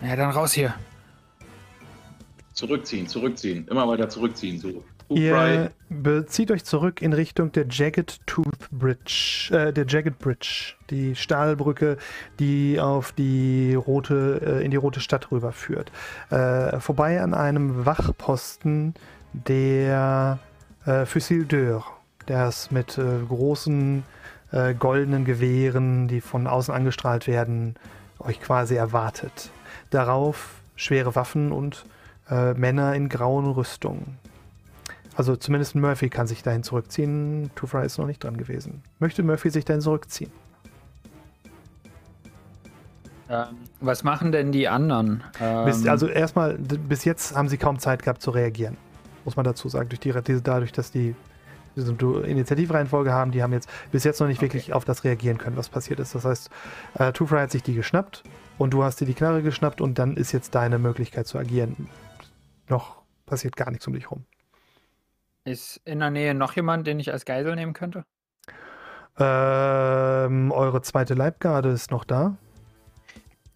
Ja, dann raus hier. Zurückziehen, zurückziehen. Immer weiter zurückziehen. So. Ihr bezieht euch zurück in Richtung der Jagged Tooth Bridge, äh, der Jagged Bridge, die Stahlbrücke, die auf die rote, äh, in die rote Stadt rüberführt. Äh, vorbei an einem Wachposten der äh, Fusil d'Or, der ist mit äh, großen äh, goldenen Gewehren, die von außen angestrahlt werden, euch quasi erwartet. Darauf schwere Waffen und äh, Männer in grauen Rüstungen. Also zumindest Murphy kann sich dahin zurückziehen. Two Fry ist noch nicht dran gewesen. Möchte Murphy sich dahin zurückziehen? ähm, was machen denn die anderen? Ähm, bis, also erstmal, bis jetzt haben sie kaum Zeit gehabt zu reagieren. Muss man dazu sagen. Durch die, dadurch, dass die Du- Initiativreihenfolge haben, die haben jetzt bis jetzt noch nicht wirklich auf das reagieren können, was passiert ist. Das heißt, äh, Two Fry hat sich die geschnappt und du hast dir die Knarre geschnappt und dann ist jetzt deine Möglichkeit zu agieren. Noch passiert gar nichts um dich rum. ist in der Nähe noch jemand, den ich als Geisel nehmen könnte? Ähm, eure zweite Leibgarde ist noch da.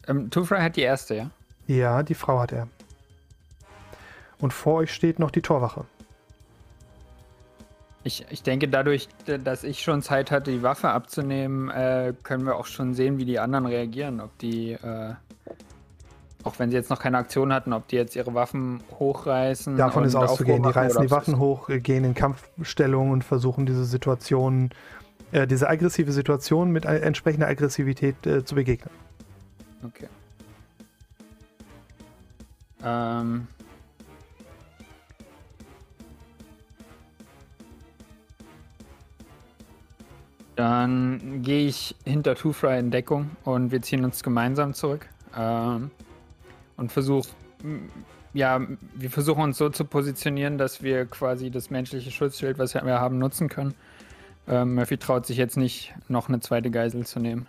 Ähm, Two-Fry hat die erste, ja? Ja, die Frau hat er. Und vor euch steht noch die Torwache. Ich, ich denke, dadurch, dass ich schon Zeit hatte, die Waffe abzunehmen, äh, können wir auch schon sehen, wie die anderen reagieren. Ob die, äh, auch wenn sie jetzt noch keine Aktion hatten, ob die jetzt ihre Waffen hochreißen. Davon ist auszugehen. Die reißen die Waffen hoch, gehen in Kampfstellung und versuchen diese Situation, äh, diese aggressive Situation mit entsprechender Aggressivität äh, zu begegnen. Okay. Ähm. Dann gehe ich hinter Two Fry in Deckung und wir ziehen uns gemeinsam zurück. Ähm, und versuch, m- ja, wir versuchen uns so zu positionieren, dass wir quasi das menschliche Schutzschild, was wir haben, nutzen können. Ähm, Murphy traut sich jetzt nicht, noch eine zweite Geisel zu nehmen.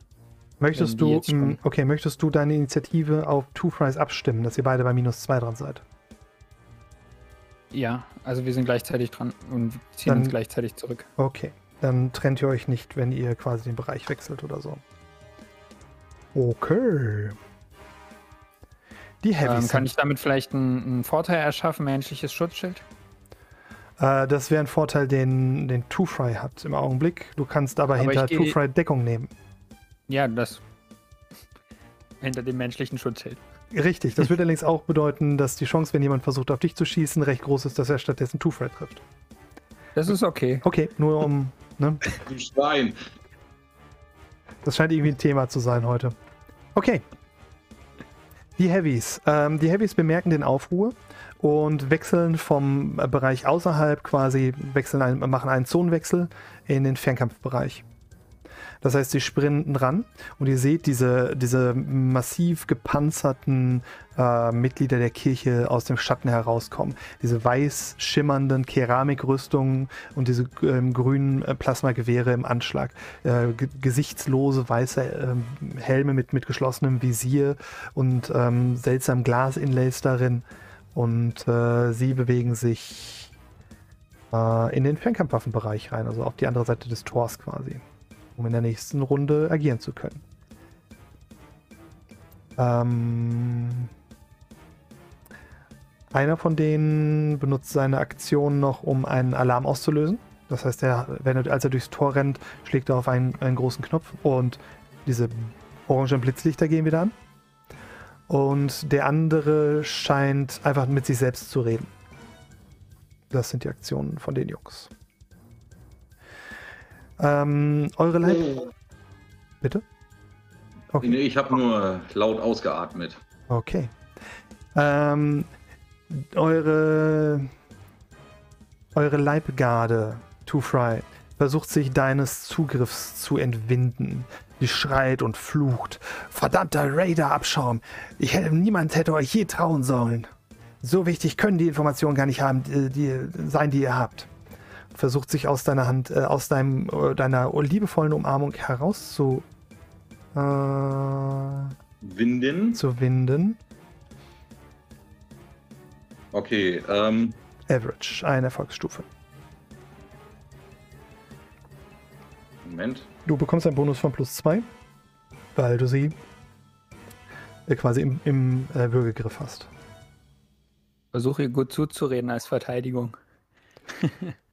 Möchtest du, okay, möchtest du deine Initiative auf Two Fries abstimmen, dass ihr beide bei minus zwei dran seid? Ja, also wir sind gleichzeitig dran und ziehen Dann- uns gleichzeitig zurück. Okay, dann trennt ihr euch nicht, wenn ihr quasi den Bereich wechselt oder so. Okay. Die Heavy Ähm, kann ich damit vielleicht einen, einen Vorteil erschaffen, menschliches Schutzschild? Äh, das wäre ein Vorteil, den, den Two Fry hat im Augenblick. Du kannst aber, Aber hinter ich geh- Two Fry Deckung nehmen. Ja, das. <laughs> Hinter dem menschlichen Schutzschild. Richtig, das würde <laughs> allerdings auch bedeuten, dass die Chance, wenn jemand versucht, auf dich zu schießen, recht groß ist, dass er stattdessen Two Fry trifft. Das ist okay. Okay, nur um. Ne? Du Schwein. Das scheint irgendwie ein Thema zu sein heute. Okay. Die Heavies. Ähm, die Heavies bemerken den Aufruhr und wechseln vom äh, Bereich außerhalb quasi, wechseln ein, machen einen Zonenwechsel in den Fernkampfbereich. Das heißt, sie sprinten ran und ihr seht diese, diese massiv gepanzerten äh, Mitglieder der Kirche aus dem Schatten herauskommen. Diese weiß schimmernden Keramikrüstungen und diese ähm, grünen äh, Plasmagewehre im Anschlag. Äh, ge gesichtslose weiße ähm, Helme mit, mit geschlossenem Visier und ähm, seltsam Glasinlays darin. Und äh, sie bewegen sich äh, in den Fernkampfwaffenbereich rein, also auf die andere Seite des Tors quasi um in der nächsten Runde agieren zu können. Ähm, einer von denen benutzt seine Aktion noch, um einen Alarm auszulösen. Das heißt, er, wenn er, als er durchs Tor rennt, schlägt er auf einen, einen großen Knopf und diese orangen Blitzlichter gehen wieder an. Und der andere scheint einfach mit sich selbst zu reden. Das sind die Aktionen von den Jungs. Ähm, eure Leib. Bitte? Okay. Nee, ich habe nur laut ausgeatmet. Okay. Ähm, eure, eure Leibgarde, Two Fry, versucht sich deines Zugriffs zu entwinden. Die schreit und flucht. Verdammter Raider-Abschaum. Ich hätte, niemand hätte euch je trauen sollen. So wichtig können die Informationen gar nicht haben, die, die, sein, die ihr habt. Versucht sich aus deiner Hand, äh, aus deinem, äh, deiner liebevollen Umarmung heraus zu, äh, Winden. zu winden. Okay, ähm, Average, eine Erfolgsstufe. Moment. Du bekommst einen Bonus von plus 2, weil du sie äh, quasi im, im äh, Würgegriff hast. Versuche ihr gut zuzureden als Verteidigung. <laughs>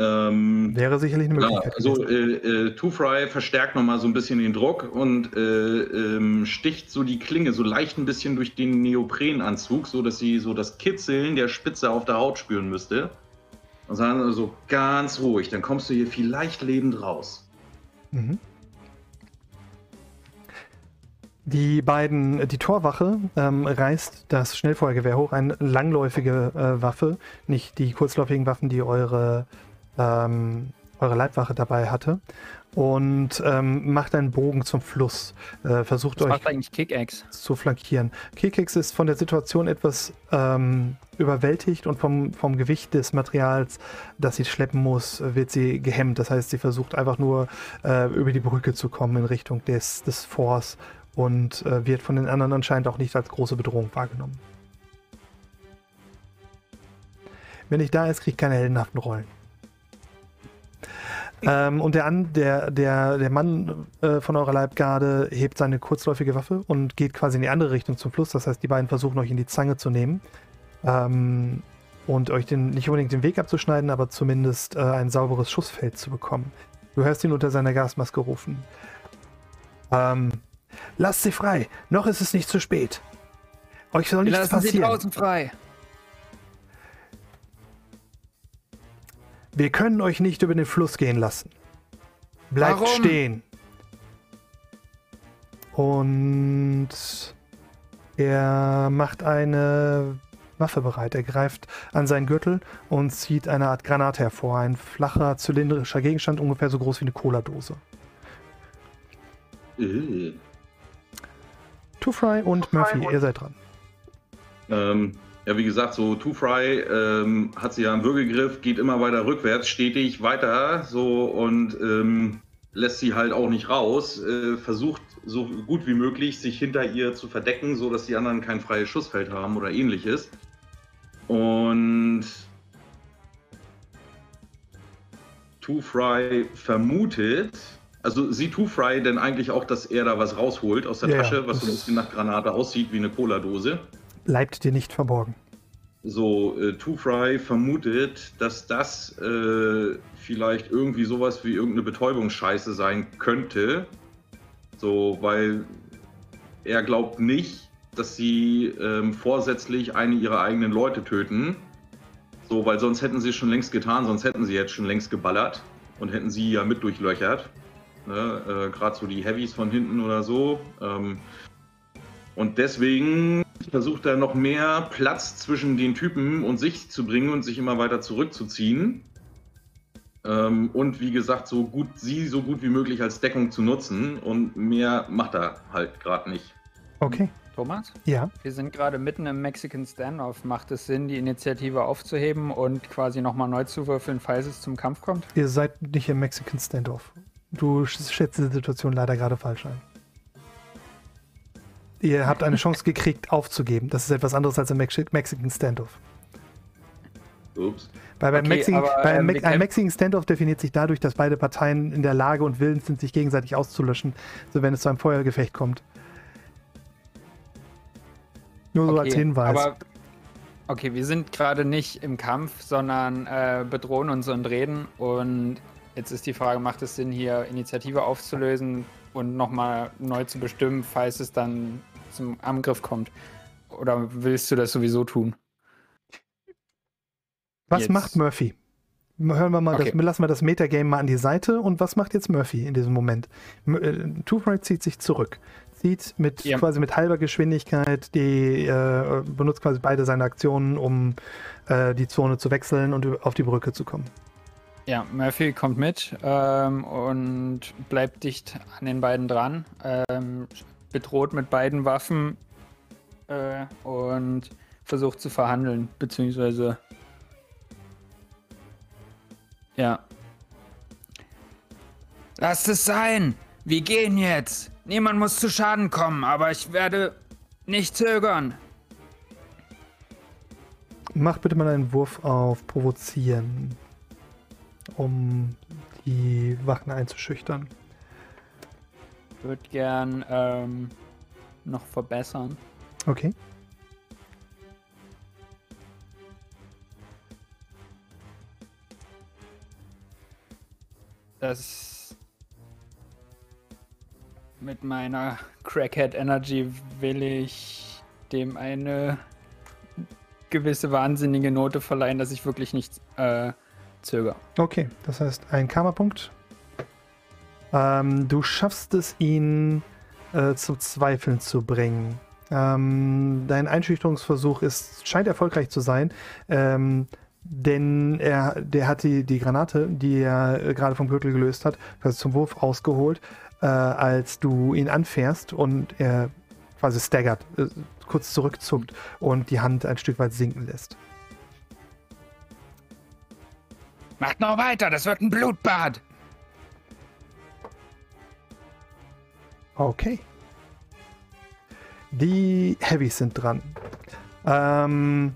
Ähm, Wäre sicherlich eine ja, Möglichkeit. also gewesen. äh, äh, Two Fry verstärkt nochmal so ein bisschen den Druck und äh, ähm, sticht so die Klinge so leicht ein bisschen durch den Neoprenanzug, so dass sie so das Kitzeln der Spitze auf der Haut spüren müsste. Und sagen also ganz ruhig, dann kommst du hier vielleicht lebend raus. Mhm. Die beiden, die Torwache ähm, reißt das Schnellfeuergewehr hoch, eine langläufige äh, Waffe, nicht die kurzläufigen Waffen, die eure, ähm, eure Leibwache dabei hatte, und ähm, macht einen Bogen zum Fluss, äh, versucht Was euch eigentlich Kickaxe? zu flankieren. Kickex ist von der Situation etwas ähm, überwältigt und vom, vom Gewicht des Materials, das sie schleppen muss, wird sie gehemmt. Das heißt, sie versucht einfach nur äh, über die Brücke zu kommen in Richtung des, des Forts und äh, wird von den anderen anscheinend auch nicht als große Bedrohung wahrgenommen. Wenn nicht da ist, kriegt keine heldenhaften Rollen. Ähm, und der, An der, der, der Mann äh, von eurer Leibgarde hebt seine kurzläufige Waffe und geht quasi in die andere Richtung zum Fluss. Das heißt, die beiden versuchen euch in die Zange zu nehmen ähm, und euch den, nicht unbedingt den Weg abzuschneiden, aber zumindest äh, ein sauberes Schussfeld zu bekommen. Du hörst ihn unter seiner Gasmaske rufen. Ähm, lasst sie frei, noch ist es nicht zu spät. Euch soll nichts lassen sie passieren. draußen frei. Wir können euch nicht über den Fluss gehen lassen. Bleibt Warum? stehen. Und er macht eine Waffe bereit. Er greift an seinen Gürtel und zieht eine Art Granate hervor. Ein flacher, zylindrischer Gegenstand, ungefähr so groß wie eine Cola-Dose. Äh. Two-Fry und Murphy, ihr seid dran. Ähm, ja, wie gesagt, so Two Fry ähm, hat sie ja im Würgegriff, geht immer weiter rückwärts, stetig weiter so und ähm, lässt sie halt auch nicht raus, äh, versucht so gut wie möglich sich hinter ihr zu verdecken, so dass die anderen kein freies Schussfeld haben oder ähnliches. Und Two Fry vermutet, also sieht Two Fry denn eigentlich auch, dass er da was rausholt aus der Ja, Tasche, was so ein bisschen nach Granate aussieht wie eine Cola-Dose. Bleibt dir nicht verborgen. So, äh, Two Fry vermutet, dass das äh, vielleicht irgendwie sowas wie irgendeine Betäubungsscheiße sein könnte. So, weil er glaubt nicht, dass sie ähm, vorsätzlich eine ihrer eigenen Leute töten. So, weil sonst hätten sie es schon längst getan, sonst hätten sie jetzt schon längst geballert und hätten sie ja mit durchlöchert. Ne? Äh, Gerade so die Heavies von hinten oder so. Ähm, und deswegen versucht er noch mehr Platz zwischen den Typen und sich zu bringen und sich immer weiter zurückzuziehen. Ähm, und wie gesagt, so gut sie so gut wie möglich als Deckung zu nutzen. Und mehr macht er halt gerade nicht. Okay. Thomas? Ja. Wir sind gerade mitten im Mexican Standoff. Macht es Sinn, die Initiative aufzuheben und quasi nochmal neu zu würfeln, falls es zum Kampf kommt? Ihr seid nicht im Mexican Standoff. Du sch- schätzt die Situation leider gerade falsch ein. Ihr habt eine Chance gekriegt, aufzugeben. Das ist etwas anderes als ein Mexi Mexican Standoff. Ups. Weil beim Okay, Mexican, aber, bei einem ähm, ein Mexican Standoff definiert sich dadurch, dass beide Parteien in der Lage und willens sind, sich gegenseitig auszulöschen, so wenn es zu einem Feuergefecht kommt. Nur so als Okay, Hinweis. Aber, okay, wir sind gerade nicht im Kampf, sondern äh, bedrohen uns und reden. Und jetzt ist die Frage, macht es Sinn, hier Initiative aufzulösen und nochmal neu zu bestimmen, falls es dann zum Angriff kommt? Oder willst du das sowieso tun? was jetzt- macht Murphy? Hören wir mal, Okay. das, lassen wir das Metagame mal an die Seite. Und was macht jetzt Murphy in diesem Moment? Äh, Two Fright zieht sich zurück. Zieht mit Ja. quasi mit halber Geschwindigkeit, die äh, benutzt quasi beide seine Aktionen, um äh, die Zone zu wechseln und auf die Brücke zu kommen. Ja, Murphy kommt mit ähm, und bleibt dicht an den beiden dran. Ähm, bedroht mit beiden Waffen äh, und versucht zu verhandeln, beziehungsweise. Ja. Lasst es sein! Wir gehen jetzt! Niemand muss zu Schaden kommen, aber ich werde nicht zögern. Mach bitte mal einen Wurf auf Provozieren, um die Wachen einzuschüchtern. Würde gern ähm, noch verbessern. Okay. Das mit meiner Crackhead Energy will ich dem eine gewisse wahnsinnige Note verleihen, dass ich wirklich nicht äh, zöger. Okay, das heißt ein Karma-Punkt. Ähm, du schaffst es, ihn äh, zum Zweifeln zu bringen. Ähm, dein Einschüchterungsversuch ist, scheint erfolgreich zu sein, ähm, denn er, der hat die, die Granate, die er äh, gerade vom Gürtel gelöst hat, zum Wurf ausgeholt, äh, als du ihn anfährst und er quasi staggert, äh, kurz zurückzuckt und die Hand ein Stück weit sinken lässt. Macht noch weiter, das wird ein Blutbad. Okay. Die Heavys sind dran. Ähm,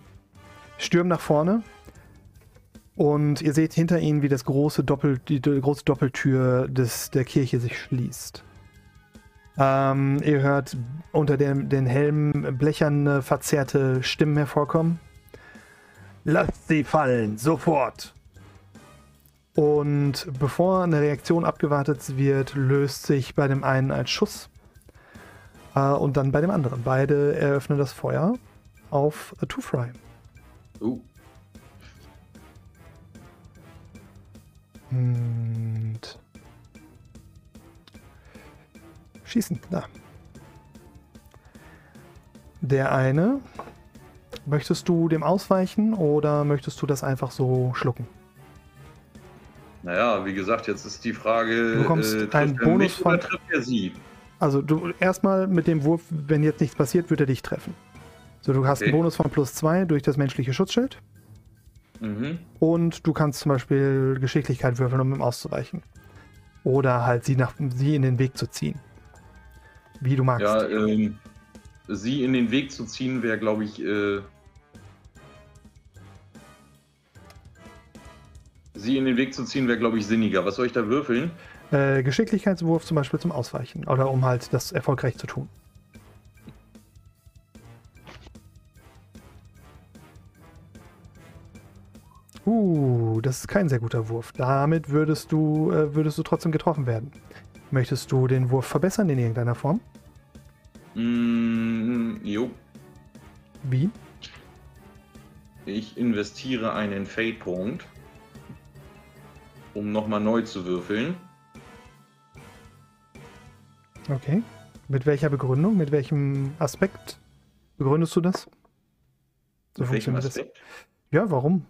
stürmen nach vorne. Und ihr seht hinter ihnen, wie das große Doppel, die, die große Doppeltür des, der Kirche sich schließt. Ähm, ihr hört unter dem, den Helmen blecherne, verzerrte Stimmen hervorkommen. Lasst sie fallen, sofort! Und bevor eine Reaktion abgewartet wird, löst sich bei dem einen ein Schuss. Äh, und dann bei dem anderen. Beide eröffnen das Feuer auf äh, Two Fry. Uh. Und schießen. Da. Der eine. Möchtest du dem ausweichen oder möchtest du das einfach so schlucken? Naja, wie gesagt, jetzt ist die Frage, Du bekommst äh, einen trifft er Bonus von-? Also du erstmal mit dem Wurf, wenn jetzt nichts passiert, wird er dich treffen. So, du hast Okay. einen Bonus von plus zwei durch das menschliche Schutzschild. Mhm. Und du kannst zum Beispiel Geschicklichkeit würfeln, um ihm auszuweichen. Oder halt sie, nach, sie in den Weg zu ziehen. Wie du magst. Ja, ähm, sie in den Weg zu ziehen, wäre, glaube ich, äh, sie in den Weg zu ziehen, wäre, glaube ich, sinniger. Was soll ich da würfeln? Äh, Geschicklichkeitswurf zum Beispiel zum Ausweichen. Oder um halt das erfolgreich zu tun. Uh, das ist kein sehr guter Wurf. Damit würdest du, äh, würdest du trotzdem getroffen werden. Möchtest du den Wurf verbessern in irgendeiner Form? Mm, jo, Wie? ich investiere einen Fate-Punkt, um nochmal neu zu würfeln. Okay. Mit welcher Begründung? Mit welchem Aspekt begründest du das? So Mit welchem funktioniert das. Aspekt? Ja, warum?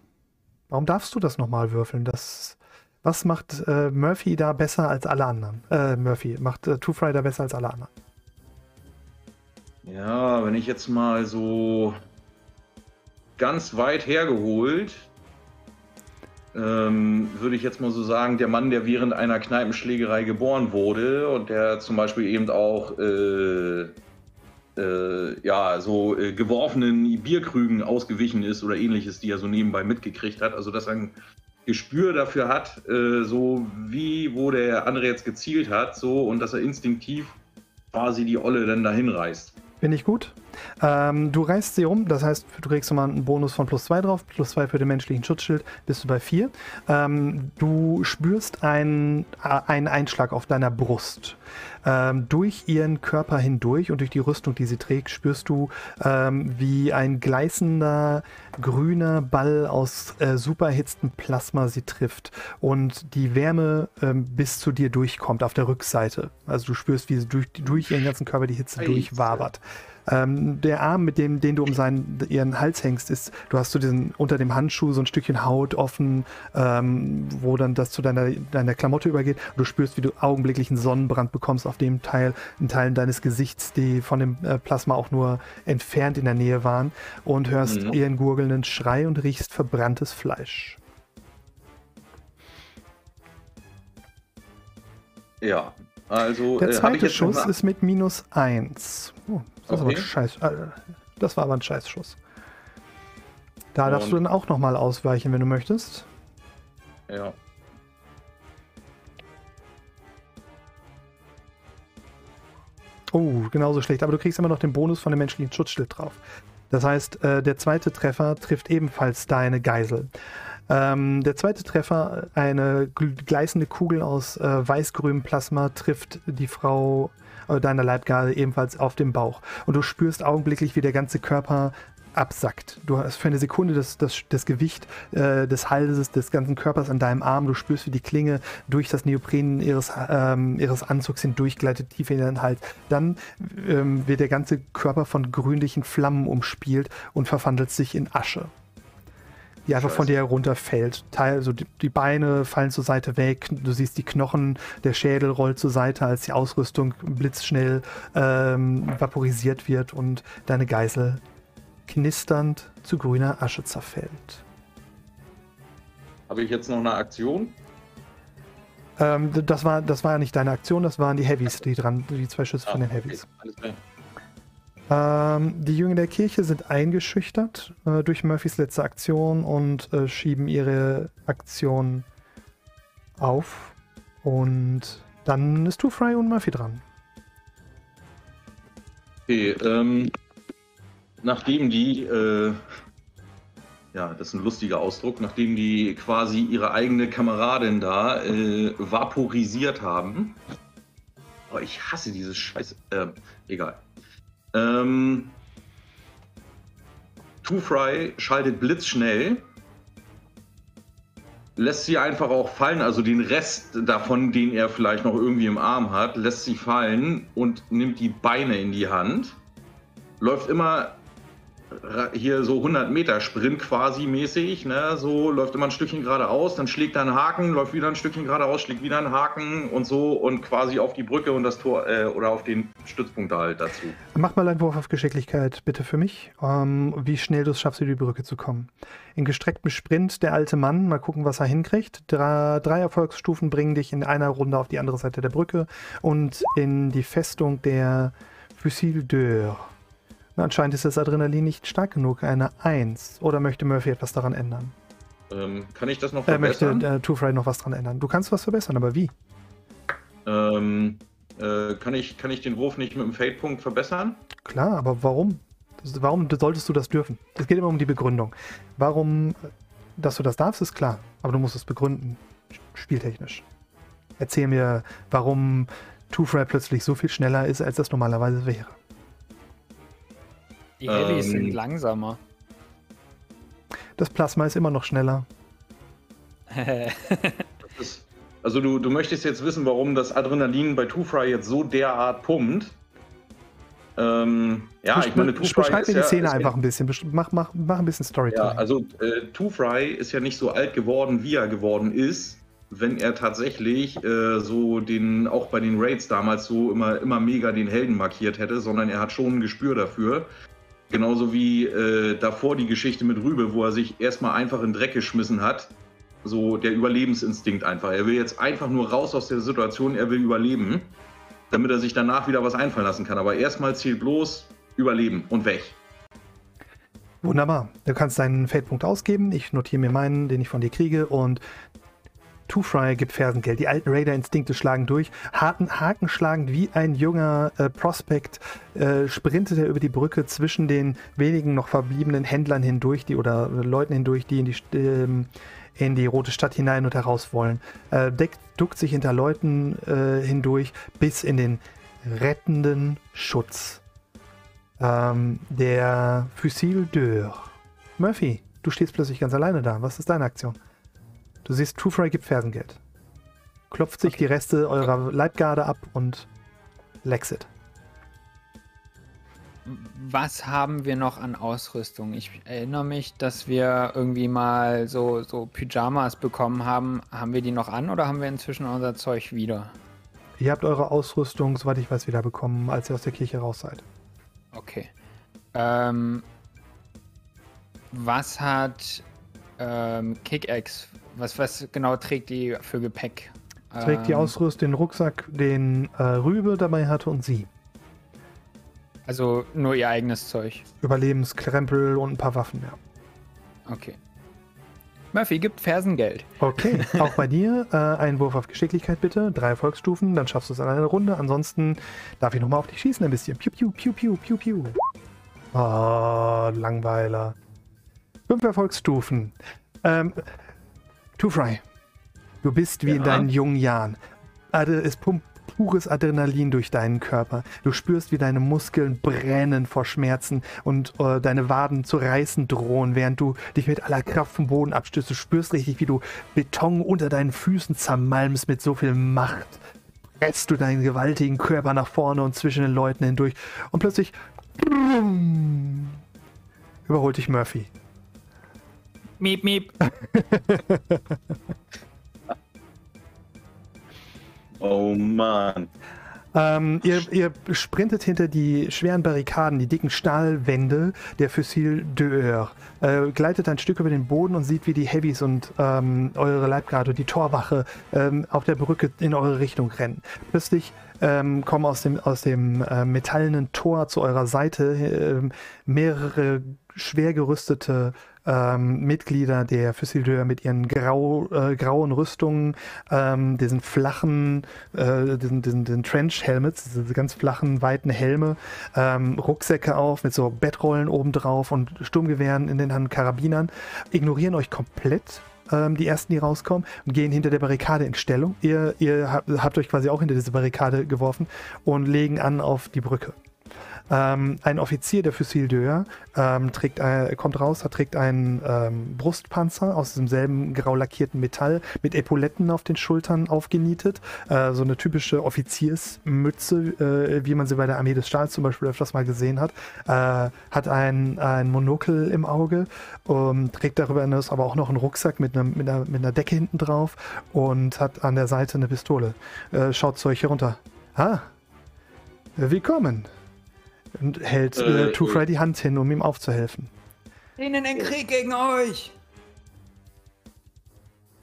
Warum darfst du das nochmal würfeln? Das, was macht äh, Murphy da besser als alle anderen? Äh, Murphy macht äh, Two Fry da besser als alle anderen. Ja, wenn ich jetzt mal so ganz weit hergeholt, ähm, würde ich jetzt mal so sagen, der Mann, der während einer Kneipenschlägerei geboren wurde und der zum Beispiel eben auch äh, äh, ja, so äh, geworfenen Bierkrügen ausgewichen ist oder ähnliches, die er so nebenbei mitgekriegt hat. Also dass er ein Gespür dafür hat, äh, so wie wo der andere jetzt gezielt hat, so und dass er instinktiv quasi die Olle dann dahin reißt. Finde ich gut. Ähm, du reißt sie um, das heißt, du kriegst nochmal einen Bonus von plus 2 drauf, plus 2 für den menschlichen Schutzschild, bist du bei 4. Ähm, du spürst einen, äh, einen Einschlag auf deiner Brust. Ähm, durch ihren Körper hindurch und durch die Rüstung, die sie trägt, spürst du, ähm, wie ein gleißender grüner Ball aus äh, super erhitztem Plasma sie trifft und die Wärme ähm, bis zu dir durchkommt auf der Rückseite. Also du spürst, wie sie durch, durch ihren ganzen Körper die Hitze durchwabert. Ähm, der Arm, mit dem, den du um seinen, ihren Hals hängst, ist, du hast so diesen unter dem Handschuh so ein Stückchen Haut offen, ähm, wo dann das zu deiner, deiner Klamotte übergeht. Und du spürst, wie du augenblicklich einen Sonnenbrand bekommst auf dem Teil, in Teilen deines Gesichts, die von dem äh, Plasma auch nur entfernt in der Nähe waren und hörst Mhm. ihren gurgelnden Schrei und riechst verbranntes Fleisch. Ja, also Der äh, ich zweite noch Schuss ist mit minus 1. Oh, das, Okay. Scheiß, äh, das war aber ein Scheißschuss. Da darfst du Und- dann auch nochmal ausweichen, wenn du möchtest. Ja. Oh, genauso schlecht. Aber du kriegst immer noch den Bonus von dem menschlichen Schutzschild drauf. Das heißt, äh, der zweite Treffer trifft ebenfalls deine Geisel. Ähm, der zweite Treffer, eine gl- gleißende Kugel aus äh, weißgrünem Plasma, trifft die Frau äh, deiner Leibgarde ebenfalls auf den Bauch. Und du spürst augenblicklich, wie der ganze Körper absackt. Du hast für eine Sekunde das, das, das Gewicht äh, des Halses, des ganzen Körpers an deinem Arm. Du spürst, wie die Klinge durch das Neopren ihres, ähm, ihres Anzugs hindurchgleitet, tief in den Hals. Dann ähm, wird der ganze Körper von grünlichen Flammen umspielt und verwandelt sich in Asche. Die einfach von Scheiße. dir herunterfällt. Teil, so die, die Beine fallen zur Seite weg, du siehst die Knochen, der Schädel rollt zur Seite, als die Ausrüstung blitzschnell ähm, vaporisiert wird und deine Geißel knisternd zu grüner Asche zerfällt. Habe ich jetzt noch eine Aktion? Ähm, das, war, das war ja nicht deine Aktion, das waren die Heavies, die dran, die zwei Schüsse von den Ah, okay, Heavies. alles klar. Ähm, die Jünger der Kirche sind eingeschüchtert äh, durch Murphys letzte Aktion und äh, schieben ihre Aktion auf. Und dann ist Two Fry und Murphy dran. Okay, ähm, nachdem die, äh, ja, das ist ein lustiger Ausdruck, nachdem die quasi ihre eigene Kameradin da äh, vaporisiert haben. Oh, ich hasse dieses Scheiß. Äh, egal. Ähm, Two Fry schaltet blitzschnell, lässt sie einfach auch fallen, also den Rest davon, den er vielleicht noch irgendwie im Arm hat, lässt sie fallen und nimmt die Beine in die Hand. Läuft immer hier so 100 Meter Sprint quasi mäßig, ne? so läuft immer ein Stückchen geradeaus, dann schlägt er einen Haken, läuft wieder ein Stückchen geradeaus, schlägt wieder einen Haken und so und quasi auf die Brücke und das Tor äh, oder auf den Stützpunkt halt dazu. Mach mal einen Wurf auf Geschicklichkeit, bitte für mich. Ähm, wie schnell du es schaffst, über die Brücke zu kommen. In gestrecktem Sprint der alte Mann, mal gucken, was er hinkriegt. Drei, drei Erfolgsstufen bringen dich in einer Runde auf die andere Seite der Brücke und in die Festung der Fusil d'Eur. Na, Anscheinend ist das Adrenalin nicht stark genug, eine 1. Oder möchte Murphy etwas daran ändern? Ähm, kann ich das noch Er möchte verbessern? äh, Two Fry noch was daran ändern. Du kannst was verbessern, aber wie? Ähm, äh, kann, ich, kann ich den Wurf nicht mit dem Fade-Punkt verbessern? Klar, aber warum? Das- Warum solltest du das dürfen? Es geht immer um die Begründung. Warum, dass du das darfst, ist klar, aber du musst es begründen, spieltechnisch. Erzähl mir, warum Two Fry plötzlich so viel schneller ist, als das normalerweise wäre. Die Heavys Ähm. sind langsamer. Das Plasma ist immer noch schneller. <laughs> Das ist, also du, du möchtest jetzt wissen, warum das Adrenalin bei Two Fry jetzt so derart pumpt. Ähm, ja, Besch- ich meine, Two Fry Beschreib ist mir die ja, Szene einfach ja, ein bisschen. Mach, mach, mach ein bisschen ja, Storytelling. also äh, Two Fry ist ja nicht so alt geworden, wie er geworden ist, wenn er tatsächlich äh, so den, auch bei den Raids damals so immer, immer mega den Helden markiert hätte, sondern er hat schon ein Gespür dafür. Genauso wie äh, davor die Geschichte mit Rübe, wo er sich erstmal einfach in Dreck geschmissen hat. So der Überlebensinstinkt einfach. Er will jetzt einfach nur raus aus der Situation, er will überleben, damit er sich danach wieder was einfallen lassen kann. Aber erstmal zählt bloß Überleben und weg. Wunderbar. Du kannst deinen Feldpunkt ausgeben. Ich notiere mir meinen, den ich von dir kriege. Und Two Fry gibt Fersengeld. Die alten Raider-Instinkte schlagen durch. Haken, Haken schlagend wie ein junger äh, Prospect äh, sprintet er über die Brücke zwischen den wenigen noch verbliebenen Händlern hindurch, die oder Leuten hindurch, die in die, ähm, in die rote Stadt hinein und heraus wollen. Äh, deckt, duckt sich hinter Leuten äh, hindurch bis in den rettenden Schutz ähm, der Fusil d'Eur. Murphy, du stehst plötzlich ganz alleine da. Was ist deine Aktion? Du siehst, Fry gibt Fersengeld. Klopft sich die Reste eurer Leibgarde ab und Lexit. Was haben wir noch an Ausrüstung? Ich erinnere mich, dass wir irgendwie mal so, so Pyjamas bekommen haben. Haben wir die noch an oder haben wir inzwischen unser Zeug wieder? Ihr habt eure Ausrüstung, soweit ich weiß, wieder bekommen, als ihr aus der Kirche raus seid. Okay. Ähm, was hat ähm, Kickaxe? Was, was genau trägt die für Gepäck? Trägt die Ähm, Ausrüstung, den Rucksack, den äh, Rübe dabei hatte und sie. Also nur ihr eigenes Zeug. Überlebenskrempel und ein paar Waffen, ja. Okay. Murphy gibt Fersengeld. Okay, <laughs> auch bei dir äh, ein Wurf auf Geschicklichkeit bitte. Drei Erfolgsstufen, dann schaffst du es in einer Runde. Ansonsten darf ich nochmal auf dich schießen ein bisschen. Piu, piu, piu, piu, piu, piu. Oh, Langweiler. Fünf Erfolgsstufen. Ähm, Two Fry, du bist wie in Ja. deinen jungen Jahren. Es pumpt pures Adrenalin durch deinen Körper. Du spürst, wie deine Muskeln brennen vor Schmerzen und äh, deine Waden zu reißen drohen, während du dich mit aller Kraft vom Boden abstößt. Du spürst richtig, wie du Beton unter deinen Füßen zermalmst mit so viel Macht. Presst du deinen gewaltigen Körper nach vorne und zwischen den Leuten hindurch. Und plötzlich <laughs> überholt dich Murphy. Miep, miep. <laughs> Oh Mann. Ähm, ihr, ihr sprintet hinter die schweren Barrikaden, die dicken Stahlwände der Fusil d'Eur, äh, gleitet ein Stück über den Boden und sieht, wie die Heavys und ähm, eure Leibgarde, die Torwache ähm, auf der Brücke in eure Richtung rennen. Plötzlich ähm, kommen aus dem, aus dem äh, metallenen Tor zu eurer Seite ähm, mehrere schwer gerüstete ähm, Mitglieder der Fusil d'Eur mit ihren grau, äh, grauen Rüstungen, ähm, diesen flachen, äh, diesen, diesen, diesen Trench-Helmets, diese ganz flachen, weiten Helme, ähm, Rucksäcke auf mit so Bettrollen obendrauf und Sturmgewehren in den Hand, Karabinern, ignorieren euch komplett ähm, die ersten, die rauskommen, und gehen hinter der Barrikade in Stellung. Ihr, ihr habt euch quasi auch hinter diese Barrikade geworfen und legen an auf die Brücke. Ähm, ein Offizier der Fusil d'Eur ähm, äh, kommt raus, er trägt einen ähm, Brustpanzer aus demselben grau lackierten Metall mit Epauletten auf den Schultern aufgenietet. Äh, so eine typische Offiziersmütze, äh, wie man sie bei der Armee des Stahls zum Beispiel öfters mal gesehen hat. Äh, hat ein, ein Monokel im Auge, um, trägt darüber hinaus aber auch noch einen Rucksack mit einer, mit, einer, mit einer Decke hinten drauf und hat an der Seite eine Pistole. Äh, schaut zu euch herunter. Ah, willkommen. Und hält äh, Äh, Two Fry die Hand hin, um ihm aufzuhelfen. Ihnen den Krieg gegen euch!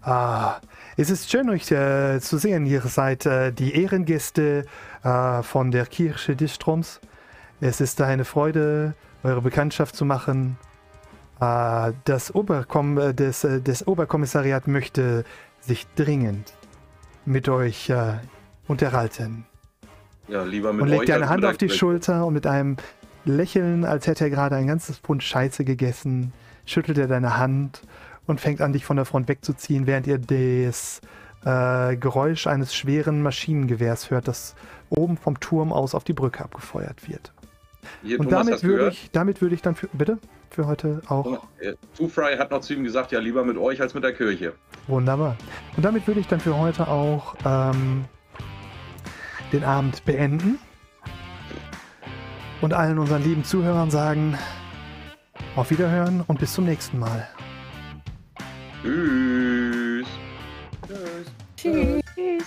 Ah, es ist schön, euch äh, zu sehen. Ihr seid äh, die Ehrengäste äh, von der Kirche des Stroms. Es ist eine Freude, eure Bekanntschaft zu machen. Äh, das, Oberkom äh, des, äh, das Oberkommissariat möchte sich dringend mit euch äh, unterhalten. Ja, lieber mit und legt dir eine Hand auf die Schulter und mit einem Lächeln, als hätte er gerade ein ganzes Pfund Scheiße gegessen, schüttelt er deine Hand und fängt an, dich von der Front wegzuziehen, während ihr das äh, Geräusch eines schweren Maschinengewehrs hört, das oben vom Turm aus auf die Brücke abgefeuert wird. Hier, und Thomas, damit würde ich, damit würde ich dann für, bitte, für heute auch Äh, Two Fry hat noch zu ihm gesagt, ja, lieber mit euch als mit der Kirche. Wunderbar. Und damit würde ich dann für heute auch ähm, den Abend beenden und allen unseren lieben Zuhörern sagen, auf Wiederhören und bis zum nächsten Mal. Tschüss. Tschüss. Tschüss.